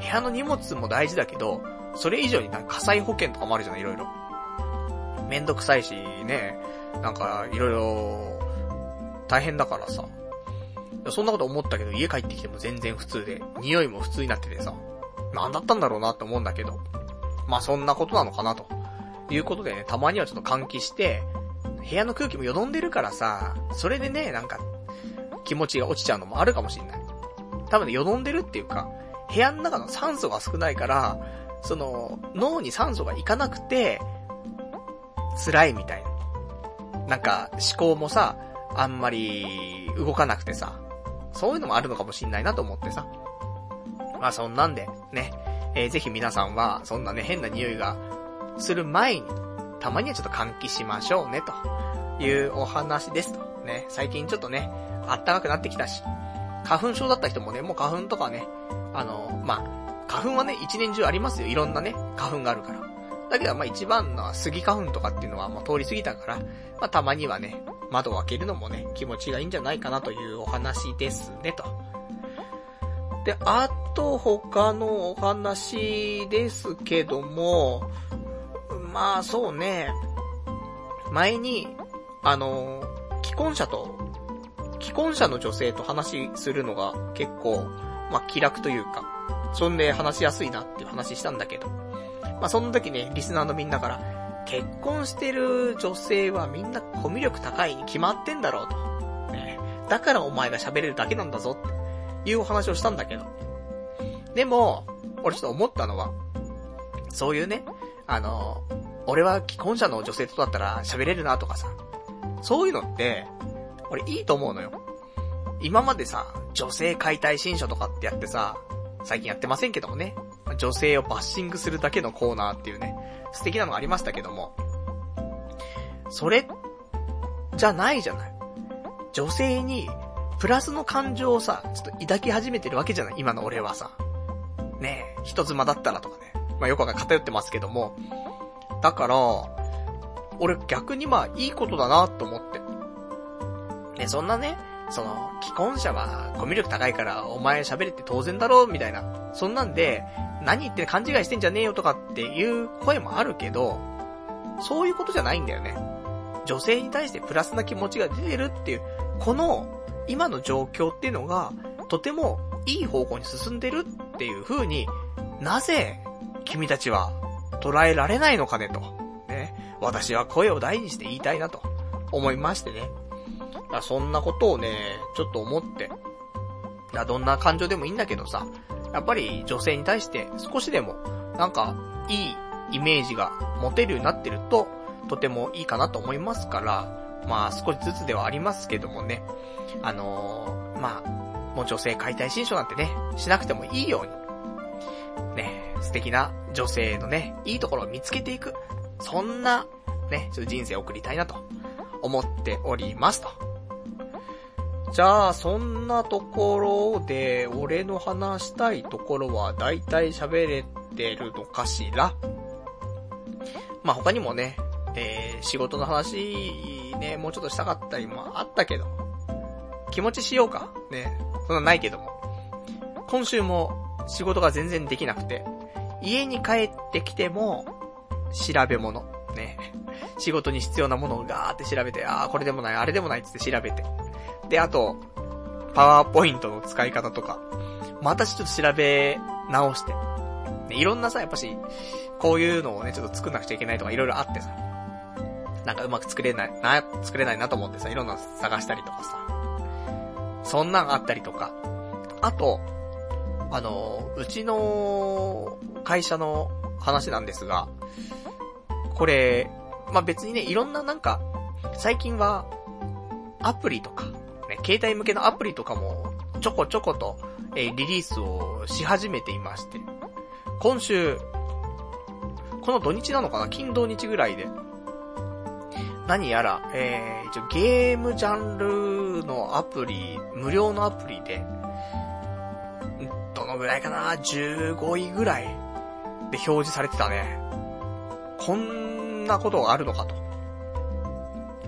屋の荷物も大事だけど、それ以上になんか火災保険とかもあるじゃない、いろいろ。めんどくさいし、ね、なんか、いろいろ、大変だからさ。そんなこと思ったけど、家帰ってきても全然普通で、匂いも普通になっててさ、なんだったんだろうなって思うんだけど、まあそんなことなのかなと。いうことでね、たまにはちょっと換気して、部屋の空気もよどんでるからさ、それでね、なんか、気持ちが落ちちゃうのもあるかもしんない。多分ね、よどんでるっていうか、部屋の中の酸素が少ないから、その、脳に酸素がいかなくて、辛いみたいな。なんか、思考もさ、あんまり動かなくてさ、そういうのもあるのかもしんないなと思ってさ。まあそんなんで、ね、えー、ぜひ皆さんは、そんなね、変な匂いがする前に、たまにはちょっと換気しましょうね、というお話ですと。ね、最近ちょっとね、暖かくなってきたし、花粉症だった人もね、もう花粉とかね、あの、まあ、花粉はね、一年中ありますよ。いろんなね、花粉があるから。だけど、まあ一番の杉花粉とかっていうのはもう通り過ぎたから、まあたまにはね、窓を開けるのもね、気持ちがいいんじゃないかなというお話ですね、と。で、あと他のお話ですけども、まあそうね、前に、あの、既婚者と、既婚者の女性と話するのが結構、まあ気楽というか、そんで話しやすいなっていう話したんだけど、まあその時ね、リスナーのみんなから、結婚してる女性はみんなコミュ力高いに決まってんだろうと。ね、だからお前が喋れるだけなんだぞっていうお話をしたんだけど。でも、俺ちょっと思ったのは、そういうね、あの、俺は既婚者の女性とだったら喋れるなとかさ、そういうのって、俺いいと思うのよ。今までさ、女性解体新書とかってやってさ、最近やってませんけどもね、女性をバッシングするだけのコーナーっていうね、素敵なのがありましたけども、それ、じゃないじゃない。女性に、プラスの感情をさ、ちょっと抱き始めてるわけじゃない今の俺はさ。ねえ、人妻だったらとかね。まあ、よくが偏ってますけども。だから、俺逆にまあいいことだなと思って。ね、そんなね、その、既婚者はコミュ力高いからお前喋れって当然だろみたいな。そんなんで、何言って勘違いしてんじゃねえよとかっていう声もあるけど、そういうことじゃないんだよね。女性に対してプラスな気持ちが出てるっていう、この今の状況っていうのが、とてもいい方向に進んでるっていう風になぜ君たちは捉えられないのかねと。ね。私は声を大にして言いたいなと思いましてね。あそんなことをね、ちょっと思って。どんな感情でもいいんだけどさ、やっぱり女性に対して少しでも、なんか、いいイメージが持てるようになってると、とてもいいかなと思いますから、まあ少しずつではありますけどもね、あのー、まあ、もう女性解体新書なんてね、しなくてもいいように、ね、素敵な女性のね、いいところを見つけていく、そんな、ね、ちょっと人生を送りたいなと思っておりますと。じゃあ、そんなところで、俺の話したいところは大体喋れてるのかしら？まあ、他にもね、えー、仕事の話、ね、もうちょっとしたかったりもあったけど、気持ちしようか？ね、そんなないけども。今週も仕事が全然できなくて、家に帰ってきても、調べ物。ね。仕事に必要なものをガーって調べて、ああ、これでもない、あれでもないって調べて。で、あと、パワーポイントの使い方とか、またちょっと調べ直して。で、いろんなさ、やっぱし、こういうのをね、ちょっと作んなくちゃいけないとかいろいろあってさ。なんかうまく作れない、な、作れないなと思ってさ、いろんな探したりとかさ。そんなんあったりとか。あと、あの、うちの会社の話なんですが、これ、まあ、別にね、いろんななんか、最近は、アプリとか、ね、携帯向けのアプリとかも、ちょこちょこと、えー、リリースをし始めていまして、今週、この土日なのかな？金土日ぐらいで、何やら、えー、一応ゲームジャンルのアプリ、無料のアプリで、どのぐらいかな ?15 位ぐらいで表示されてたね。こんなことがあるのかと。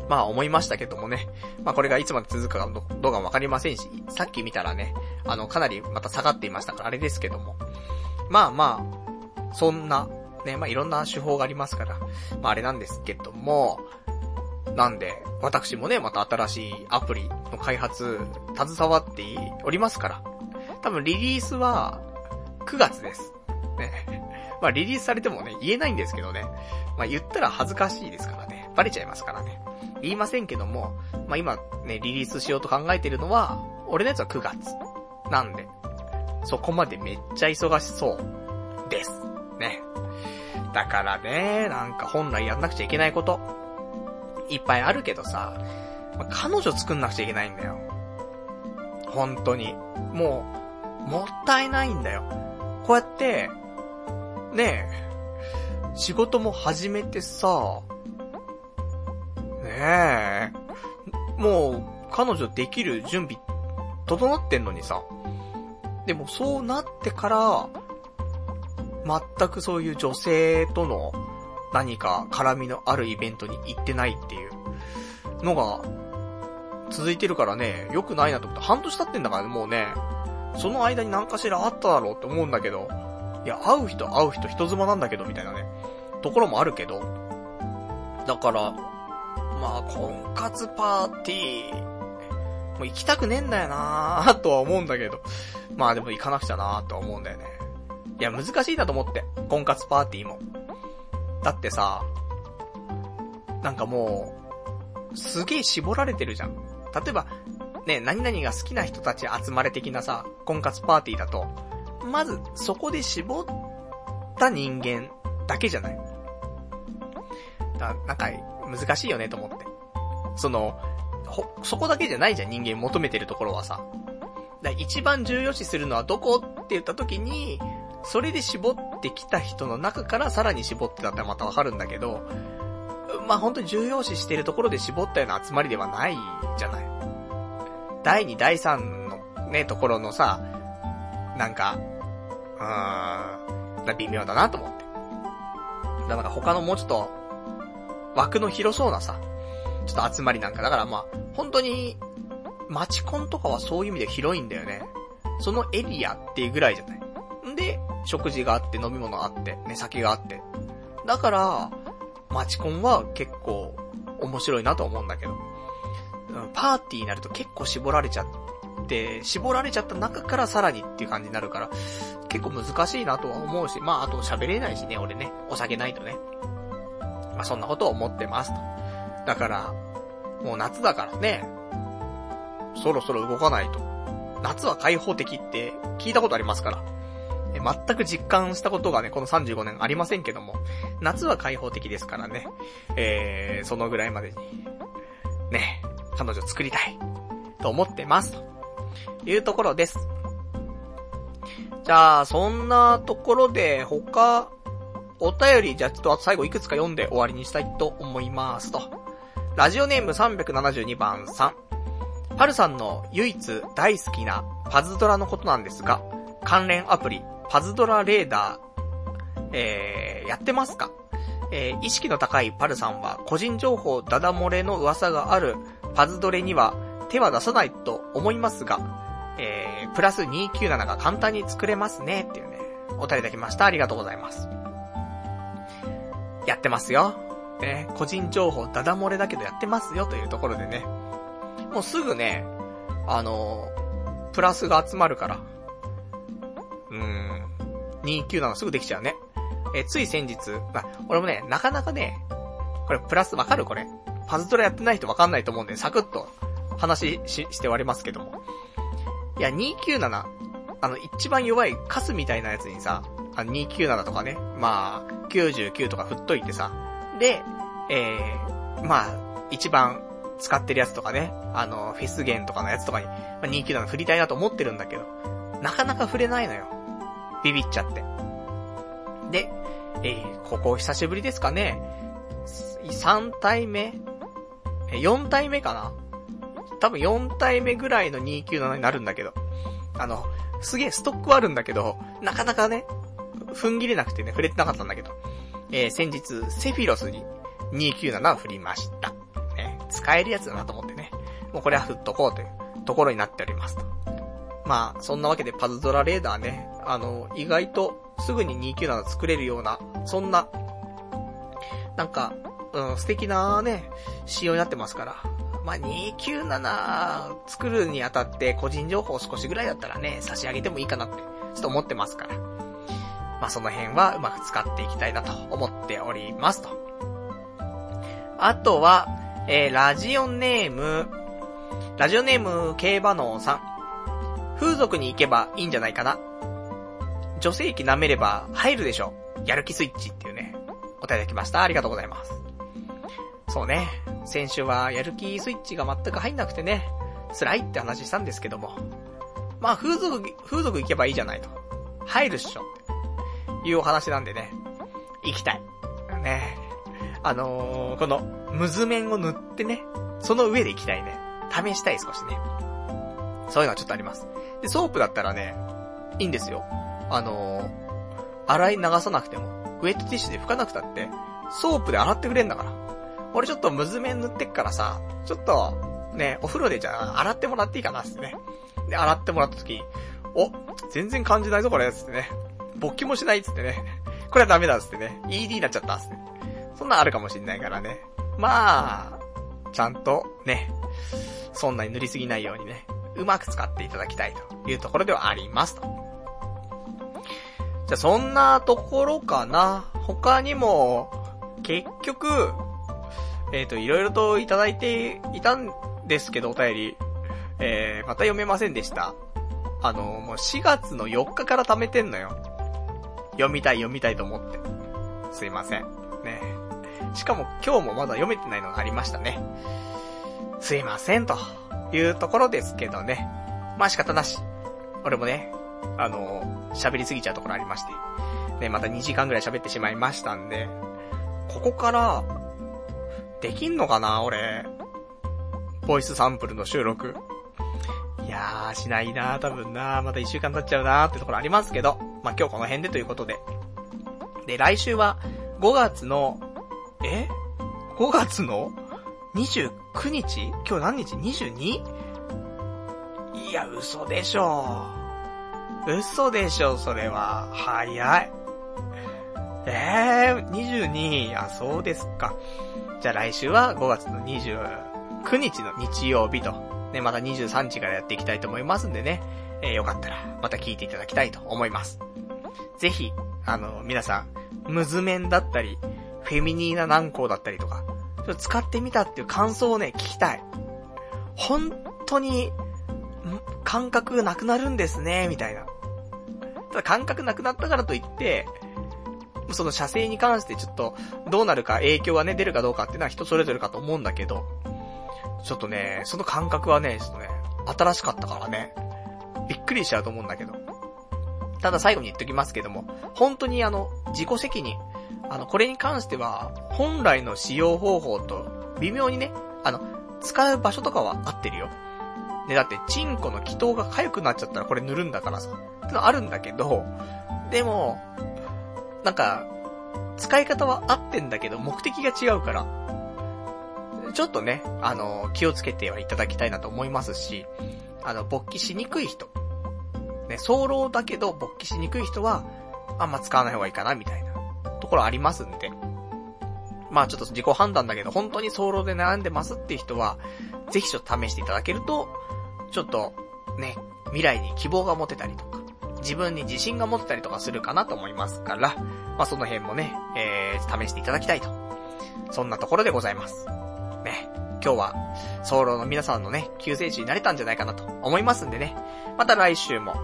まあ思いましたけどもね。まあこれがいつまで続くかどうかわかりませんし、さっき見たらね、あの、かなりまた下がっていましたからあれですけども。まあまあ、そんな、ね、まあいろんな手法がありますから、まああれなんですけども、なんで、私もね、また新しいアプリの開発、携わっておりますから、多分リリースは、9月です。ね。(laughs) まあリリースされてもね、言えないんですけどね。まあ言ったら恥ずかしいですからね。バレちゃいますからね。言いませんけども、まあ今ね、リリースしようと考えてるのは、俺のやつは9月。なんで、そこまでめっちゃ忙しそうです。ね。だからね、なんか本来やんなくちゃいけないこと、いっぱいあるけどさ、まあ、彼女作んなくちゃいけないんだよ。本当に。もう、もったいないんだよ。こうやって、ねえ、仕事も始めてさ、ねえ、もう、彼女できる準備、整ってんのにさ、でもそうなってから、全くそういう女性との何か絡みのあるイベントに行ってないっていうのが続いてるからね、良くないなと思って、半年経ってんだからね、もうね、その間に何かしらあっただろうって思うんだけど、いや、会う人会う人人妻なんだけど、みたいなね、ところもあるけど、だから、まあ、婚活パーティー、もう行きたくねえんだよなー (laughs) とは思うんだけど、まあでも行かなくちゃなーとは思うんだよね。いや、難しいなと思って、婚活パーティーも。だってさ、なんかもう、すげえ絞られてるじゃん。例えば、ね、何々が好きな人たち集まれ的なさ、婚活パーティーだと、まず、そこで絞った人間だけじゃない。だなんか、難しいよねと思って。その、ほ、そこだけじゃないじゃん、人間求めてるところはさ。だ一番重要視するのはどこって言った時に、それで絞ってきた人の中からさらに絞ってたってまたわかるんだけど、まあ、本当に重要視してるところで絞ったような集まりではないじゃない。第2、第3のね、ところのさ、なんか、ーん、微妙だなと思って。だから他のもうちょっと、枠の広そうなさ、ちょっと集まりなんか、だからまあ、本当に、マチコンとかはそういう意味で広いんだよね。そのエリアっていうぐらいじゃない。んで、食事があって、飲み物あって、ね、酒があって。だから、マチコンは結構面白いなと思うんだけど。パーティーになると結構絞られちゃって、絞られちゃった中からさらにっていう感じになるから、結構難しいなとは思うし、まああと喋れないしね、俺ね、お酒ないとね。まあそんなことを思ってますと。だから、もう夏だからね、そろそろ動かないと。夏は開放的って聞いたことありますから。全く実感したことがね、この35年ありませんけども、夏は開放的ですからね、えー、そのぐらいまでに、ね、彼女作りたい、と思ってます、いうところです。じゃあ、そんなところで、他、お便り、じゃあちょっと最後いくつか読んで終わりにしたいと思いますと。ラジオネーム372番さん。はるさんの唯一大好きなパズドラのことなんですが、関連アプリ、パズドラレーダー、えー、やってますか？えー、意識の高いパルさんは個人情報ダダ漏れの噂があるパズドレには手は出さないと思いますが、えー、プラス297が簡単に作れますねっていうね、お便りいただきました。ありがとうございます。やってますよ。ね、個人情報ダダ漏れだけどやってますよというところでね。もうすぐね、あのー、プラスが集まるから、うーん。297すぐできちゃうね。えつい先日、ま、俺もね、なかなかね、これプラスわかるこれ。パズドラやってない人わかんないと思うんで、サクッと話しして終わりますけども。いや、297、あの、一番弱いカスみたいなやつにさ、あの297とかね、まあ、99とか振っといてさ、で、えー、まあ、一番使ってるやつとかね、あの、フェスゲンとかのやつとかに、まあ、297振りたいなと思ってるんだけど、なかなか触れないのよ。ビビっちゃって。で、えー、ここ久しぶりですかね。3体目？4体目かな？多分4体目ぐらいの297になるんだけど、あの、すげえストックはあるんだけど、なかなかね、踏ん切れなくてね、触れてなかったんだけど、えー、先日、セフィロスに297を振りました。ね、使えるやつだなと思ってね、もうこれは振っとこうというところになっておりますと。まあ、そんなわけでパズドラレーダーね、あの、意外とすぐに297作れるような、そんな、なんか、うん、素敵なね、仕様になってますから。まあ、297作るにあたって個人情報少しぐらいだったらね、差し上げてもいいかなって、ちょっと思ってますから。まあ、その辺はうまく使っていきたいなと思っておりますと。あとは、えー、ラジオネーム、ラジオネーム、競馬のさん。風俗に行けばいいんじゃないかな。女性器舐めれば入るでしょ。やる気スイッチっていうね、お便りきました。ありがとうございます。そうね、先週はやる気スイッチが全く入んなくてね、辛いって話したんですけども。まあ、風俗、風俗行けばいいじゃないと。入るっしょ。っていうお話なんでね、行きたい。ねあのー、この、ムズメンを塗ってね、その上で行きたいね。試したい少しね。そういうのはちょっとあります。で、ソープだったらね、いいんですよ。あのー、洗い流さなくても、ウェットティッシュで拭かなくたって、ソープで洗ってくれんだから。俺ちょっとムズメン塗ってっからさ、ちょっと、ね、お風呂でじゃあ、洗ってもらっていいかなってね。で、洗ってもらった時、お、全然感じないぞこれ、つってね。勃起もしないっつってね。これはダメだっつってね。ED になっちゃったっつって。そんなんあるかもしんないからね。まあ、ちゃんと、ね、そんなに塗りすぎないようにね、うまく使っていただきたいというところではありますと。じゃあそんなところかな。他にも、結局、えっ、ー、と、いろいろといただいていたんですけど、お便り。えー、また読めませんでした。あの、もう4月の4日から貯めてんのよ。読みたい読みたいと思って。すいません。ね。しかも今日もまだ読めてないのがありましたね。すいませんと。いうところですけどね。まあ仕方なし。俺もね、あの喋りすぎちゃうところありまして。ね、また2時間ぐらい喋ってしまいましたんで、ここから、できんのかな俺。ボイスサンプルの収録。いやー、しないなー、多分なー、また1週間経っちゃうなーってところありますけど、まあ、今日この辺でということで。で、来週は、5月の、え ?5 月の？29日？今日何日 ?22? いや、嘘でしょ。嘘でしょ、それは。早い。えー、22。あ、そうですか。じゃあ来週は5月の29日の日曜日と、ね、また23時からやっていきたいと思いますんでね、えー、よかったらまた聞いていただきたいと思います。ぜひ、あの、皆さん、ムズメンだったり、フェミニーな軟膏だったりとか、ちょっと使ってみたっていう感想をね、聞きたい。本当に、感覚なくなるんですね、みたいな。ただ感覚なくなったからといって、その射精に関してちょっと、どうなるか影響がね、出るかどうかっていうのは人それぞれかと思うんだけど、ちょっとね、その感覚はね、ちょっとね、新しかったからね、びっくりしちゃうと思うんだけど。ただ最後に言っときますけども、本当にあの、自己責任、あの、これに関しては、本来の使用方法と、微妙にね、あの、使う場所とかは合ってるよ。ね、だって、チンコの気筒が痒くなっちゃったらこれ塗るんだからさ。ってのあるんだけど、でも、なんか、使い方は合ってんだけど、目的が違うから、ちょっとね、あの、気をつけてはいただきたいなと思いますし、あの、勃起しにくい人。ね、早漏だけど勃起しにくい人は、あんま使わない方がいいかな、みたいな。ところありますんで。まあちょっと自己判断だけど、本当に早漏で悩んでますっていう人は、ぜひちょっと試していただけると、ちょっと、ね、未来に希望が持てたりと、自分に自信が持てたりとかするかなと思いますから、まあその辺もね、えー、試していただきたいと。そんなところでございます。ね、今日は、早漏の皆さんのね、救世主になれたんじゃないかなと思いますんでね、また来週も、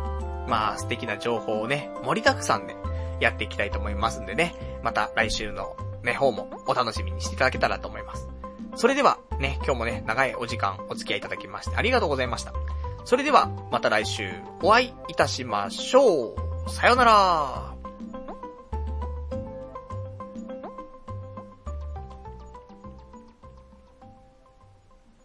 まあ素敵な情報をね、盛りだくさんでやっていきたいと思いますんでね、また来週のね、方もお楽しみにしていただけたらと思います。それでは、ね、今日もね、長いお時間お付き合いいただきましてありがとうございました。それでは、また来週お会いいたしましょう。さよなら。